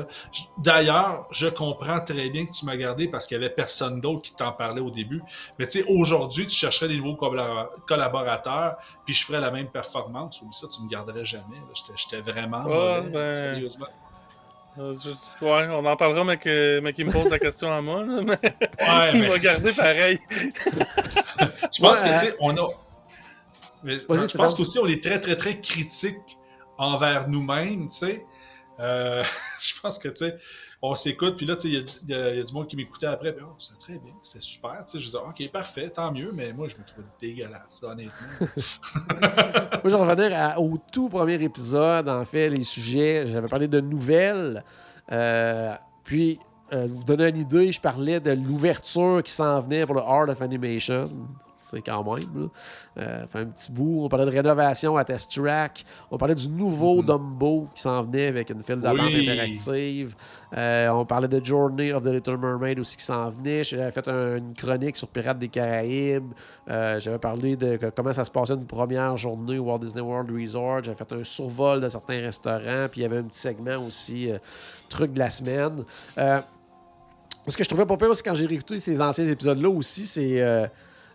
D'ailleurs, je comprends très bien que tu m'as gardé parce qu'il y avait personne d'autre qui t'en parlait au début. Mais tu sais, aujourd'hui, tu chercherais des nouveaux collabora- collaborateurs, puis je ferais la même performance. Oublie ça, tu me garderais jamais. J'étais- J'étais vraiment Ah, mauvais, ben. sérieusement. Euh, je- ouais, on en parlera, mais qu'il me pose la question à moi. là, mais Ouais, il mais va garder pareil. je pense Ouais, que, tu sais, on a. Mais je pense qu'aussi, on est très, très, très critique envers nous-mêmes, tu sais. Euh, je pense que, tu sais, on s'écoute, puis là, tu sais, il y a- y, y du monde qui m'écoutait après, puis oh, c'était très bien, c'était super, tu sais. Je disais, ok, parfait, tant mieux, mais moi, je me trouvais dégueulasse, honnêtement. Moi, je vais revenir à- au tout premier épisode, en fait, les sujets. J'avais parlé de nouvelles. Euh, puis, euh, vous donner une idée, je parlais de l'ouverture qui s'en venait pour le Art of Animation. C'est quand même. Là. Euh, fait un petit bout. On parlait de rénovation à Test Track. On parlait du nouveau Mhm. Dumbo qui s'en venait avec une file d'attente Oui. interactive. Euh, on parlait de Journey of the Little Mermaid aussi qui s'en venait. J'avais fait un- une chronique sur Pirates des Caraïbes. Euh, J'avais parlé de comment ça se passait une première journée au Walt Disney World Resort. J'avais fait un survol de certains restaurants. Puis il y avait un petit segment aussi, euh, truc de la semaine. Ce que je trouvais pas pire aussi quand j'ai réécouté ces anciens épisodes-là aussi, c'est.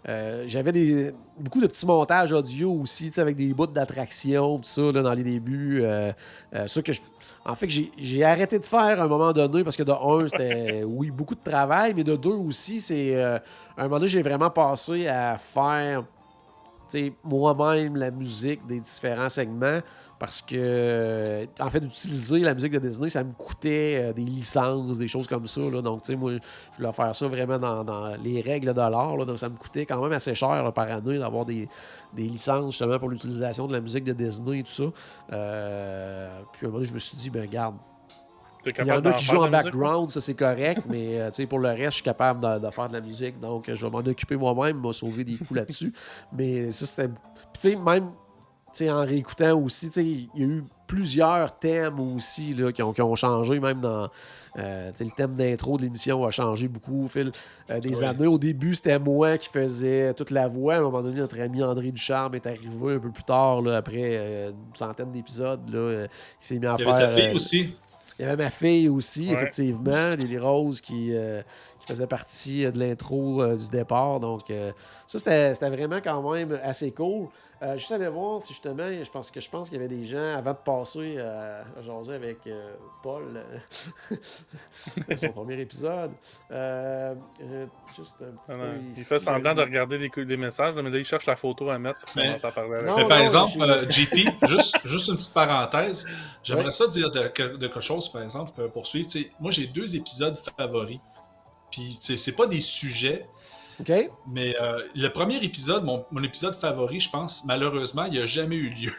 Euh, j'avais des, beaucoup de petits montages audio aussi, avec des bouts d'attraction, tout ça, là, dans les débuts. Euh, euh, ça que je- en fait, j'ai, j'ai arrêté de faire à un moment donné parce que de un, c'était, oui, beaucoup de travail, mais de deux aussi, c'est. à un moment donné, j'ai vraiment passé à faire moi-même la musique des différents segments parce que, euh, en fait, d'utiliser la musique de Disney, ça me coûtait euh, des licences, des choses comme ça. là. Donc, tu sais, moi, je voulais faire ça vraiment dans, dans les règles de l'art. Donc, ça me coûtait quand même assez cher là, par année d'avoir des, des licences justement pour l'utilisation de la musique de Disney et tout ça. Euh, puis, à un moment donné, je me suis dit, ben, regarde, T'es il y en a qui jouent en musique, background, ça c'est correct, mais euh, tu sais, pour le reste, je suis capable de, de faire de la musique, donc je vais m'en occuper moi-même, m'a sauvé des coups là-dessus. Mais ça, c'est. Puis tu sais, même en réécoutant aussi, il y a eu plusieurs thèmes aussi là, qui, ont, qui ont changé, même dans. euh, le thème d'intro de l'émission a changé beaucoup au fil euh, des Oui. années. Au début, c'était moi qui faisais toute la voix. À un moment donné, notre ami André Ducharme est arrivé un peu plus tard, là, après euh, une centaine d'épisodes. il s'est mis à Il y faire. avait ta fille aussi. il y avait ma fille aussi, Ouais. effectivement, Lily Rose, qui faisait partie euh, de l'intro euh, du départ. Donc, euh, ça, c'était vraiment quand même assez cool. Euh, juste aller voir si justement, je pense que je pense qu'il y avait des gens avant de passer euh, à jaser avec euh, Paul, euh, son premier épisode. Juste un petit Ah peu Il ici, fait semblant de regarder les, messages, mais là, il cherche la photo à mettre pour Mais- commencer à parler avec. Non, Mais par non, exemple, euh, JP, juste, juste une petite parenthèse. J'aimerais Ouais. ça dire de, que- de quelque chose, par exemple, pour suivre. Tu sais, moi, j'ai deux épisodes favoris. Puis, tu sais, c'est pas des sujets, OK? mais euh, le premier épisode, mon, mon épisode favori, je pense, malheureusement, il a jamais eu lieu.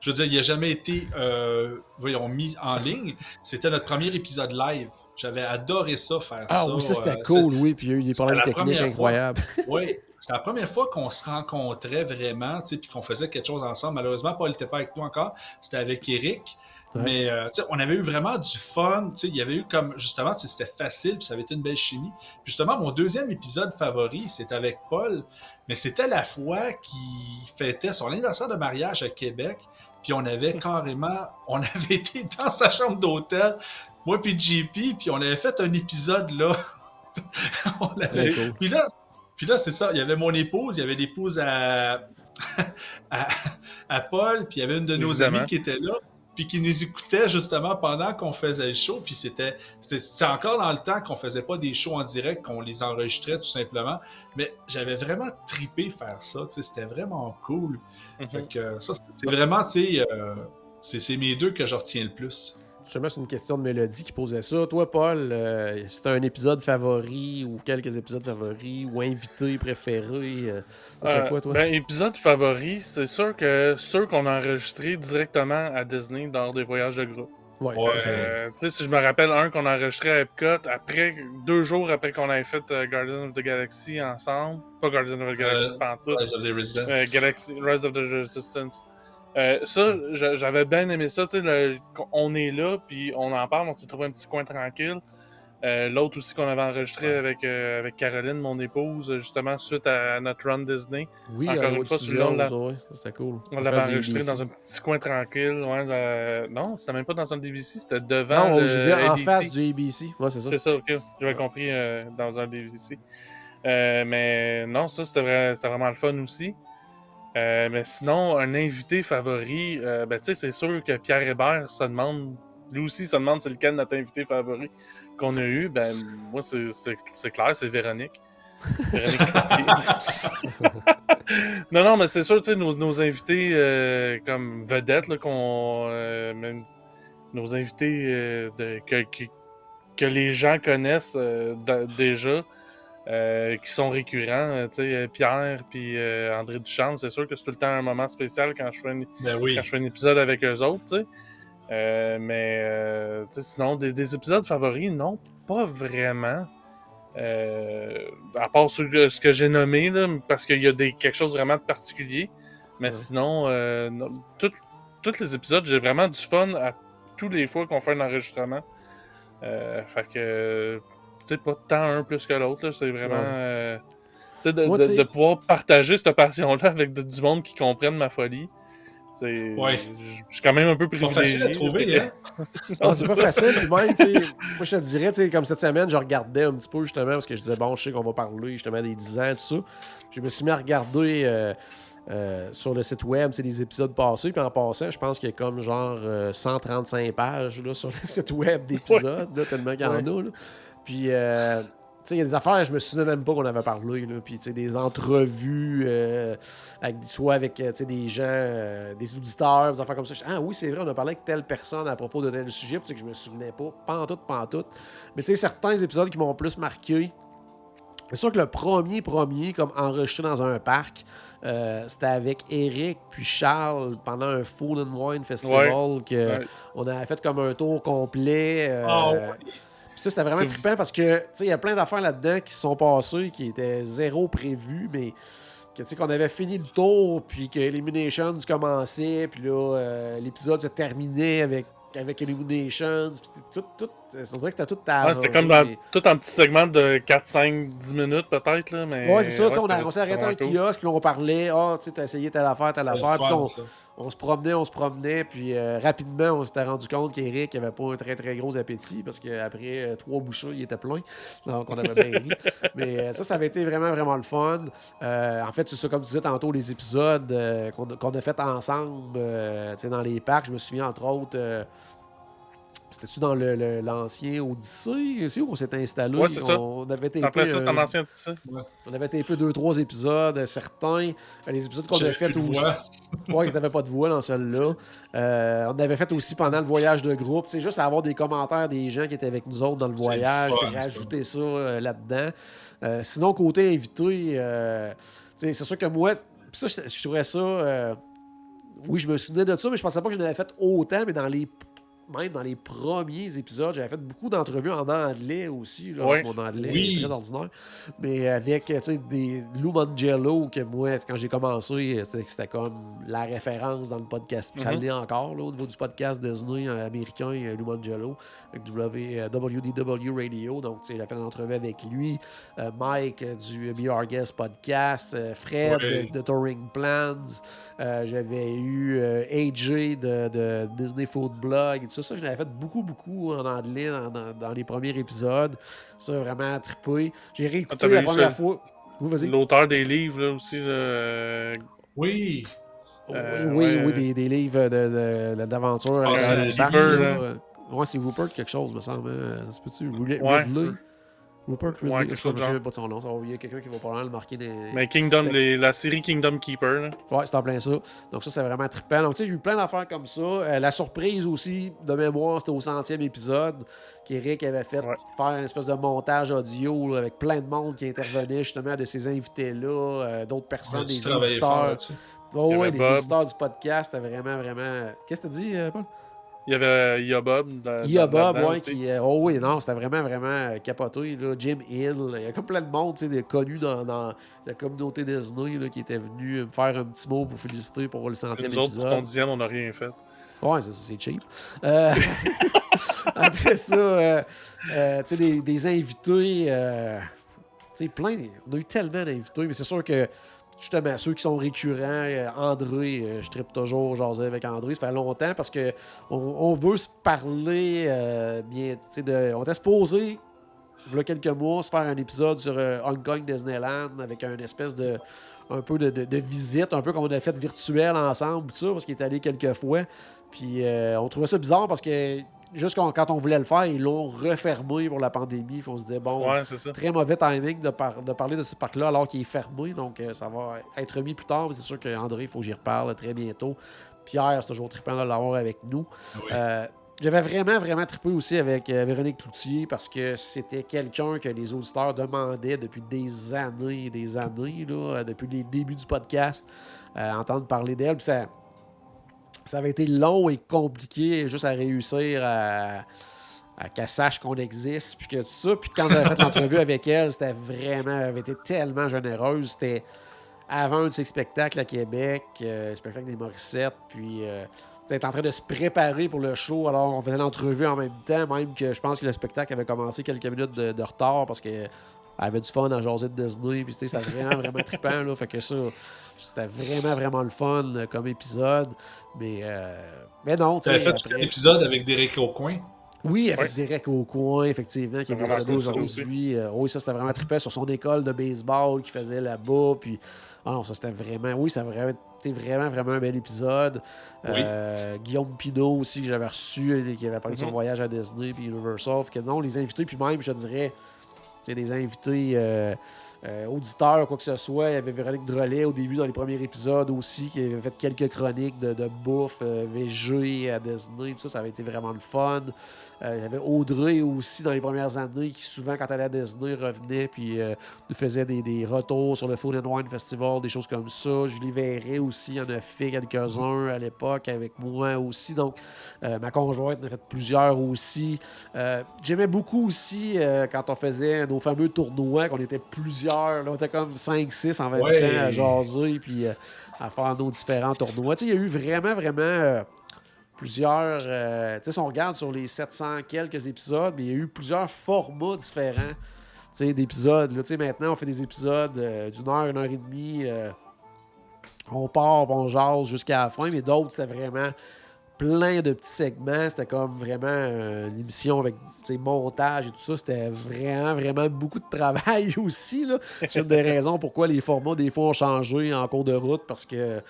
Je veux dire, il a jamais été, euh, voyons, mis en ligne. C'était notre premier épisode live. J'avais adoré ça, faire Ah ça. oui, ça c'était euh, cool, oui. Puis il y a eu des problèmes la techniques première fois. incroyables. Oui, c'était la première fois qu'on se rencontrait vraiment, tu sais, puis qu'on faisait quelque chose ensemble. Malheureusement, Paul n'était pas avec nous encore. C'était avec Eric. Ouais. Mais euh, tu sais, on avait eu vraiment du fun. tu sais, Il y avait eu comme, justement, c'était facile, puis ça avait été une belle chimie. Justement, mon deuxième épisode favori, c'était avec Paul. Mais c'était la fois qu'il fêtait son anniversaire de mariage à Québec. Puis on avait carrément, on avait été dans sa chambre d'hôtel, moi puis JP, puis on avait fait un épisode là. on avait cool. puis là, puis là c'est ça. Il y avait mon épouse, il y avait l'épouse à, à, à Paul, puis il y avait une de nos Évidemment. amies qui était là, puis qui nous écoutait justement pendant qu'on faisait le show. Puis c'était encore dans le temps qu'on faisait pas des shows en direct, qu'on les enregistrait tout simplement. Mais j'avais vraiment tripé faire ça. tu sais, C'était vraiment cool. Mhm. Fait que ça, c'est vraiment, tu sais, euh, c'est c'est mes deux que je retiens le plus. Justement, c'est une question de Mélodie qui posait ça. Toi, Paul, euh, si t'as un épisode favori ou quelques épisodes favoris ou invité préféré, euh, ça serait Euh, quoi, toi? Ben, épisode favori, c'est sûr que ceux qu'on a enregistrés directement à Disney lors des voyages de groupe. ouais. ouais. Euh, tu sais, si je me rappelle un qu'on a enregistré à Epcot, après, deux jours après qu'on avait fait euh, Guardians of the Galaxy ensemble, pas Guardians of the Galaxy, Euh, Rise of the Resident. euh, Galaxy, Rise of the Resistance. Euh, ça, j'a- j'avais bien aimé ça, tu sais, le- on est là, puis on en parle, on s'est trouvé un petit coin tranquille. Euh, L'autre aussi qu'on avait enregistré avec, euh, avec Caroline, mon épouse, justement, suite à notre run Disney. oui, encore euh, une fois, celui-là, on c'était cool. On l'avait enregistré dans un petit coin tranquille. Ouais, euh, non, c'était même pas dans un DVC, c'était devant Non, le je veux dire en face du ABC. Ouais, c'est ça. C'est ça, ok. J'avais compris euh, dans un DVC. Euh, mais non, ça, c'était vrai- c'était vraiment le fun aussi. Euh, mais sinon, un invité favori, euh, ben, c'est sûr que Pierre Hébert se demande, lui aussi se demande c'est lequel notre invité favori qu'on a eu. Ben, moi, c'est- clair, c'est Véronique. Véronique non, non, mais c'est sûr, nos, nos invités euh, comme vedettes, là, qu'on. même nos invités de, que, que les gens connaissent déjà, euh, qui sont récurrents, euh, sais, euh, Pierre puis euh, André Duchamp, c'est sûr que c'est tout le temps un moment spécial quand je fais, un- Ben oui. quand je fais un épisode avec eux autres. Euh, mais sinon, des, des épisodes favoris, non, pas vraiment. À part ce que, que j'ai nommé, là, parce qu'il y a des, quelque chose vraiment de particulier. Mais Ouais. sinon, non, tout- tous les épisodes, j'ai vraiment du fun à tous les fois qu'on fait un enregistrement. Fait que, sais, pas tant un plus que l'autre, là, c'est vraiment. Ouais. euh, tu sais, de, Moi, de- tu sais- de pouvoir partager cette passion-là avec de- du monde qui comprenne ma folie. C'est, Ouais. Je suis quand même un peu Pas privilégié. facile à trouver, hein? C'est pas facile. Puis même, tu sais, moi, je te dirais, tu sais, comme cette semaine, je regardais un petit peu, justement, parce que je disais, bon, je sais qu'on va parler, justement, des 10 ans, tout ça. Je me suis mis à regarder euh, euh, sur le site web, c'est des épisodes passés. Puis en passant, je pense qu'il y a comme genre euh, 135 pages là, sur le site web d'épisodes, là, tellement qu'il y en a. là. Puis, euh, tu sais, il y a des affaires, je me souvenais même pas qu'on avait parlé. Là. Puis, tu sais, des entrevues, euh, avec, soit avec, euh, des gens, des auditeurs, des affaires comme ça. Je dis, ah oui, c'est vrai, on a parlé avec telle personne à propos de tel sujet, puis que je me souvenais pas. Pas en tout, pas en tout. Mais tu sais, certains épisodes qui m'ont plus marqué, c'est sûr que le premier, premier, comme enregistré dans un parc, euh, c'était avec Eric puis Charles pendant un and Wine Festival que Ouais. on avait fait comme un tour complet. euh, Ah ouais. Puis ça, c'était vraiment Que- trippant parce que, tu sais, il y a plein d'affaires là-dedans qui se sont passées, qui étaient zéro prévues, mais que, tu sais, qu'on avait fini le tour, puis que Eliminations commençait, puis là, euh, l'épisode se terminait avec, avec Eliminations, puis tout, tout, on dirait que c'était tout à Ouais, c'était comme dans, mais- tout un petit segment de 4, 5, 10 minutes peut-être. Là, mais Ouais, c'est ça, tu sais, on, on s'est arrêté à un kiosque, puis on parlait, ah, tu sais, t'as essayé telle affaire, telle affaire, puis on, ça. On se promenait, on se promenait, puis euh, rapidement, on s'était rendu compte qu'Eric avait pas un très très gros appétit parce qu'après euh, trois bouchées, il était plein. Donc, on avait bien ri. Mais euh, ça, ça avait été vraiment vraiment le fun. En fait, c'est ça, comme tu disais tantôt, les épisodes qu'on a fait ensemble dans les parcs. Je me souviens entre autres. Euh, c'était-tu dans le- le- l'ancien Odyssée? C'est où qu'on s'est installé? Ouais, c'est ça. On avait été C'est en plein ça, c'est en ancien, sais. on avait tapé deux, trois épisodes, euh, certains. Euh, Les épisodes qu'on J'avais a fait aussi. voix. Ouais, n'y avait pas de voix dans celui-là. Euh, on avait fait aussi pendant le voyage de groupe. C'est juste à avoir des commentaires des gens qui étaient avec nous autres dans le C'est voyage, fun, ça. rajouter ça euh, là-dedans. Euh, sinon, côté invité, euh, c'est sûr que moi, ça, je, je trouvais ça. euh, oui, je me souvenais de ça, mais je pensais pas que j'en avais fait autant, mais dans les. Même dans les premiers épisodes, j'avais fait beaucoup d'entrevues en anglais aussi. Là, Ouais. Mon anglais Oui. est très ordinaire. Mais avec des Lou Mangello, que moi, quand j'ai commencé, c'était comme la référence dans le podcast. Puis Ça Mhm. l'est encore là, au niveau du podcast Disney euh, américain, euh, Lou Mangello, avec WDW Radio. Donc, j'ai fait une entrevue avec lui. Euh, Mike du Be Our Guest podcast. euh, Fred Ouais. de, de Touring Plans. Euh, J'avais eu AJ de, de Disney Food Blog et tout ça. Ça, je l'avais fait beaucoup, beaucoup en anglais dans, dans- dans les premiers épisodes. Ça, vraiment trippé. J'ai Ah, réécouté la première ça? fois. Oui, vas-y. L'auteur des livres, là, aussi, là, euh, Oui. Euh, oui, ouais. oui, des, des livres de- de- d'aventure. Ah, à c'est Rupert, là. là. Ouais, c'est Rupert quelque chose, me semble. hein. Ça se peut-tu? Ridley? Ouais. Rupert Ridley? Ouais, je quelque chose pas de son nom. Ça va- Il y a quelqu'un qui va probablement le marquer des... mais Kingdom, les- la série Kingdom Keeper. là. Ouais, c'est en plein ça. Donc ça, c'est vraiment trippant. Donc tu sais, j'ai eu plein d'affaires comme ça. Euh, la surprise aussi, de mémoire, c'était au centième épisode qu'Eric avait fait Ouais. faire une espèce de montage audio là, avec plein de monde qui intervenait justement de ces invités-là, euh, d'autres personnes, des fort auditeurs. Oh, ouais, des auditeurs du podcast, c'était vraiment, vraiment... Qu'est-ce que tu dis, euh, Paul? Il y avait Ia Bob. dans- Il y a dans- Bob, là-dedans, ouais, tu sais. qui... oh oui, non, c'était vraiment, vraiment capoté. Là. Jim Hill, il y a comme plein de monde, tu sais, des connus dans, dans la communauté Disney là, qui était venu me faire un petit mot pour féliciter pour le centième Nous autres, pour ton dixième, on n'a rien fait. Ouais, c'est, c'est cheap. Euh, Après ça, euh, euh, tu sais, des, des invités, tu sais, plein. On a eu tellement d'invités, mais c'est sûr que, justement, ceux qui sont récurrents, euh, André, euh, je tripe toujours jaser avec André, ça fait longtemps parce que on, veut se parler euh, bien, de, on était supposé, il y a quelques mois, se faire un épisode sur euh, Hong Kong Disneyland avec un espèce de un peu de, de- de visite, un peu comme on a fait virtuel ensemble, tout ça, parce qu'il est allé quelques fois. Puis euh, on trouvait ça bizarre parce que juste quand, on voulait le faire, ils l'ont refermé pour la pandémie. On se disait, bon, Ouais, très mauvais timing de, par- de parler de ce parc-là alors qu'il est fermé. Donc euh, ça va être remis plus tard. Mais c'est sûr qu'André, il faut que j'y reparle très bientôt. Pierre, c'est toujours trippant de l'avoir avec nous. Ah oui. Euh, j'avais vraiment, vraiment trippé aussi avec euh, Véronique Cloutier parce que c'était quelqu'un que les auditeurs demandaient depuis des années et des années, là, depuis les débuts du podcast, entendre parler d'elle. Puis ça, ça avait été long et compliqué juste à réussir à, qu'elle sache qu'on existe, puis que tout ça. Puis quand j'avais fait l'entrevue avec elle, c'était vraiment, elle avait été tellement généreuse. C'était avant un de ses spectacles à Québec, euh, spectacle des Morissettes, puis euh, elle était en train de se préparer pour le show, alors on faisait l'entrevue en même temps, même que je pense que le spectacle avait commencé quelques minutes de, de retard parce que elle avait du fun à jaser de Disney, puis c'était vraiment, vraiment trippant, là, fait que ça, c'était vraiment, vraiment le fun euh, comme épisode, mais, euh, mais non, tu sais... fait après... un épisode avec Derek Aucoin? Oui, avec Derek au coin, effectivement, qui est décédé aujourd'hui. Euh, oui, ça, c'était vraiment trippant sur son école de baseball qu'il faisait là-bas, puis... Ah non, ça c'était vraiment... Oui, ça a vraiment été vraiment, vraiment un bel épisode. Euh, Guillaume Pinault aussi, que j'avais reçu, qui avait parlé de son mm-hmm. voyage à Disney, puis Universal. Que non, les invités, puis même, je dirais, des invités euh, auditeurs, quoi que ce soit. Il y avait Véronique Drolet au début, dans les premiers épisodes aussi, qui avait fait quelques chroniques de, bouffe, euh, VG à Disney, tout ça, ça avait été vraiment le fun. Euh, il y avait Audrey aussi dans les premières années qui, souvent, quand elle allait à Disney, revenait puis nous faisait des, retours sur le Food and Wine Festival, des choses comme ça. Julie Verret aussi en a fait quelques-uns à l'époque avec moi aussi. Donc, ma conjointe en a fait plusieurs aussi. J'aimais beaucoup aussi quand on faisait nos fameux tournois, qu'on était plusieurs. Là, on était comme 5-6 en même temps à jaser puis à faire nos différents tournois. Il y a eu vraiment, vraiment plusieurs. Euh, tu sais, si on regarde sur les 700 quelques épisodes, il y a eu plusieurs formats différents d'épisodes. Maintenant, on fait des épisodes euh, d'une heure, une heure et demie. Euh, on part, on jase jusqu'à la fin, mais d'autres, c'était vraiment plein de petits segments. C'était comme vraiment une émission avec montage et tout ça. C'était vraiment, vraiment beaucoup de travail aussi. C'est une des raisons pourquoi les formats, des fois, ont changé en cours de route parce que,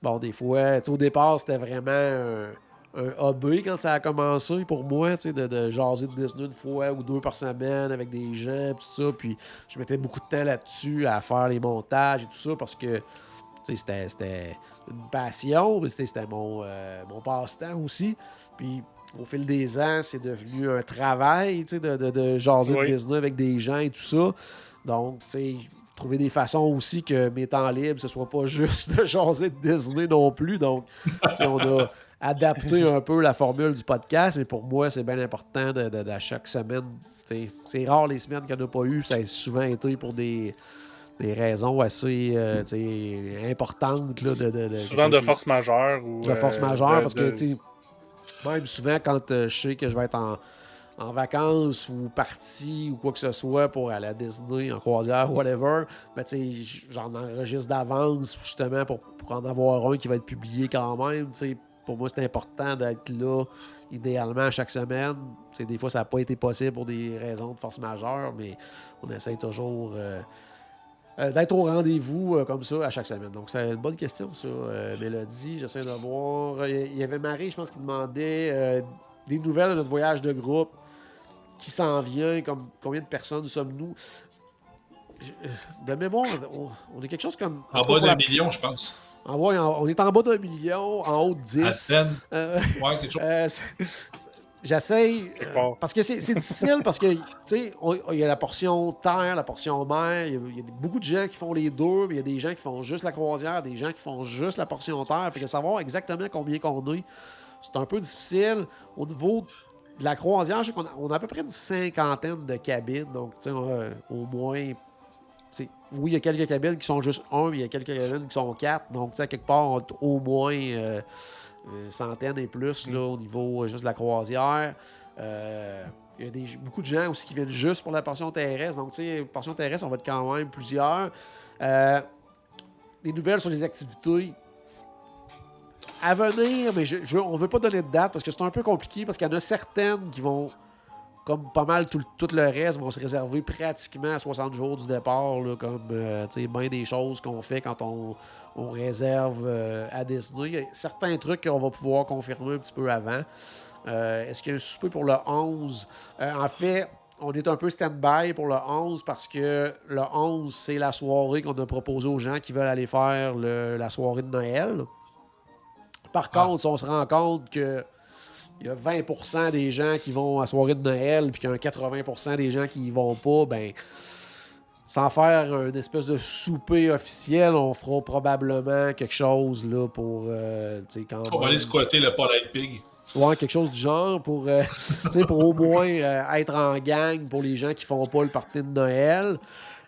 bon, des fois, au départ, c'était vraiment un hobby quand ça a commencé pour moi, tu sais, de, de, jaser de Disney une fois ou deux par semaine avec des gens, tout ça. Puis je mettais beaucoup de temps là-dessus à faire les montages et tout ça parce que c'était une passion, mais c'était mon, euh, mon passe-temps aussi. Puis au fil des ans, c'est devenu un travail, de, de, de, jaser de Disney avec des gens et tout ça. Donc, tu sais, trouver des façons aussi que mes temps libres, ce soit pas juste de jaser de Disney non plus. Donc, on a adapter un peu la formule du podcast, mais pour moi, c'est bien important de, de, chaque semaine. C'est rare les semaines qu'il n'y en a pas eu, ça a souvent été pour des, des raisons assez euh, importantes. Là, de, souvent de force majeure. Ou, de force euh, majeure, parce que même souvent, quand euh, je sais que je vais être en, en vacances ou parti ou quoi que ce soit pour aller à Disney, en croisière, whatever, ben, j'en enregistre d'avance justement pour, pour, en avoir un qui va être publié quand même, pour moi, c'est important d'être là, idéalement, chaque semaine. des fois, ça n'a pas été possible pour des raisons de force majeure, mais on essaie toujours euh, euh, d'être au rendez-vous euh, comme ça à chaque semaine. Donc, c'est une bonne question, ça, Mélodie. J'essaie de voir. Il y avait Marie, je pense, qui demandait des nouvelles de notre voyage de groupe qui s'en vient, comme combien de personnes sommes-nous? De mémoire, on, est quelque chose comme. En bas d'un million, je pense. Ah on est en bas d'un million, en haut de 10. Euh, ouais, euh, J'essaye. Euh, parce que c'est difficile, parce que, tu sais, il y a la portion terre, la portion mer. Il y, a beaucoup de gens qui font les deux, mais il y a des gens qui font juste la croisière, des gens qui font juste la portion terre. Fait que savoir exactement combien qu'on est, c'est un peu difficile. Au niveau de la croisière, je sais qu'on a, on a à peu près une cinquantaine de cabines. Donc, tu sais, au moins oui, il y a quelques cabines qui sont juste un, mais il y a quelques cabines qui sont quatre. Donc, tu sais, quelque part, au moins euh, une centaine et plus là, au niveau euh, juste de la croisière. Euh, il y a des, beaucoup de gens aussi qui viennent juste pour la portion terrestre. Donc, tu sais, portion terrestre, on va être quand même plusieurs. des nouvelles sur les activités à venir, mais je, on ne veut pas donner de date parce que c'est un peu compliqué parce qu'il y en a certaines qui vont comme pas mal tout, le reste, vont se réserver pratiquement à 60 jours du départ, comme euh, bien des choses qu'on fait quand on, réserve euh, à Disney. Il y a certains trucs qu'on va pouvoir confirmer un petit peu avant. Euh, est-ce qu'il y a un souper pour le 11? en fait, on est un peu stand-by pour le 11 parce que le 11, c'est la soirée qu'on a proposée aux gens qui veulent aller faire la soirée de Noël. Par ah. contre, on se rend compte que il y a 20% des gens qui vont à la soirée de Noël, puis qu'il y a 80% des gens qui y vont pas, ben sans faire une espèce de souper officiel, on fera probablement quelque chose là pour. Euh, quand on va aller squatter le Polite Pig. Ouais, quelque chose du genre pour, euh, pour au moins euh, être en gang pour les gens qui font pas le party de Noël.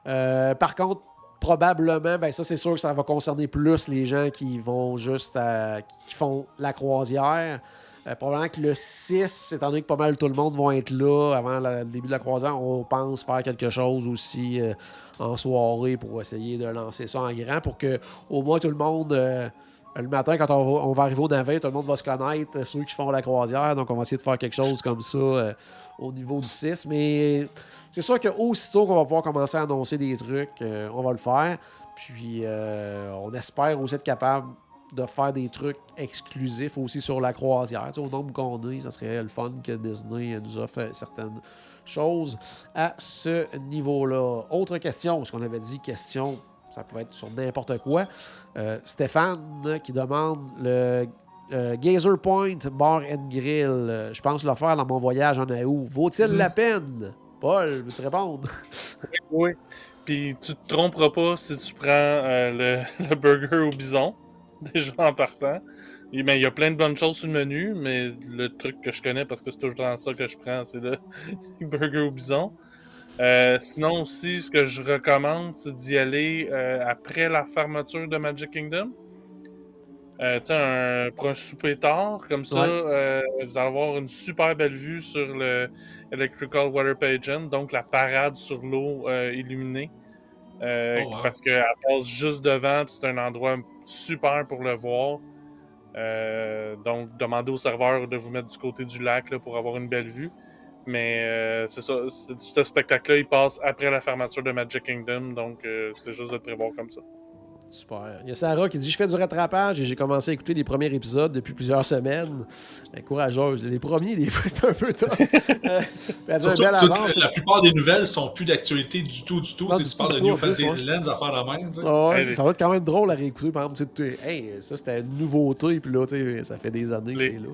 Par contre, probablement, ben ça c'est sûr que ça va concerner plus les gens qui vont juste à- qui font la croisière. Euh, probablement que le 6, étant donné que pas mal tout le monde va être là avant le début de la croisière, on pense faire quelque chose aussi euh, en soirée pour essayer de lancer ça en grand pour que au moins tout le monde euh, le matin, quand on va, arriver au navire, tout le monde va se connaître, ceux qui font la croisière. Donc, on va essayer de faire quelque chose comme ça au niveau du 6. Mais c'est sûr qu'aussitôt qu'on va pouvoir commencer à annoncer des trucs, on va le faire. Puis, on espère aussi être capable de faire des trucs exclusifs aussi sur la croisière. Tu sais, au nombre qu'on est, ça serait le fun que Disney nous offre certaines choses à ce niveau-là. Autre question, parce qu'on avait dit question, ça pouvait être sur n'importe quoi. Euh, Stéphane euh, qui demande le euh, Gazer Point Bar and Grill. Euh, je pense le faire dans mon voyage en août. Vaut-il Mhm. la peine? Paul, veux-tu répondre? Oui. Puis tu te tromperas pas si tu prends euh, le, le burger au bison, déjà en partant. Et, ben, il y a plein de bonnes choses sur le menu, mais le truc que je connais, parce que c'est toujours dans ça que je prends, c'est le burger au bison. Euh, sinon aussi, ce que je recommande, c'est d'y aller euh, après la fermeture de Magic Kingdom. Euh, un- pour un souper tard, comme ça, Ouais. vous allez avoir une super belle vue sur le Electrical Water Pageant, donc la parade sur l'eau illuminée. Euh, Oh, wow. Parce qu'elle passe juste devant, c'est un endroit super pour le voir. Euh, donc, demandez au serveur de vous mettre du côté du lac là, pour avoir une belle vue. Mais euh, c'est ça, ce- ce spectacle-là, il passe après la fermeture de Magic Kingdom, donc c'est juste de prévoir comme ça. Super. Il y a Sarah qui dit Je fais du rattrapage et j'ai commencé à écouter les premiers épisodes depuis plusieurs semaines. Ben, courageuse. Les premiers, des fois, c'est un peu tough. Euh, elle dit un Surtout, avance. la plupart des nouvelles sont plus d'actualité du tout, du tout. Non, Tu du tu parles tout, de New plus, Fantasylands, affaire de même. Ah ouais, Hey, ça va être quand même drôle à réécouter. Par exemple, tu sais, hey, ça c'était une nouveauté, puis là, tu sais, ça fait des années que Les- c'est là.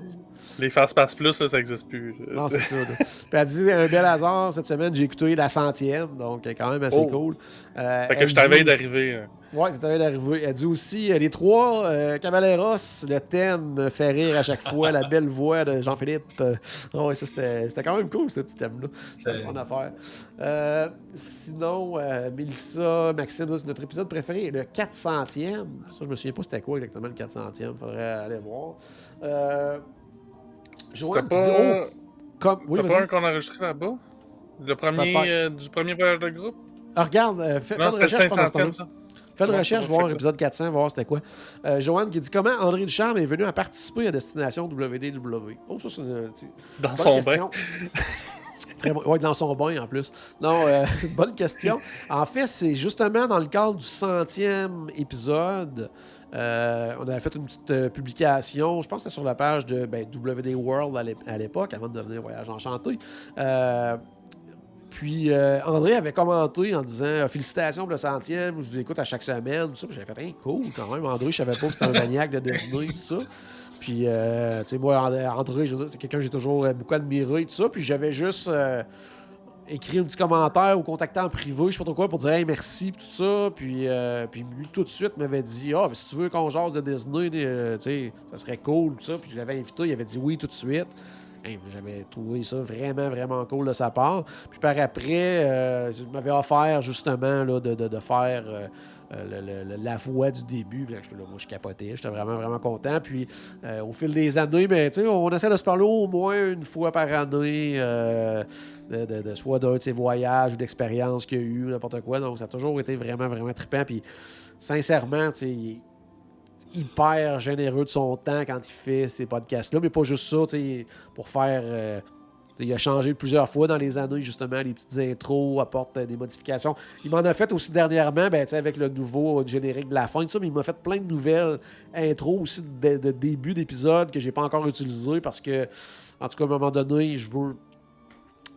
Les Fast Pass Plus, là, ça n'existe plus. Non, c'est ça. Puis elle dit un bel hasard, cette semaine, j'ai écouté la centième, donc quand même assez Oh. cool. Euh, fait que je t'avais d'arriver. hein. Ouais, c'est à d'arriver. Elle dit aussi euh, les trois euh, Caballeros, le thème me fait rire à chaque fois, la belle voix de Jean-Philippe. Euh, ouais, ça c'était c'était quand même cool ce petit thème-là. C'était C'est- fun à faire. Euh, sinon, euh, Mélissa, Maxime, c'est notre épisode préféré, le 400e. Ça, je me souviens pas c'était quoi exactement le 400e. Faudrait aller voir. Euh, dit pas, Oh, comme. Oui, t'as pas un qu'on a enregistré là-bas? Le premier, euh, du premier voyage de groupe? Ah, regarde, euh, fais, une recherche pendant ce 500e, temps-là. ça. Fais une recherche, voir l'épisode 400, voir c'était quoi. Euh, Joanne qui dit comment André Ducharme est venu à participer à Destination WDW. Oh, ça, c'est une sais, Dans bonne son question. Très bon. Ouais, dans son bain en plus. Non, euh, bonne question. En fait, c'est justement dans le cadre du centième épisode. euh, on avait fait une petite euh, publication, je pense que c'était sur la page de ben, WD World à l'ép- à l'époque, avant de devenir Voyage Enchanté. Euh, puis euh, André avait commenté en disant euh, Félicitations pour le centième, je vous écoute à chaque semaine. Tout ça. J'avais fait Hein, cool quand même. André, je savais pas que c'était un maniaque de Disney, tout ça. Puis, euh, tu sais, moi, And- André, c'est quelqu'un que j'ai toujours euh, beaucoup admiré, tout ça. Puis j'avais juste écrit un petit commentaire ou contacté en privé, je sais pas trop quoi, pour dire hey, merci, tout ça. Puis, puis lui, tout de suite, m'avait dit Ah, ben, si tu veux qu'on jase de Disney, tu sais, ça serait cool, tout ça. Puis je l'avais invité, il avait dit oui tout de suite. J'avais trouvé ça vraiment, vraiment cool de sa part. Puis par après, euh, m'avait offert justement là, de, de- de faire euh, euh, le- la voix du début. Là, j'étais là, moi, je capotais. J'étais vraiment, vraiment content. Puis euh, au fil des années, ben, on essaie de se parler au moins une fois par année, de, de- soit d'un de ses voyages ou d'expériences qu'il y a eu, n'importe quoi. Donc ça a toujours été vraiment, vraiment trippant. Puis sincèrement, il hyper généreux de son temps quand il fait ces podcasts-là, mais pas juste ça, tu sais, pour faire. euh, il a changé plusieurs fois dans les années, justement, les petites intros, apporte euh, des modifications. Il m'en a fait aussi dernièrement, ben, avec le nouveau générique de la fin, ça, mais il m'a fait plein de nouvelles intros aussi de, de début d'épisode que j'ai pas encore utilisé parce que, en tout cas, à un moment donné, je veux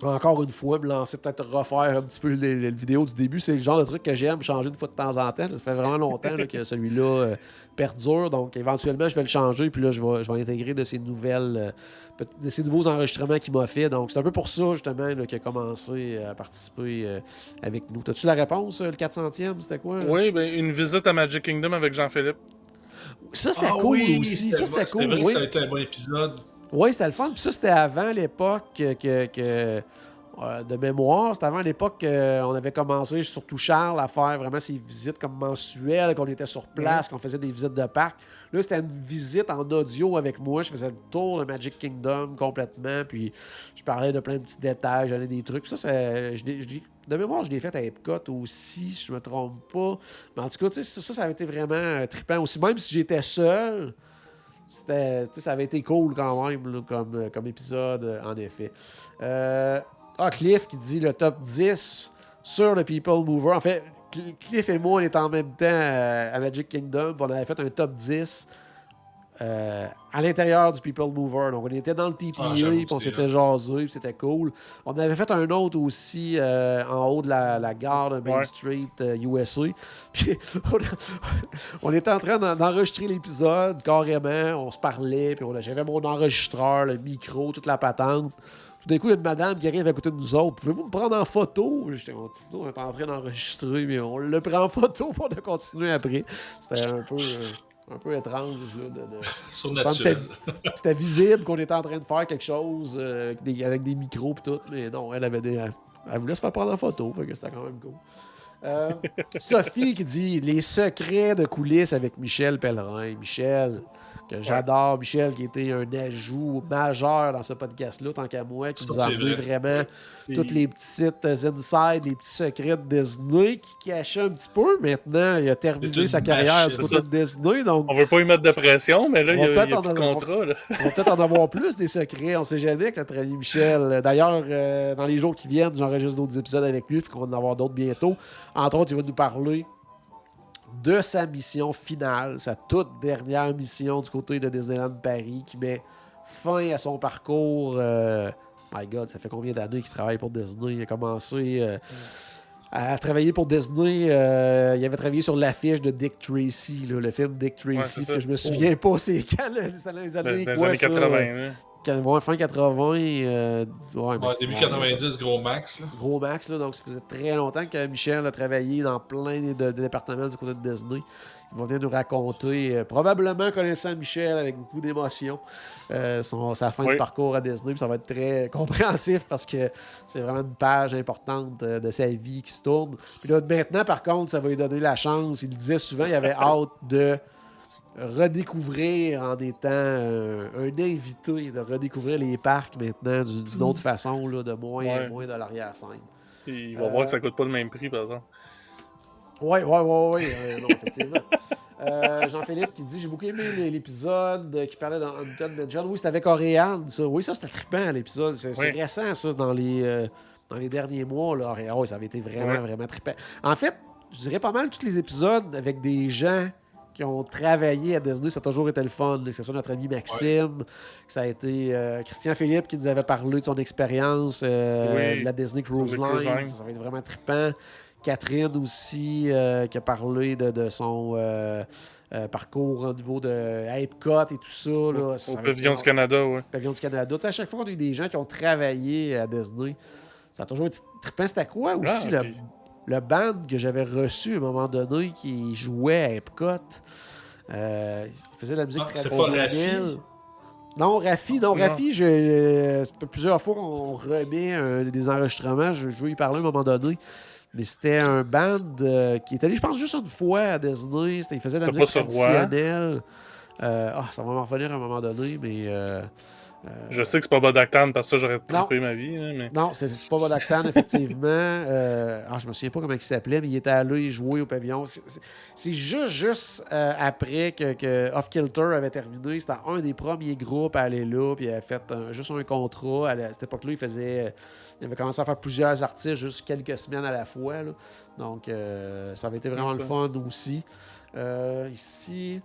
encore une fois, me lancer, peut-être refaire un petit peu les, les vidéos du début. C'est le genre de truc que j'aime, changer une fois de temps en temps. Ça fait vraiment longtemps là, que celui-là euh, perdure. Donc, éventuellement, je vais le changer. Puis là, je vais, je vais intégrer de ces nouvelles, euh, de ces nouveaux enregistrements qu'il m'a fait. Donc, c'est un peu pour ça, justement, qu'il a commencé à participer euh, avec nous. T'as-tu la réponse, euh, le 400e C'était quoi Oui, ben, une visite à Magic Kingdom avec Jean-Philippe. Ça, c'était Ah cool oui, aussi. Ça, c'était c'est cool. vrai oui. que ça a été un bon épisode. Oui, c'était le fun. Puis ça, c'était avant l'époque que, que- euh, de mémoire. C'était avant l'époque qu'on avait commencé, surtout Charles, à faire vraiment ces visites comme mensuelles, qu'on était sur place, qu'on faisait des visites de parc. Là, c'était une visite en audio avec moi. Je faisais le tour de Magic Kingdom complètement. Puis je parlais de plein de petits détails, j'allais des trucs. Puis ça, je je de mémoire, je l'ai fait à Epcot aussi, si je me trompe pas. Mais en tout cas, ça, ça, ça avait été vraiment euh, trippant aussi. Même si j'étais seul, c'était, ça avait été cool quand même comme, euh, comme épisode, euh, en effet. Euh, ah, Cliff qui dit le top 10 sur le People Mover. En fait, Cl- Cliff et moi, on était en même temps à Magic Kingdom. On avait fait un top 10 euh, à l'intérieur du People Mover. Donc, on était dans le TTA, Ah, puis que on s'était jasé, puis c'était cool. On avait fait un autre aussi euh, en haut de la, la gare de Main Ouais. Street, euh, USA. Puis on, on était en train d'en- d'enregistrer l'épisode carrément. On se parlait, puis on a- j'avais mon enregistreur, le micro, toute la patente. Tout d'un coup, il y a une madame qui arrive à côté de nous autres. Pouvez-vous me prendre en photo? J'étais, on, on était en train d'enregistrer, mais on le prend en photo pour de continuer après. C'était un peu, euh, un peu étrange. Là, de, de- Surnaturel. C'était- visible qu'on était en train de faire quelque chose euh, avec, des, avec des micros et tout, mais non, elle avait des. Elle, elle voulait se faire prendre en photo, fait que c'était quand même cool. Euh, Sophie qui dit les secrets de coulisses avec Michel Pellerin. Michel, que j'adore, Michel qui était un ajout majeur dans ce podcast-là, tant qu'à moi, qui nous a amené vrai. vraiment Puis- toutes les petites euh, insides, les petits secrets de Disney qui cachait un petit peu. Maintenant, il a terminé sa carrière du côté de Disney, donc On veut pas y mettre de pression, mais là, On il y a, y a peut-être plus de en- contrat. Là. on va peut-être en avoir plus des secrets. On sait jamais avec notre ami Michel. D'ailleurs, euh, dans les jours qui viennent, j'enregistre d'autres épisodes avec lui. Fait qu'on va en avoir d'autres bientôt. Entre autres, il va nous parler de sa mission finale, sa toute dernière mission du côté de Disneyland Paris qui met fin à son parcours. euh, my God, ça fait combien d'années qu'il travaille pour Disney? Il a commencé euh, à travailler pour Disney. euh, il avait travaillé sur l'affiche de Dick Tracy, là, le film Dick Ouais, Tracy, ça. que je me souviens pas c'est quand, là, les Ben, années, c'est dans les quoi, années ça, 80. là. quand- ouais, fin 80, euh, ouais, mais- Ouais, début 90, gros max. Là. gros max, là, donc ça faisait très longtemps que Michel a travaillé dans plein de, de départements du côté de Disney. Il va venir nous raconter, euh, probablement connaissant Michel avec beaucoup d'émotion, euh, son- sa fin de parcours à Disney. Puis ça va être très compréhensif parce que c'est vraiment une page importante euh, de sa vie qui se tourne. Puis là, maintenant, par contre, ça va lui donner la chance. Il le disait souvent, il avait hâte de redécouvrir en des temps euh, un invité, de redécouvrir les parcs maintenant d'une autre façon, là, de moins, Ouais. moins de l'arrière-scène. Il va Euh, voir que ça coûte pas le même prix, par exemple. Oui, oui, oui, oui. euh, non, effectivement. Euh, Jean-Philippe qui dit J'ai beaucoup aimé l'épisode qui parlait d'Hampton John. Oui, c'était avec Oriane, ça. Oui, ça, c'était trippant, l'épisode. C'est Oui. récent, ça, dans les, euh, dans les derniers mois. Là. Ça avait été vraiment, vraiment trippant. En fait, je dirais pas mal tous les épisodes avec des gens qui ont travaillé à Disney, ça a toujours été le fun. Que ce soit notre ami Maxime, que ça a été euh, Christian Philippe qui nous avait parlé de son expérience euh, Oui. de la Disney Cruise Line. Ça, ça va être vraiment trippant. Catherine aussi, euh, qui a parlé de, de son parcours au niveau de à Epcot et tout ça. Là. Ça, Au ça pavillon du Canada, ouais. Pavillon du Canada. Tu sais, à chaque fois qu'on a eu des gens qui ont travaillé à Disney, ça a toujours été trippant. C'était quoi aussi Ah, le, band que j'avais reçu à un moment donné qui jouait à Epcot? Euh, il faisait de la musique Ah, traditionnelle. Non, Rafi, non. Rafi, je, euh, ça fait plusieurs fois qu'on remet un- des enregistrements. Je, je veux y parler à un moment donné. Mais c'était un band euh, qui est allé, je pense, juste une fois à Disney. Il faisait de la musique traditionnelle. Euh, ah, ça va m'en revenir à un moment donné, mais. Euh, Je sais que c'est pas Bodactan, parce que j'aurais trippé ma vie. mais... non, c'est pas Vodactan, effectivement. Euh, ah, je me souviens pas comment il s'appelait, mais il était allé jouer au pavillon. C'est- juste, juste euh, après que, que Off Kilter avait terminé. C'était un des premiers groupes à aller là, puis il avait fait un- juste un contrat. À, la- à cette époque-là, il faisait. Il avait commencé à faire plusieurs artistes juste quelques semaines à la fois. là. Donc, euh, ça avait été vraiment le fun aussi. Ici.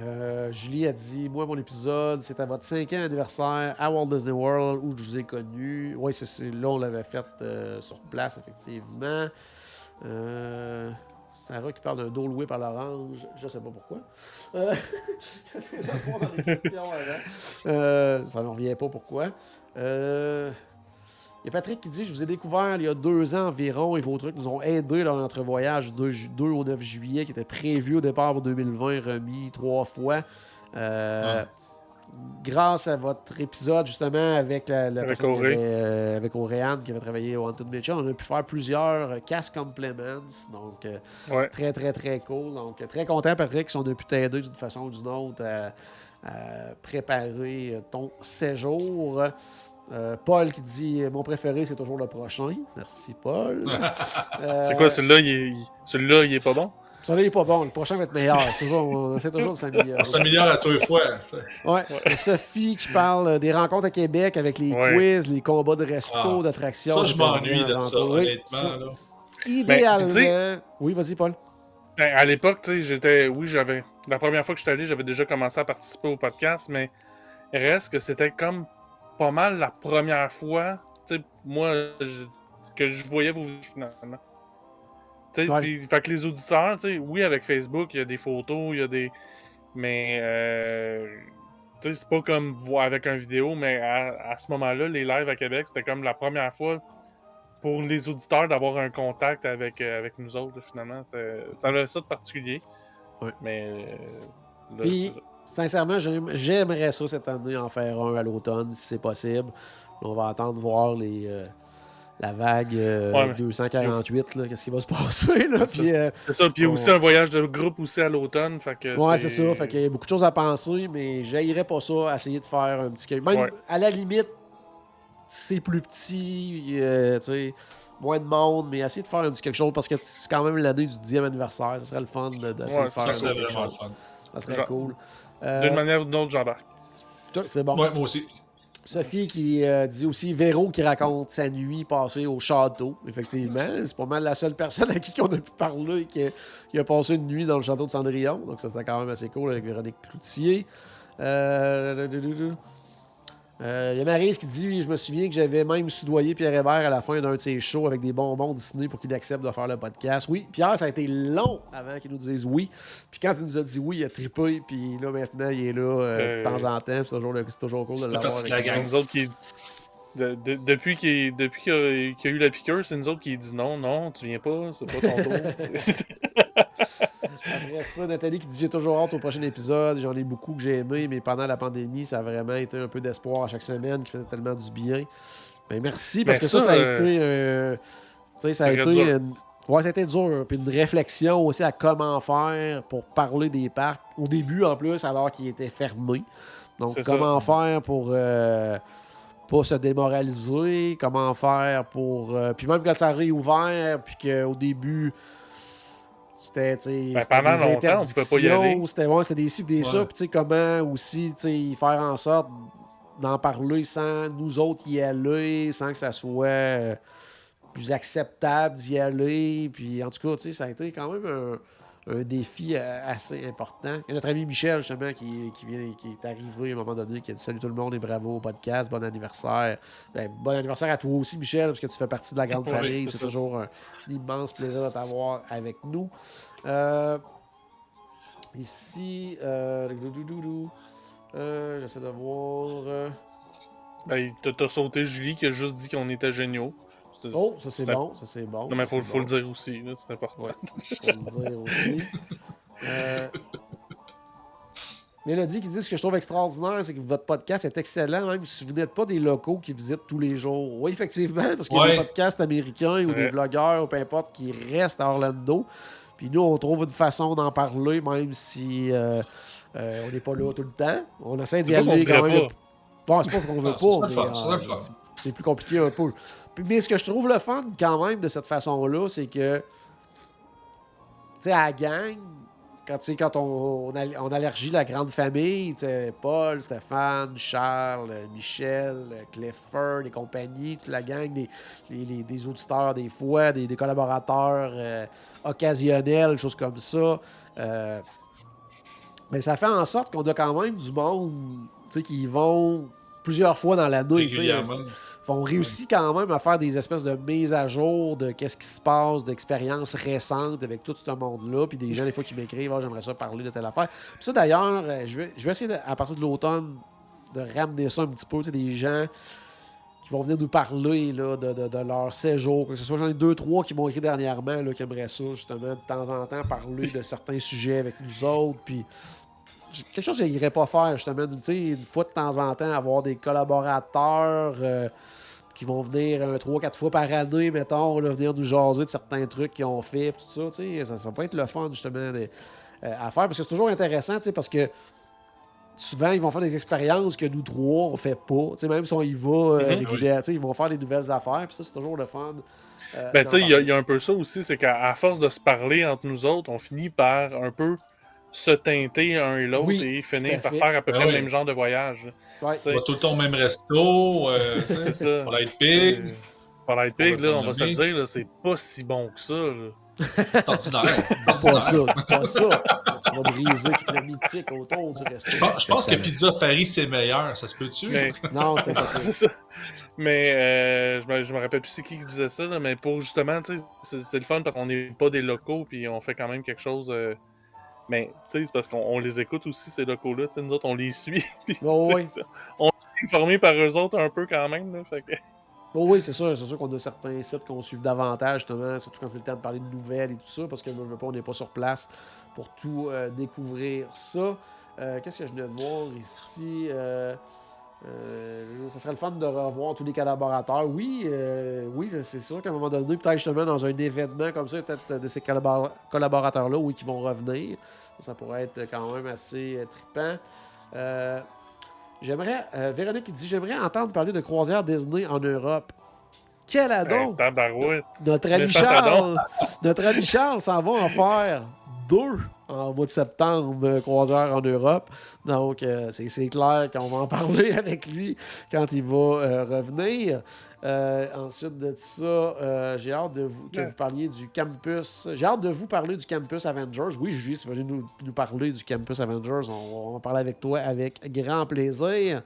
Euh, Julie a dit Moi, mon épisode, c'est à votre cinquième anniversaire à Walt Disney World où je vous ai connu. Oui, c'est là, on l'avait fait euh, sur place, effectivement. Euh, Sarah qui parle d'un dos loué par l'orange, je sais pas pourquoi. Euh, avant. Euh, ça ne revient pas pourquoi. Il y a Patrick qui dit Je vous ai découvert il y a deux ans environ et vos trucs nous ont aidés dans notre voyage 2, ju- 2 au 9 juillet qui était prévu au départ pour 2020, remis trois fois. Euh, grâce à votre épisode, justement, avec la, la Avec personne qui Auré. avait, euh, avec Auréane, qui avait travaillé au Haunted Mitchell, on a pu faire plusieurs euh, cast compliments. Donc, euh, Ouais. très, très, très cool. Donc, très content, Patrick, si on a pu t'aider d'une façon ou d'une autre à, à préparer ton séjour. Euh, Paul qui dit Mon préféré, c'est toujours le prochain. Merci, Paul. Euh, C'est quoi, celui-là, il est, il- celui-là, il est pas bon? Celui-là, il est pas bon. Le prochain va être meilleur. C'est toujours, on essaie toujours de s'améliorer. On s'améliore à deux fois. Ouais. Sophie qui parle euh, des rencontres à Québec avec les Ouais. quiz, les combats de resto, Ah. d'attractions. Ça, je m'ennuie de ça, honnêtement. Ça, là. Idéalement. Ben, oui, vas-y, Paul. Ben, à l'époque, tu sais, j'étais. Oui, j'avais. La première fois que j'étais allé, j'avais déjà commencé à participer au podcast, mais reste que c'était comme pas mal la première fois, moi, je- que je voyais vos vidéos finalement. Ouais. fait que les auditeurs, oui, avec Facebook, il y a des photos, il y a des. Mais. Euh... Tu sais, c'est pas comme voir avec un vidéo, mais à, à ce moment-là, les lives à Québec, c'était comme la première fois pour les auditeurs d'avoir un contact avec, euh, avec nous autres, finalement. C'est- Ça avait ça de particulier. Ouais. Mais. euh, là. Sincèrement, j'aime- j'aimerais ça cette année en faire un à l'automne, si c'est possible. On va attendre voir les, euh, la vague euh, Ouais, mais- 248, là, qu'est-ce qui va se passer. Là, C'est puis, euh, ça, puis on- aussi un voyage de groupe aussi à l'automne. Ouais, c'est ça. Fait qu'il y a beaucoup de choses à penser, mais j'aillerais pas ça à essayer de faire un petit. Même Ouais. à la limite, c'est plus petit, euh, tu sais, moins de monde, mais essayer de faire un petit quelque chose parce que c'est quand même l'année du 10e anniversaire. Ça serait le fun de, Ouais, de faire Ça, petit quelque vraiment le fun. Ça serait cool. D'une Euh, manière ou d'une autre, j'embarque. c'est bon. Ouais, moi aussi. Sophie qui euh, dit aussi Véro qui raconte sa nuit passée au château. Effectivement, c'est pas mal la seule personne à qui on a pu parler qui a, qui a passé une nuit dans le château de Cendrillon. Donc ça c'était quand même assez cool avec Véronique Cloutier. Euh, Il y a Maryse qui dit Je me souviens que j'avais même soudoyé Pierre Hébert à la fin d'un de ses shows avec des bonbons Disney pour qu'il accepte de faire le podcast. Oui, Pierre, ça a été long avant qu'il nous dise oui. Puis quand il nous a dit oui, il a trippé. Puis là, maintenant, il est là euh, de Euh, temps en temps. C'est toujours, c'est cool de l'avoir. de la gang. C'est nous autres qui. de- de- depuis qu'il depuis qu'il y a, qu'il y a eu la piqûre, c'est nous autres qui dit non, non, tu viens pas, c'est pas ton tour. Après ça, Nathalie qui dit J'ai toujours hâte au prochain épisode. J'en ai beaucoup que j'ai aimé, mais pendant la pandémie, ça a vraiment été un peu d'espoir à chaque semaine qui faisait tellement du bien. Ben, merci, parce que ça, ça, a euh, été. euh, tu sais, ça a été. une- Ouais, ça a été dur. Puis une réflexion aussi à comment faire pour parler des parcs. Au début, en plus, alors qu'ils étaient fermés. Donc, comment faire pour. euh, pas se démoraliser, comment faire pour. euh, puis même quand ça a réouvert, puis qu'au début, c'était, Ben, pendant des longtemps, on pouvait pas y aller. interdictions, C'était ouais, des ci, des ça, puis comment aussi, faire en sorte d'en parler sans nous autres y aller, sans que ça soit euh, plus acceptable d'y aller. Puis en tout cas, ça a été quand même un, un défi euh, assez important. A notre ami Michel, justement, qui, qui, vient, qui est arrivé à un moment donné, qui a dit Salut tout le monde et bravo au podcast, bon anniversaire. Ben, bon anniversaire à toi aussi, Michel, parce que tu fais partie de la grande Oui, famille. c'est toujours un, immense plaisir de t'avoir avec nous. Euh, ici, euh, euh, j'essaie de voir. euh, ben, t'as sauté Julie qui a juste dit qu'on était géniaux. Oh, ça c'est bon, ça c'est bon. non, mais ça, faut, le dire aussi, là, c'est important. Ouais, faut le dire aussi. Euh, Mélodie qui dit ce que je trouve extraordinaire, c'est que votre podcast est excellent, même si vous n'êtes pas des locaux qui visitent tous les jours. Oui, effectivement, parce qu'il y a Ouais. des podcasts américains ou des vlogueurs ou peu importe qui restent à Orlando. Puis nous, on trouve une façon d'en parler, même si euh, euh, on n'est pas là tout le temps. On essaie d'y aller quand même. pas. Bon, c'est pas qu'on veut pas, euh, c'est plus compliqué un peu. Mais ce que je trouve le fun quand même de cette façon-là, c'est que, tu sais, à la gang, quand, quand on, on, on allergie la grande famille, tu sais, Paul, Stéphane, Charles, Michel, Clifford et compagnie, toute la gang, des, les- les- des auditeurs des fois, des, collaborateurs euh, occasionnels, choses comme ça. euh, mais ça fait en sorte qu'on a quand même du monde qui vont plusieurs fois dans l'année. On réussit quand même à faire des espèces de mises à jour de qu'est-ce qui se passe, d'expériences récentes avec tout ce monde-là. Puis des gens, des fois, qui m'écrivent, Ah, j'aimerais ça parler de telle affaire. Puis ça, d'ailleurs, euh, je vais, je vais essayer, à partir de l'automne, de ramener ça un petit peu. Tu sais, des gens qui vont venir nous parler là, de, de- de leur séjour, que ce soit j'en ai deux, trois qui m'ont écrit dernièrement, là, qui aimeraient ça, justement, de temps en temps, parler de certains sujets avec nous autres. Puis quelque chose que j'irais pas faire, justement. Tu sais, une fois de temps en temps, avoir des collaborateurs euh, qui vont venir un, trois, quatre fois par année, mettons, là, venir nous jaser de certains trucs qu'ils ont fait, tout ça, tu sais, ça, ça peut être le fun, justement, de- euh, à faire, parce que c'est toujours intéressant, tu sais, parce que souvent, ils vont faire des expériences que nous trois, on fait pas. Tu sais, même si on y va euh, Mhm. tu sais, ils vont faire des nouvelles affaires, puis ça, c'est toujours le fun. euh, Ben, tu sais, il y, a- y un peu ça aussi, c'est qu'à force de se parler entre nous autres, on finit par un peu se teinter un et l'autre Oui, et finir par faire à peu Ah près oui. le même genre de voyage. Ouais. On va tout le temps au même resto, euh, C'est ça. pour être pig, Par la pig, là, on va se le dire, là, c'est pas si bon que ça. là. c'est ordinaire. Dis pas ça, dis pas ça. Tu vas briser toute la mythique autour du resto. Je pense, je pense que Pizza Paris, c'est meilleur, ça se peut-tu? Mais- Non, c'est pas ça. Mais euh, je, me, je me rappelle plus c'est qui qui disait ça, là, mais pour justement, tu sais, c'est c'est le fun parce qu'on n'est pas des locaux puis on fait quand même quelque chose. euh, mais tu sais, c'est parce qu'on on les écoute aussi, ces locaux-là. tu sais, Nous autres, on les suit. puis, Oh, oui. on est informés par eux autres un peu quand même. Là, fait que- Oh oui, c'est sûr. C'est sûr qu'on a certains sites qu'on suit davantage, justement, surtout quand c'est le temps de parler de nouvelles et tout ça, parce que je veux pas, on n'est pas sur place pour tout euh, découvrir ça. Euh, Qu'est-ce que je viens de voir ici? Euh, euh, ça serait le fun de revoir tous les collaborateurs. Oui, euh, oui, c'est- sûr qu'à un moment donné, peut-être justement dans un événement comme ça, peut-être de ces collabor- collaborateurs-là, oui, qui vont revenir. Ça, pourrait être quand même assez euh, trippant. Euh, J'aimerais, Véronique qui dit J'aimerais entendre parler de croisière Disney en Europe. Quel ado! Hey, tabarouette. Notre ami Charles, notre ami Charles s'en va en faire deux en mois de septembre, croisière en Europe. Donc, euh, c'est c'est clair qu'on va en parler avec lui quand il va euh, revenir. Euh, ensuite de ça, j'ai hâte de vous, que vous parliez du campus. J'ai hâte de vous parler du campus Avengers. Oui, Julie, si vous voulez nous, nous parler du campus Avengers, on, on va en parler avec toi avec grand plaisir.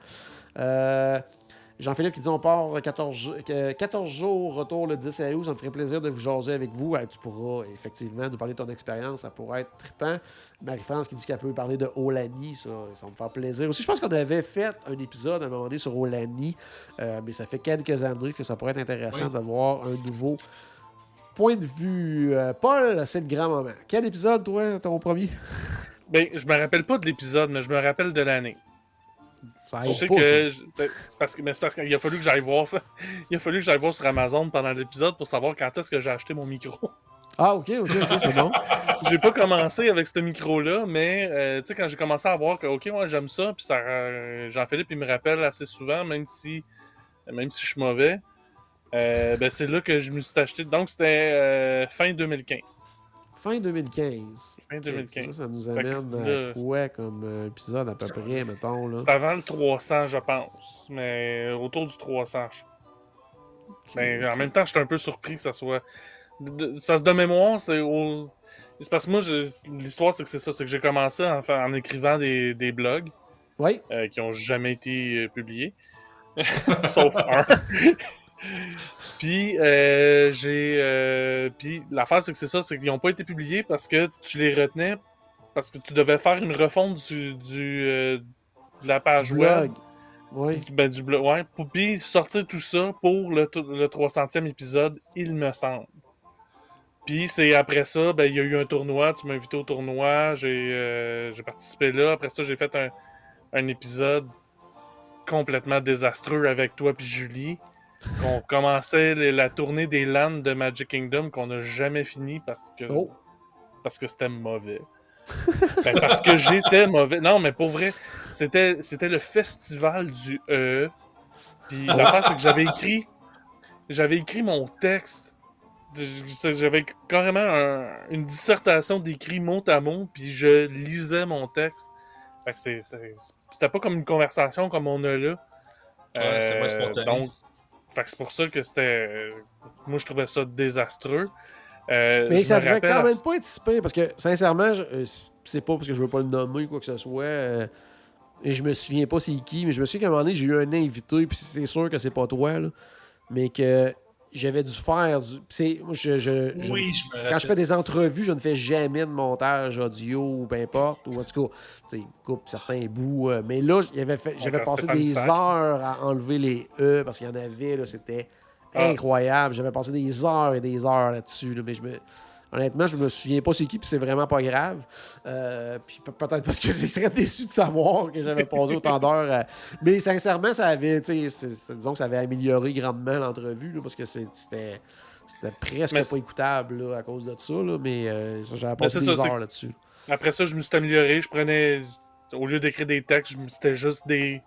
Jean-Philippe qui dit on part 14, jou- que 14 jours, retour le 10 août. Ça me ferait plaisir de vous jaser avec vous. Tu pourras effectivement nous parler de ton expérience. Ça pourrait être trippant. Marie-France qui dit qu'elle peut parler de Olani. Ça, ça me faire plaisir. Aussi, je pense qu'on avait fait un épisode à un moment donné sur Olani. euh, mais ça fait quelques années que ça pourrait être intéressant Oui. d'avoir un nouveau point de vue. Euh, Paul, c'est le grand moment. Quel épisode, toi, ton premier? Ben, je me rappelle pas de l'épisode, mais je me rappelle de l'année. Je sais pas, que. ben, c'est parce que, mais c'est parce qu'il a fallu que j'aille voir. Il a fallu que j'aille voir sur Amazon pendant l'épisode pour savoir quand est-ce que j'ai acheté mon micro. Ah, ok, ok, ok, c'est bon. j'ai pas commencé avec ce micro-là, mais euh, tu sais, quand j'ai commencé à voir que, ok, ouais, j'aime ça, puis ça, euh, Jean-Philippe, il me rappelle assez souvent, même si, même si je suis mauvais, euh, ben, c'est là que je me suis acheté. Donc, c'était fin 2015. Fin 2015. Fin Ok, 2015. Ça, ça nous amène à quoi comme euh, épisode à peu près, mettons? C'est avant le 300, je pense, mais autour du 300. je- Ok, Ben. En même temps, j'étais un peu surpris que ça soit. De, parce que de mémoire, c'est au. Parce que moi, je- l'histoire, c'est que c'est ça. C'est que j'ai commencé en, fa- en écrivant des, des blogs Oui, euh, qui ont jamais été euh, publiés. Sauf un. Puis, euh, j'ai. euh, puis, l'affaire, c'est que c'est ça. C'est qu'ils n'ont pas été publiés parce que tu les retenais. Parce que tu devais faire une refonte du, du, euh, de la page du web. Oui. Ben, du blog, ouais. Pour puis sortir tout ça pour le, le 300e épisode, il me semble. Puis c'est après ça, ben, il y a eu un tournoi, tu m'as invité au tournoi, j'ai euh, participé là. Après ça, j'ai fait un, un épisode complètement désastreux avec toi puis Julie. On commençait les- la tournée des LAN de Magic Kingdom qu'on n'a jamais fini parce que Oh, parce que c'était mauvais. Ben, parce que j'étais mauvais. Non, mais pour vrai, c'était, c'était le festival du E. Puis l'affaire, c'est que j'avais écrit. J'avais écrit mon texte. J'avais carrément un- une dissertation d'écrit mot à mot, puis je lisais mon texte. Fait que c'est, c'est- c'était pas comme une conversation comme on a là. Ouais, c'est moins Euh, spontané. Donc, fait que c'est pour ça que c'était. Moi, je trouvais ça désastreux. Euh, mais ça rappelle quand même pas être si pire, parce que, sincèrement, je- euh, c'est pas parce que je veux pas le nommer ou quoi que ce soit. euh, et je me souviens pas c'est qui, mais je me souviens qu'à un moment donné, j'ai eu un invité, puis c'est sûr que c'est pas toi, là, mais que j'avais dû faire du. je, je- je- Oui, je me Quand je fais des entrevues, je ne fais jamais de montage audio ou peu importe. Ou en tout cas, coupe certains bouts. euh, mais là, j'avais passé des Sac. heures à enlever les E parce qu'il y en avait. C'était Ah. incroyable. J'avais passé des heures et des heures là-dessus. là, mais je me... Honnêtement, je me souviens pas c'est qui, puis c'est vraiment pas grave. Euh, puis pe- peut-être parce que je serais déçu de savoir que j'avais passé autant d'heures. à- Mais sincèrement, ça avait, disons que ça avait amélioré grandement l'entrevue, là, parce que c'était. C'était presque Mais pas écoutable là, à cause de ça, là, mais euh, j'avais passé des ça, heures là-dessus. Après ça, je me suis amélioré. Je prenais. Au lieu d'écrire des textes, je me- c'était juste des.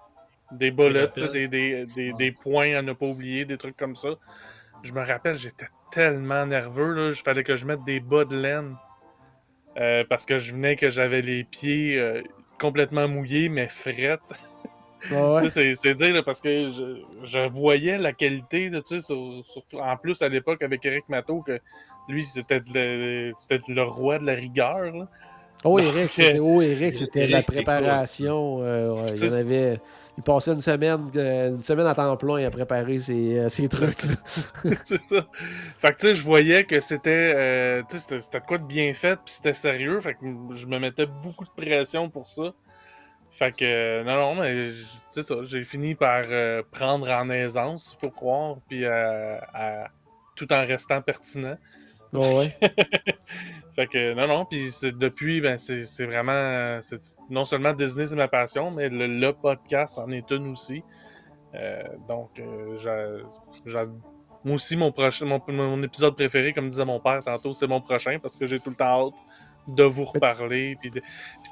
Des bullets, des, des, des points à ne pas oublier, des trucs comme ça. Je me rappelle, j'étais tellement nerveux, là. Il fallait que je mette des bas de laine. Euh, parce que je venais que j'avais les pieds euh, complètement mouillés, mais frettes. Ouais. Tu sais, c'est dire, là, parce que je, je voyais la qualité, là, sur- surtout en plus à l'époque avec Eric Matteau, que lui, c'était le, roi de la rigueur. là. Oh, Donc, Eric, c'était oh, Eric, c'était de la préparation. euh, ouais, il, y en avait, il passait une semaine, euh, une semaine à temps plein à préparer ses, euh, ses trucs. c'est ça. Fait que, tu sais, je voyais que c'était, euh, quoi de bien fait, puis c'était sérieux. Fait que je me mettais beaucoup de pression pour ça. Fait que, euh, non, non, mais, c'est ça, j'ai fini par prendre en aisance, faut croire, puis à- tout en restant pertinent. Ouais, ouais. Fait que non, non, puis c'est- depuis, ben c'est c'est vraiment. Non seulement Disney, c'est ma passion, mais le, le podcast en est une aussi. Euh, donc, euh, moi aussi, mon, prochain, mon, mon épisode préféré, comme disait mon père tantôt, c'est mon prochain parce que j'ai tout le temps hâte de vous reparler. Puis, tu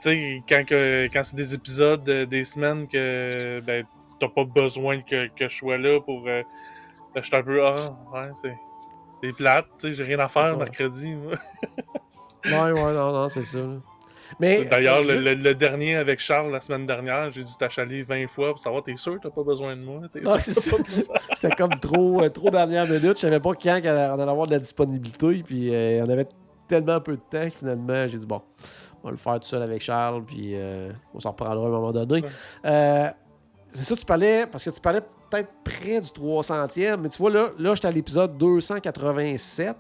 sais, quand, que- quand c'est des épisodes, euh, des semaines que ben, t'as pas besoin que, que je sois là pour. Euh, je suis un peu. Ah, ouais, c'est. C'est plate, tu sais, j'ai rien à faire Ouais. mercredi. moi. Ouais, ouais, non, non, c'est ça. Mais. D'ailleurs, le, le- le dernier avec Charles la semaine dernière, j'ai dû t'achaler 20 fois pour savoir, t'es sûr que t'as pas besoin de moi? T'es sûr c'est pas besoin? C'était comme trop, euh, trop dernière minute. Je savais pas quand on allait avoir de la disponibilité. Puis euh, on avait tellement peu de temps que finalement, j'ai dit bon, on va le faire tout seul avec Charles. Puis euh, on s'en reprendra à un moment donné. Ouais. C'est ça, tu parlais, parce que tu parlais peut-être près du 300e, mais tu vois, là, là j'étais à l'épisode 287.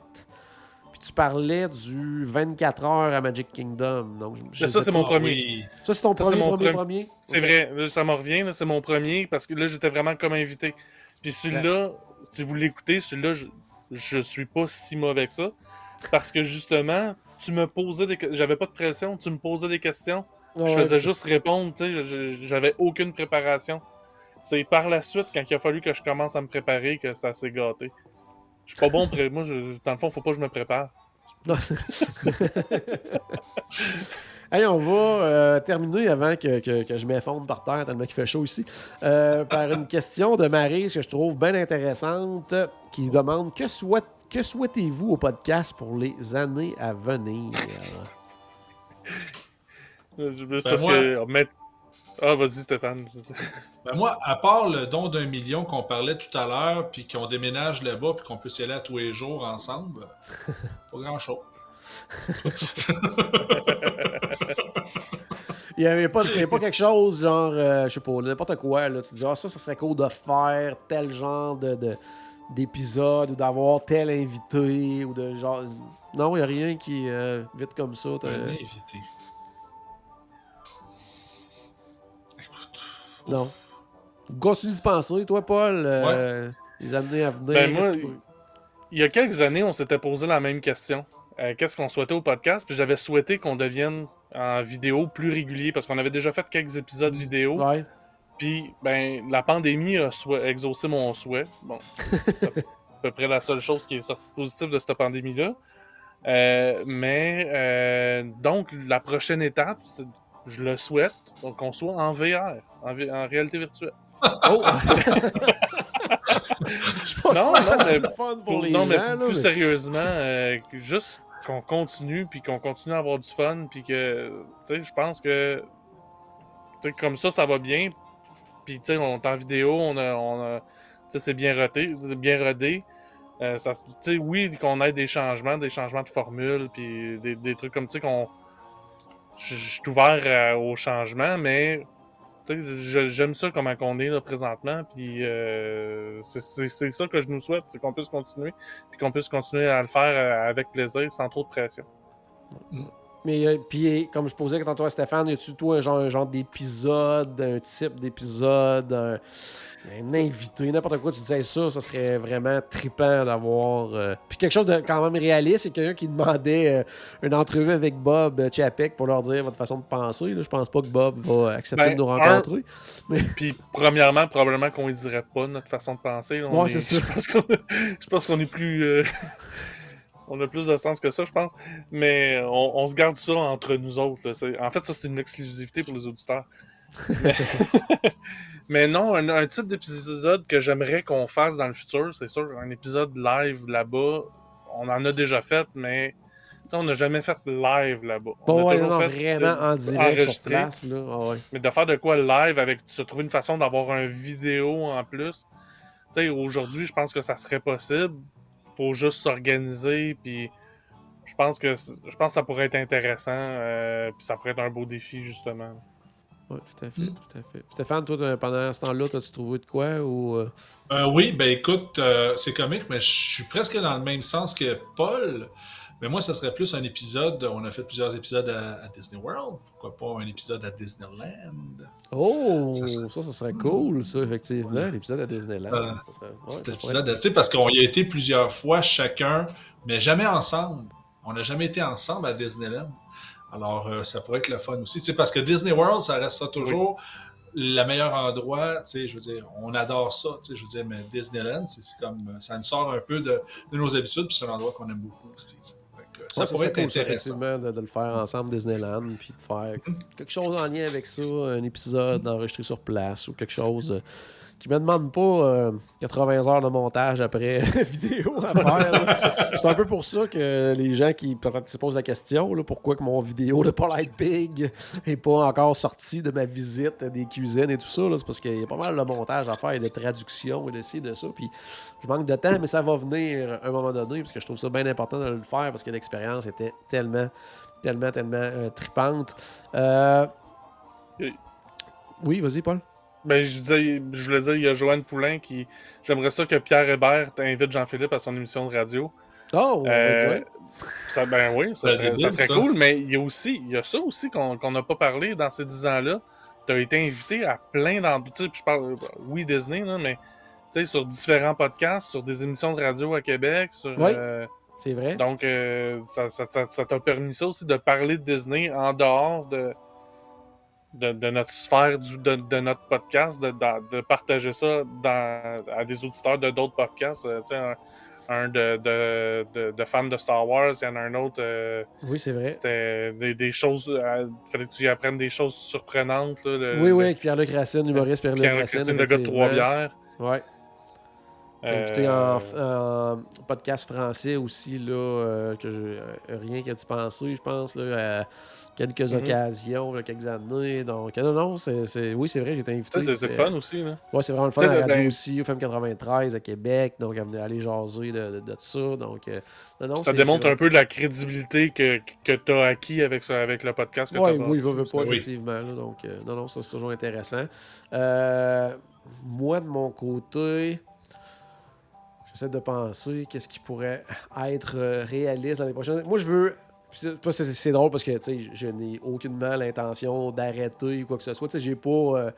Puis tu parlais du 24 heures à Magic Kingdom. Donc, je- ça, c'est mon premier. oui. ça, c'est ton Ça, premier, c'est mon premier, pre- premier? C'est vrai, ça me revient, c'est mon premier, parce que là, j'étais vraiment comme invité. Puis celui-là, si vous l'écoutez, celui-là, je, je suis pas si mauvais que ça. Parce que justement, tu me posais des J'avais pas de pression, tu me posais des questions. Ouais, je faisais ouais. juste répondre, tu sais, j'avais aucune préparation. C'est par la suite, quand il a fallu que je commence à me préparer, que ça s'est gâté. Je suis pas bon, pré- moi, je- dans le fond, faut pas que je me prépare. Hey, on va euh, terminer avant que, que- que je m'effondre par terre tellement qu'il fait chaud ici. euh, par une question de Marie que je trouve bien intéressante qui demande que, souhait- que souhaitez-vous au podcast pour les années à venir? Je- C'est Ben, parce moi- que. Ah, vas-y, Stéphane. Ben moi, à part le don d'un million qu'on parlait tout à l'heure, puis qu'on déménage là-bas, puis qu'on peut s'y aller à tous les jours ensemble, pas grand-chose. Il n'y avait pas, il y avait pas quelque chose genre, euh, je sais pas, n'importe quoi. Là. Tu te dis, ah, ça, ça serait cool de faire tel genre de, de- d'épisode ou d'avoir tel invité ou de genre. Non, il n'y a rien qui, euh, vite comme ça. Un invité. Non. Continue d'y penser, toi, Paul. euh, Les années à venir. Ben, moi, Il y a quelques années, on s'était posé la même question. Euh, Qu'est-ce qu'on souhaitait au podcast? Puis j'avais souhaité qu'on devienne en vidéo plus régulier parce qu'on avait déjà fait quelques épisodes vidéo. Ouais. Puis, ben, la pandémie a exaucé mon souhait. Bon, c'est à peu près la seule chose qui est sortie positive de cette pandémie-là. Euh, mais, euh, donc, la prochaine étape, c'est- je le souhaite, qu'on soit en VR, en, vi- en réalité virtuelle. Oh! Je Non, que non, mais fun pour Pour- les non, mais gens, plus, là, plus mais- sérieusement, euh, juste qu'on continue, puis qu'on continue à avoir du fun, puis que, tu sais, je pense que, tu sais, comme ça, ça va bien. Puis, tu sais, on est en vidéo, on a, on a tu sais, c'est bien rodé, bien rodé. Euh, ça, tu sais, oui, qu'on ait des changements, des changements de formule, puis des, des trucs comme, tu sais, qu'on, je suis ouvert euh, aux changements, mais j'aime ça comment on est là présentement, puis euh, c'est- ça que je nous souhaite, c'est qu'on puisse continuer, puis qu'on puisse continuer à le faire euh, avec plaisir, sans trop de pression. Mais euh, puis, comme je posais tantôt à Stéphane, y a-tu toi un genre, un genre d'épisode, un type d'épisode, un, un invité, n'importe quoi, tu disais ça, ça serait vraiment trippant d'avoir. euh, Puis quelque chose de quand même réaliste, c'est quelqu'un qui demandait euh, une entrevue avec Bob euh, Chapek pour leur dire votre façon de penser. Là. Je pense pas que Bob va accepter Ben, de nous un- rencontrer. Puis, premièrement, probablement qu'on ne dirait pas notre façon de penser. là. Ouais, est- c'est ça. Je pense qu'on je pense qu'on est plus. On a plus de sens que ça, je pense. Mais on, on se garde ça entre nous autres. là. En fait, ça, c'est une exclusivité pour les auditeurs. Mais, Mais non, un, un type d'épisode que j'aimerais qu'on fasse dans le futur, c'est sûr, un épisode live là-bas. On en a déjà fait, mais on n'a jamais fait live là-bas. On a ouais, toujours non, fait vraiment de- en direct sur enregistré. place. Là. Ah ouais. Mais de faire de quoi live avec se trouver une façon d'avoir un vidéo en plus. Aujourd'hui, je pense que ça serait possible. Faut juste s'organiser puis je pense que je pense que ça pourrait être intéressant euh, puis ça pourrait être un beau défi justement. Ouais, tout à fait, Mm. tout à fait. Stéphane, toi, pendant ce temps-là, t'as-tu trouvé de quoi ou. euh, Euh, oui, ben écoute, euh, c'est comique, mais je suis presque dans le même sens que Paul. Mais moi, ça serait plus un épisode. On a fait plusieurs épisodes à, à Disney World. Pourquoi pas un épisode à Disneyland? Oh, ça, Ça ça, serait- serait cool, ça, effectivement, l'épisode à Disneyland. Ça- Ça serait- ouais, Cet épisode, pourrait- tu sais, parce qu'on y a été plusieurs fois chacun, mais jamais ensemble. On n'a jamais été ensemble à Disneyland. Alors, euh, ça pourrait être le fun aussi. Tu sais, parce que Disney World, ça restera toujours le meilleur endroit. Tu sais, je veux dire, on adore ça. Tu sais, je veux dire, mais Disneyland, c'est comme, ça nous sort un peu de, de nos habitudes, puis c'est un endroit qu'on aime beaucoup aussi. Ça pourrait être intéressant. effectivement, de, de le faire ensemble Disneyland, puis de faire quelque chose en lien avec ça, un épisode enregistré sur place ou quelque chose euh, qui me demande pas euh, 80 heures de montage après vidéo à faire. C'est un peu pour ça que les gens qui peut-être se posent la question, là, pourquoi que mon vidéo de Polite Pig n'est pas encore sorti de ma visite des cuisines et tout ça, c'est parce qu'il y a pas mal de montage à faire et de traduction et de ci, de ça, puis je manque de temps, mais ça va venir à un moment donné, parce que je trouve ça bien important de le faire, parce que l'expérience était tellement, tellement, tellement euh, tripante. Euh. Oui, vas-y, Paul. Ben je disais je voulais dire il y a Joanne Poulain qui j'aimerais ça que Pierre Hébert invite Jean-Philippe à son émission de radio. Oh, Euh, ben. Ça, ben oui, ça Ça serait, débile, ça serait ça. cool, mais il y a aussi, il y a ça aussi qu'on n'a pas parlé dans ces 10 ans-là. Tu as été invité à plein d'endroits. Tu sais, puis je parle, oui, Disney, là, mais tu sais, sur différents podcasts, sur des émissions de radio à Québec. Sur, Oui. euh, c'est vrai. donc, euh, ça ça- ça- ça t'a permis ça aussi de parler de Disney en dehors de, de, de notre sphère, du, de, de notre podcast, de, partager ça dans, à des auditeurs de d'autres podcasts. Euh, tu sais, un, un de, de, de, de fans de Star Wars, il y en a un autre. euh, Oui, c'est vrai. c'était des, des choses. Il fallait que tu y apprennes des choses surprenantes. Là, Oui, oui, avec Pierre-Luc Racine, humoriste Pierre-Luc Pierre Racine. Christine, le gars de Trois-Bières. Ouais. Euh, Invité en, en podcast français aussi, là, euh, que je, euh, rien qu'à dispenser, je pense, là, à quelques Mhm. occasions, là, quelques années. Donc, non, non, c'est, oui, c'est vrai, j'ai été invité. C'est le fun aussi. Là. Ouais, c'est vraiment le fun à la radio ben- aussi, au FM 93 à Québec. Donc, elle venait aller jaser de, de, de ça. Donc, euh, non, non, ça démontre un peu de la crédibilité que, que tu as acquis avec, avec le podcast. Que Ouais, t'as oui, bâti. veut, pas, Oui. effectivement. là. donc, euh, non, non, ça, c'est toujours intéressant. Euh, moi, de mon côté, j'essaie de penser qu'est-ce qui pourrait être euh, réaliste l'année prochaine. Moi, je veux. c'est- drôle parce que je, n'ai aucunement l'intention d'arrêter ou quoi que ce soit. J'ai pas. euh,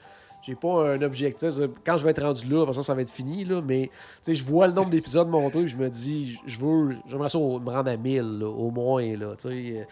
j'ai pas un objectif. Quand je vais être rendu là, ça, ça va être fini. Là, mais je vois le nombre d'épisodes monter et je me dis, je veux, j'aimerais ça me rendre à 1000 là, au moins. Là, euh,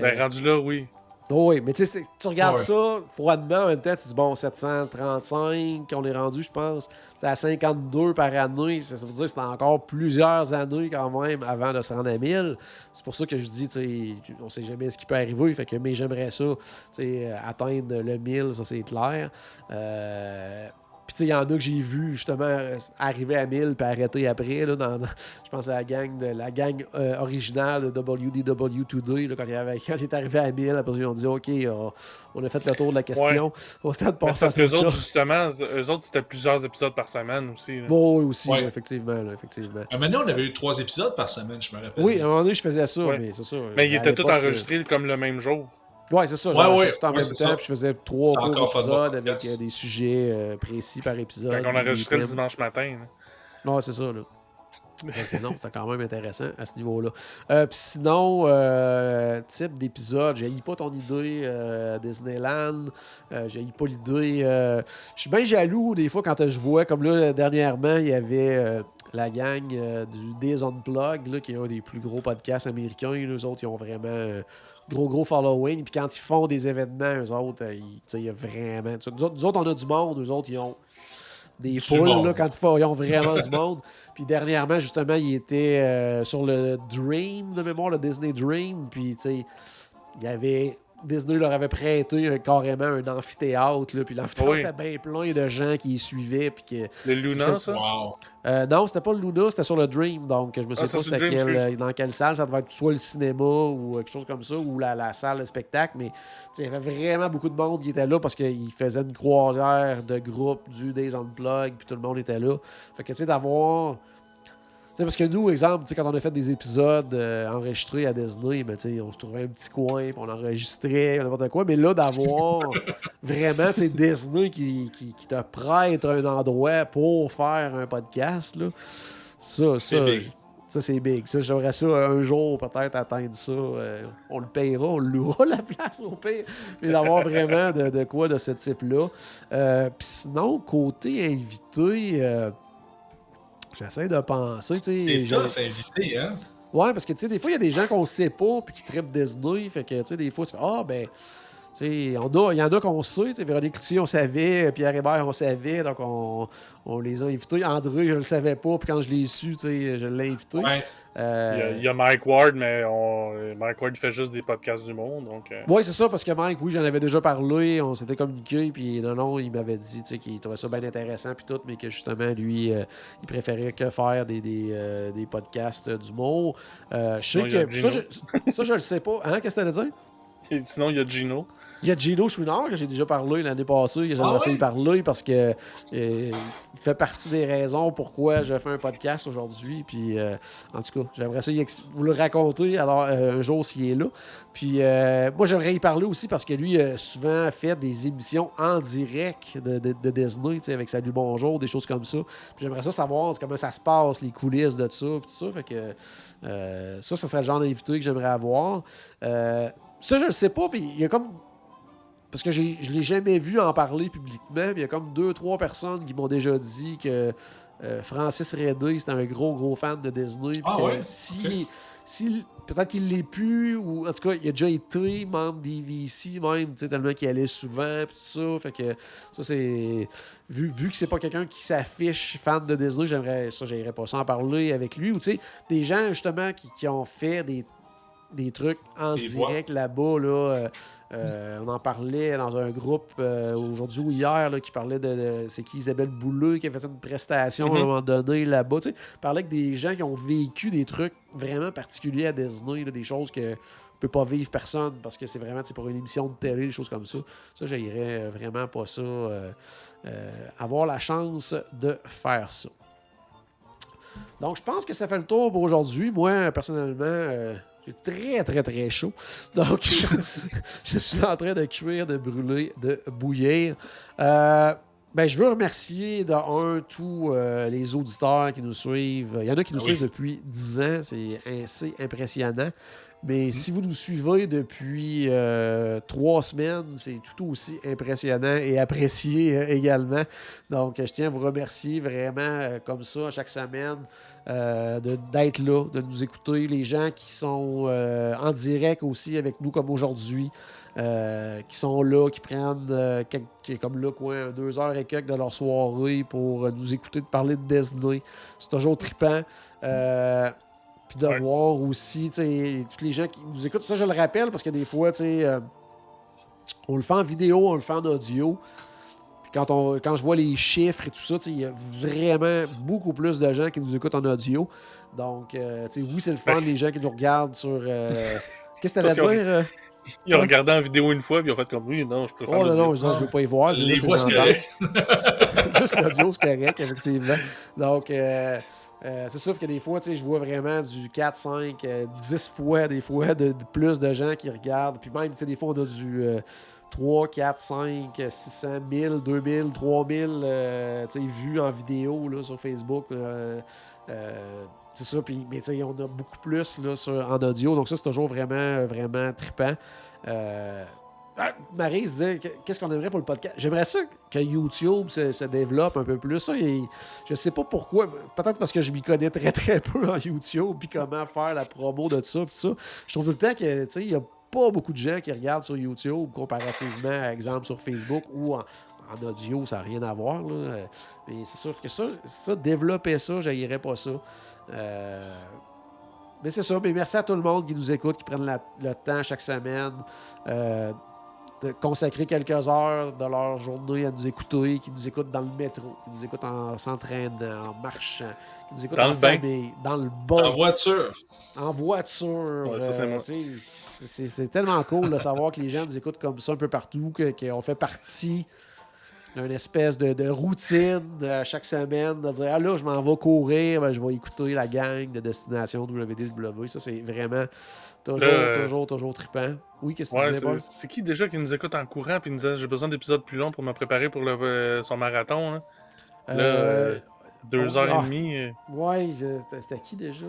Ben, rendu là, oui. Oh oui, mais tu sais, tu regardes ça froidement en même temps, tu dis bon, 735, on est rendu, je pense, à 52 par année. Ça, ça veut dire que c'est encore plusieurs années quand même avant de se rendre à 1000. C'est pour ça que je dis, tu sais, on sait jamais ce qui peut arriver. Fait que, mais j'aimerais ça, tu sais, atteindre le 1000, ça c'est clair. Euh, puis tu sais, il y en a que j'ai vu justement arriver à 1000 puis arrêter après. Là, dans, dans- je pense à la gang, de, la gang euh, originale de WDW Today, là, quand, il avait, quand il est arrivé à 1000, après ils ont dit OK, on, on a fait le tour de la question. Autant de passer parce que à les autre autres, chose. justement, eux autres, c'était plusieurs épisodes par semaine aussi. là. Bon, oui, aussi, Ouais. effectivement, là, effectivement. Euh, Maintenant, on avait eu trois épisodes par semaine, je me rappelle. Oui, à un moment donné, je faisais ça, Ouais. mais c'est ça. Mais ils à étaient tous euh, enregistrés comme le même jour. Ouais, c'est ça. Ouais, ouais, je faisais tout en ouais, même temps, ça. puis je faisais trois de épisodes avec euh, des sujets euh, précis par épisode. Fait des enregistrait le dimanche matin. là. Ouais, c'est ça, là. Donc, non, c'est quand même intéressant à ce niveau-là. Euh, puis sinon, euh, type d'épisode, j'ai pas ton idée euh, Disneyland, euh, j'ai pas l'idée. euh, je suis bien jaloux des fois quand je vois, comme là, dernièrement, il y avait euh, la gang euh, du Days Unplug, là, qui est un des plus gros podcasts américains. Les autres, ils ont vraiment euh, gros, gros following. Puis quand ils font des événements, eux autres, euh, il y a vraiment. Nous autres, nous autres, on a du monde, eux autres, ils ont des monde. là, quand ils, font, ils ont vraiment du monde. Puis dernièrement, justement, il était euh, sur le Dream de mémoire, le Disney Dream. Puis, tu sais, il y avait. Disney leur avait prêté un- carrément un amphithéâtre, là, puis l'amphithéâtre Oui. était bien plein de gens qui y suivaient. Puis que, Le Luna, ça? Wow. euh, non, c'était pas le Luna, c'était sur le Dream. Donc, je me souviens Ah, ça, pas c'est le c'était quel, euh, dans quelle salle. Ça devait être soit le cinéma ou euh, quelque chose comme ça, ou la, la salle de spectacle. Mais sais, il y avait vraiment beaucoup de monde qui était là parce qu'ils faisaient une croisière de groupe du Days Unplug, puis tout le monde était là. Fait que, tu sais, d'avoir. Sais, parce que nous, exemple, quand on a fait des épisodes euh, enregistrés à Disney, ben, on se trouvait un petit coin, on enregistrait, n'importe quoi. Mais là, d'avoir vraiment, Disney qui, qui, qui te prête un endroit pour faire un podcast, là, ça, C'est ça, big. ça, c'est big. Ça, j'aimerais ça un jour peut-être atteindre ça. euh, on le payera, on louera la place au pire. Mais d'avoir vraiment de, de quoi de ce type-là. Euh, Puis sinon, côté invité, euh, j'essaie de penser. tu sais, C'est tough invité, hein? Ouais, parce que tu sais, des fois, il y a des gens qu'on sait pas puis qui trippent Disney. Fait que tu sais, des fois, tu fais Ah, ben. Tu Il y en a qu'on sait. tu Véronique Cloutier, on savait. Pierre Hébert, on savait. Donc, on, on les a invités. André, je le savais pas. Puis quand je l'ai su, tu je l'ai invité. Ouais. Euh, Il y, a, il y a Mike Ward, mais on... Mike Ward il fait juste des podcasts du monde. Donc, euh, Oui, c'est ça, parce que Mike, oui, j'en avais déjà parlé, on s'était communiqué, puis non, non, il m'avait dit tu qu'il trouvait ça bien intéressant, puis tout, mais que justement, lui, euh, il préférait que faire des, des, euh, des podcasts d'humour. Je sais Non, que. Ça je, ça, je le sais pas. Hein, qu'est-ce que t'allais dire? et sinon, il y a Gino. Il y a Gino Chouinard, que j'ai déjà parlé l'année passée, que j'aimerais Ah ça ouais? y parler parce que euh, il fait partie des raisons pourquoi je fais un podcast aujourd'hui. Puis, euh, en tout cas, j'aimerais ça vous le raconter alors, euh, un jour s'il est là. Puis, euh, moi, j'aimerais y parler aussi parce que lui a souvent fait des émissions en direct de, de, de Disney, tu sais, avec Salut Bonjour, des choses comme ça. J'aimerais ça savoir comment ça se passe, les coulisses de ça, tout ça. Fait que euh, ça, ça serait le genre d'invité que j'aimerais avoir. Ça, je le sais pas, puis il y a comme parce que je l'ai jamais vu en parler publiquement. mais Il y a comme deux, trois personnes qui m'ont déjà dit que euh, Francis Redé, c'était un gros, gros fan de Disney. Ah ouais? Si, si- Peut-être qu'il l'est plus, ou en tout cas, il a déjà été membre d'EVC même, tu sais, tellement qu'il allait souvent, puis tout ça. Fait que ça, c'est. Vu, vu que c'est pas quelqu'un qui s'affiche fan de Disney, j'aimerais ça, j'irais pas ça en parler avec lui. Ou tu sais, des gens justement qui, qui ont fait des, des trucs en Des direct là-bas, là. euh, euh, on en parlait dans un groupe euh, aujourd'hui ou hier là, qui parlait de, de- c'est qui Isabelle Bouleux qui a fait une prestation à Mhm. un moment donné là-bas. Tu sais, parlait avec des gens qui ont vécu des trucs vraiment particuliers à Disney, là, des choses que peut pas vivre personne parce que c'est vraiment pour une émission de télé, des choses comme ça. Ça, j'irais vraiment pas ça. euh, euh, avoir la chance de faire ça. Donc, je pense que ça fait le tour pour aujourd'hui. Moi, personnellement, euh, très, très, très chaud. Donc, je suis en train de cuire, de brûler, de bouillir. Euh, ben, je veux remercier de un tous euh, les auditeurs qui nous suivent. Il y en a qui nous Ah oui. suivent depuis 10 ans, c'est assez impressionnant. Mais si vous nous suivez depuis euh, trois semaines, c'est tout aussi impressionnant et apprécié euh, également. Donc, je tiens à vous remercier vraiment euh, comme ça chaque semaine d'être là, de nous écouter. Les gens qui sont en direct aussi avec nous comme aujourd'hui, euh, qui sont là, qui prennent euh, quelques- comme là, quoi, deux heures et quelques de leur soirée pour nous écouter de parler de Disney. C'est toujours trippant. Euh, puis de Ouais. voir aussi, tu sais, tous les gens qui nous écoutent. Ça, je le rappelle parce que des fois, tu sais, euh, on le fait en vidéo, on le fait en audio. Puis quand, on, quand je vois les chiffres et tout ça, tu sais, il y a vraiment beaucoup plus de gens qui nous écoutent en audio. Donc, euh, tu sais, oui, c'est le fun, Ben. les gens qui nous regardent sur. euh, Qu'est-ce que tu Attention. dire? Ils ont regardé en vidéo une fois, puis ils ont fait comme lui. Non, je préfère Oh non, l'audio. non, je veux pas y voir. Les voix, c'est correct. Juste l'audio, c'est correct, effectivement. Donc, euh, euh, c'est sûr que des fois, tu sais, je vois vraiment du 4, 5, euh, 10 fois, des fois, de, de plus de gens qui regardent. Puis même, tu sais, des fois, on a du. euh, 3, 4, 5, 600, 1000, 2000, 3000 euh, tu sais, vues en vidéo là, sur Facebook. euh, euh, c'est ça, puis, mais on a beaucoup plus là, en audio, donc ça, c'est toujours vraiment, vraiment trippant. Euh, ah, Marie se disait, que- qu'est-ce qu'on aimerait pour le podcast? J'aimerais ça que YouTube se, développe un peu plus. Ça, et je sais pas pourquoi. Peut-être parce que je m'y connais très très peu en YouTube, puis comment faire la promo de ça, puis ça. Je trouve tout le temps que, tu il y a pas beaucoup de gens qui regardent sur YouTube comparativement, à exemple, sur Facebook ou en, audio, ça n'a rien à voir. Mais c'est sûr que ça, ça développer ça, j'haïrais pas ça. Euh, mais c'est ça. Mais merci à tout le monde qui nous écoute, qui prennent la- le temps chaque semaine euh, de consacrer quelques heures de leur journée à nous écouter, qui nous écoutent dans le métro, qui nous écoutent en s'entraînant, en marchant, qui nous écoutent Dans en le bain. famille, dans le En bas, voiture. en voiture. Ouais, euh, c'est- c'est c'est tellement cool de savoir que les gens nous écoutent comme ça un peu partout, que- qu'on fait partie d'une espèce de, de routine euh, chaque semaine, de dire Ah là, je m'en vais courir, ben, je vais écouter la gang de Destination WDW. Ça, c'est vraiment toujours, euh, toujours, toujours trippant. Oui, qu'est-ce que tu Ouais, disais, Paul? c'est qui déjà qui nous écoute en courant puis nous disait j'ai besoin d'épisodes plus longs pour me préparer pour le, euh, son marathon. Là, Là, euh, deux heures ah, et demie. euh, Ouais, c'était qui déjà?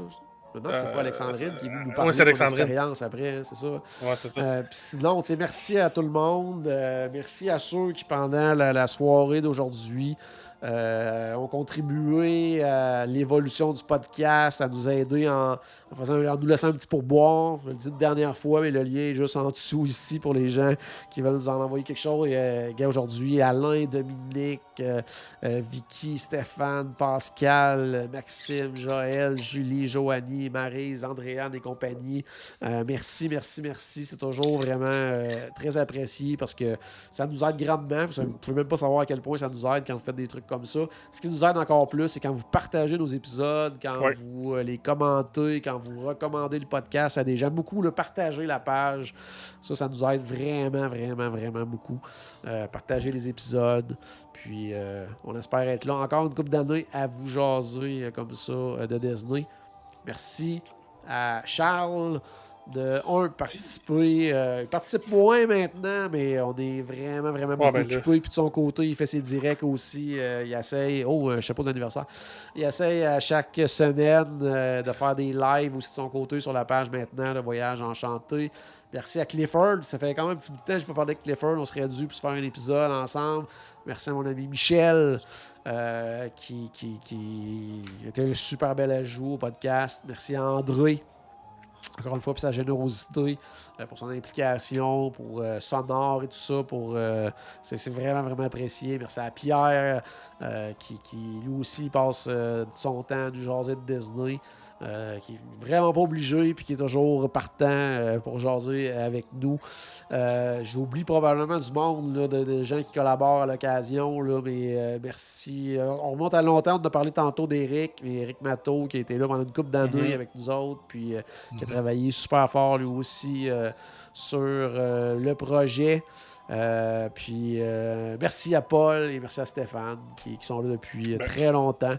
Je me demande si c'est pas Euh, Alexandrine qui est venue nous parler de son expérience après, hein, c'est ça. Ouais, c'est ça. Euh, puis sinon, tu sais, merci à tout le monde. euh, merci à ceux qui, pendant la, la soirée d'aujourd'hui, euh, ont contribué à l'évolution du podcast, à nous aider en, en faisant, en nous laissant un petit pourboire. Je le dis une dernière fois, mais le lien est juste en dessous ici pour les gens qui veulent nous en envoyer quelque chose. Gars, aujourd'hui, Alain, Dominique, euh, euh, Vicky, Stéphane, Pascal, Maxime, Joël, Julie, Joanie, Marise, Andréane et compagnie. Euh, merci, merci, merci. C'est toujours vraiment euh, très apprécié parce que ça nous aide grandement. Vous ne pouvez même pas savoir à quel point ça nous aide quand vous faites des trucs comme ça. Ce qui nous aide encore plus, c'est quand vous partagez nos épisodes, quand vous euh, les commentez, quand vous recommandez le podcast à des gens. Beaucoup, le partager la page. Ça, ça nous aide vraiment, vraiment, vraiment beaucoup. Euh, partager les épisodes. Puis, euh, on espère être là encore une couple d'années à vous jaser euh, comme ça de Disney. Merci à Charles de un participer. euh, il participe moins maintenant, mais on est vraiment, vraiment beaucoup ben occupé. Puis de son côté, il fait ses directs aussi. euh, il essaye. Oh, euh, chapeau d'anniversaire. Il essaye à chaque semaine euh, de faire des lives aussi de son côté sur la page maintenant, le voyage enchanté. Merci à Clifford. Ça fait quand même un petit bout de temps que je peux parler avec Clifford. On serait dû pour se faire un épisode ensemble. Merci à mon ami Michel, euh, qui, qui, qui était un super bel ajout au podcast. Merci à André, encore une fois, pour sa générosité, euh, pour son implication, pour euh, sonore et tout ça. Pour, euh, c'est, vraiment, vraiment apprécié. Merci à Pierre, euh, qui, qui, lui aussi passe son temps du jaser de Disney. Euh, qui est vraiment pas obligé puis qui est toujours partant euh, pour jaser avec nous. Euh, J'oublie probablement du monde, là, de, de gens qui collaborent à l'occasion, mais merci. On remonte à longtemps, on a parlé tantôt d'Éric, mais Éric Matteau qui a été là pendant une couple d'années Mhm. avec nous autres, puis qui a travaillé super fort lui aussi sur le projet. Euh, puis euh, merci à Paul et merci à Stéphane qui, qui sont là depuis Ben. très longtemps.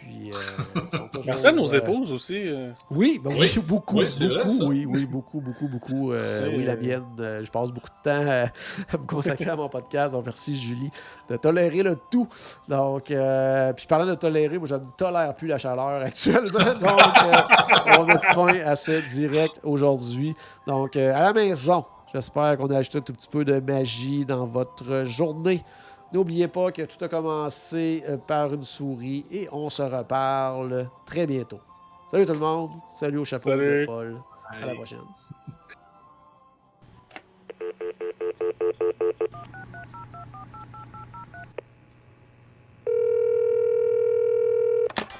Puis, euh, à nos euh, épouses aussi. euh, oui, ben oui, Oui. beaucoup, Oui, vrai, beaucoup, ça. oui, oui, beaucoup, beaucoup, beaucoup. euh, oui, la mienne, euh, je passe beaucoup de temps à me consacrer à mon podcast. Donc, merci, Julie, de tolérer le tout. Donc, euh, puis parlant de tolérer, moi, je ne tolère plus la chaleur actuellement. Donc, euh, on va mettre fin à ce direct aujourd'hui. Donc, euh, à la maison, j'espère qu'on a ajouté un tout petit peu de magie dans votre journée. N'oubliez pas que tout a commencé euh, par une souris et on se reparle très bientôt. Salut tout le monde. Salut au chapeau de. Paul. À la prochaine.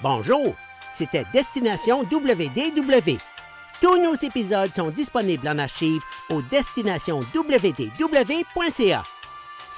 Bonjour, c'était Destination WDW. Tous nos épisodes sont disponibles en archive au destinationswdw.ca.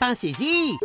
Pensez-y.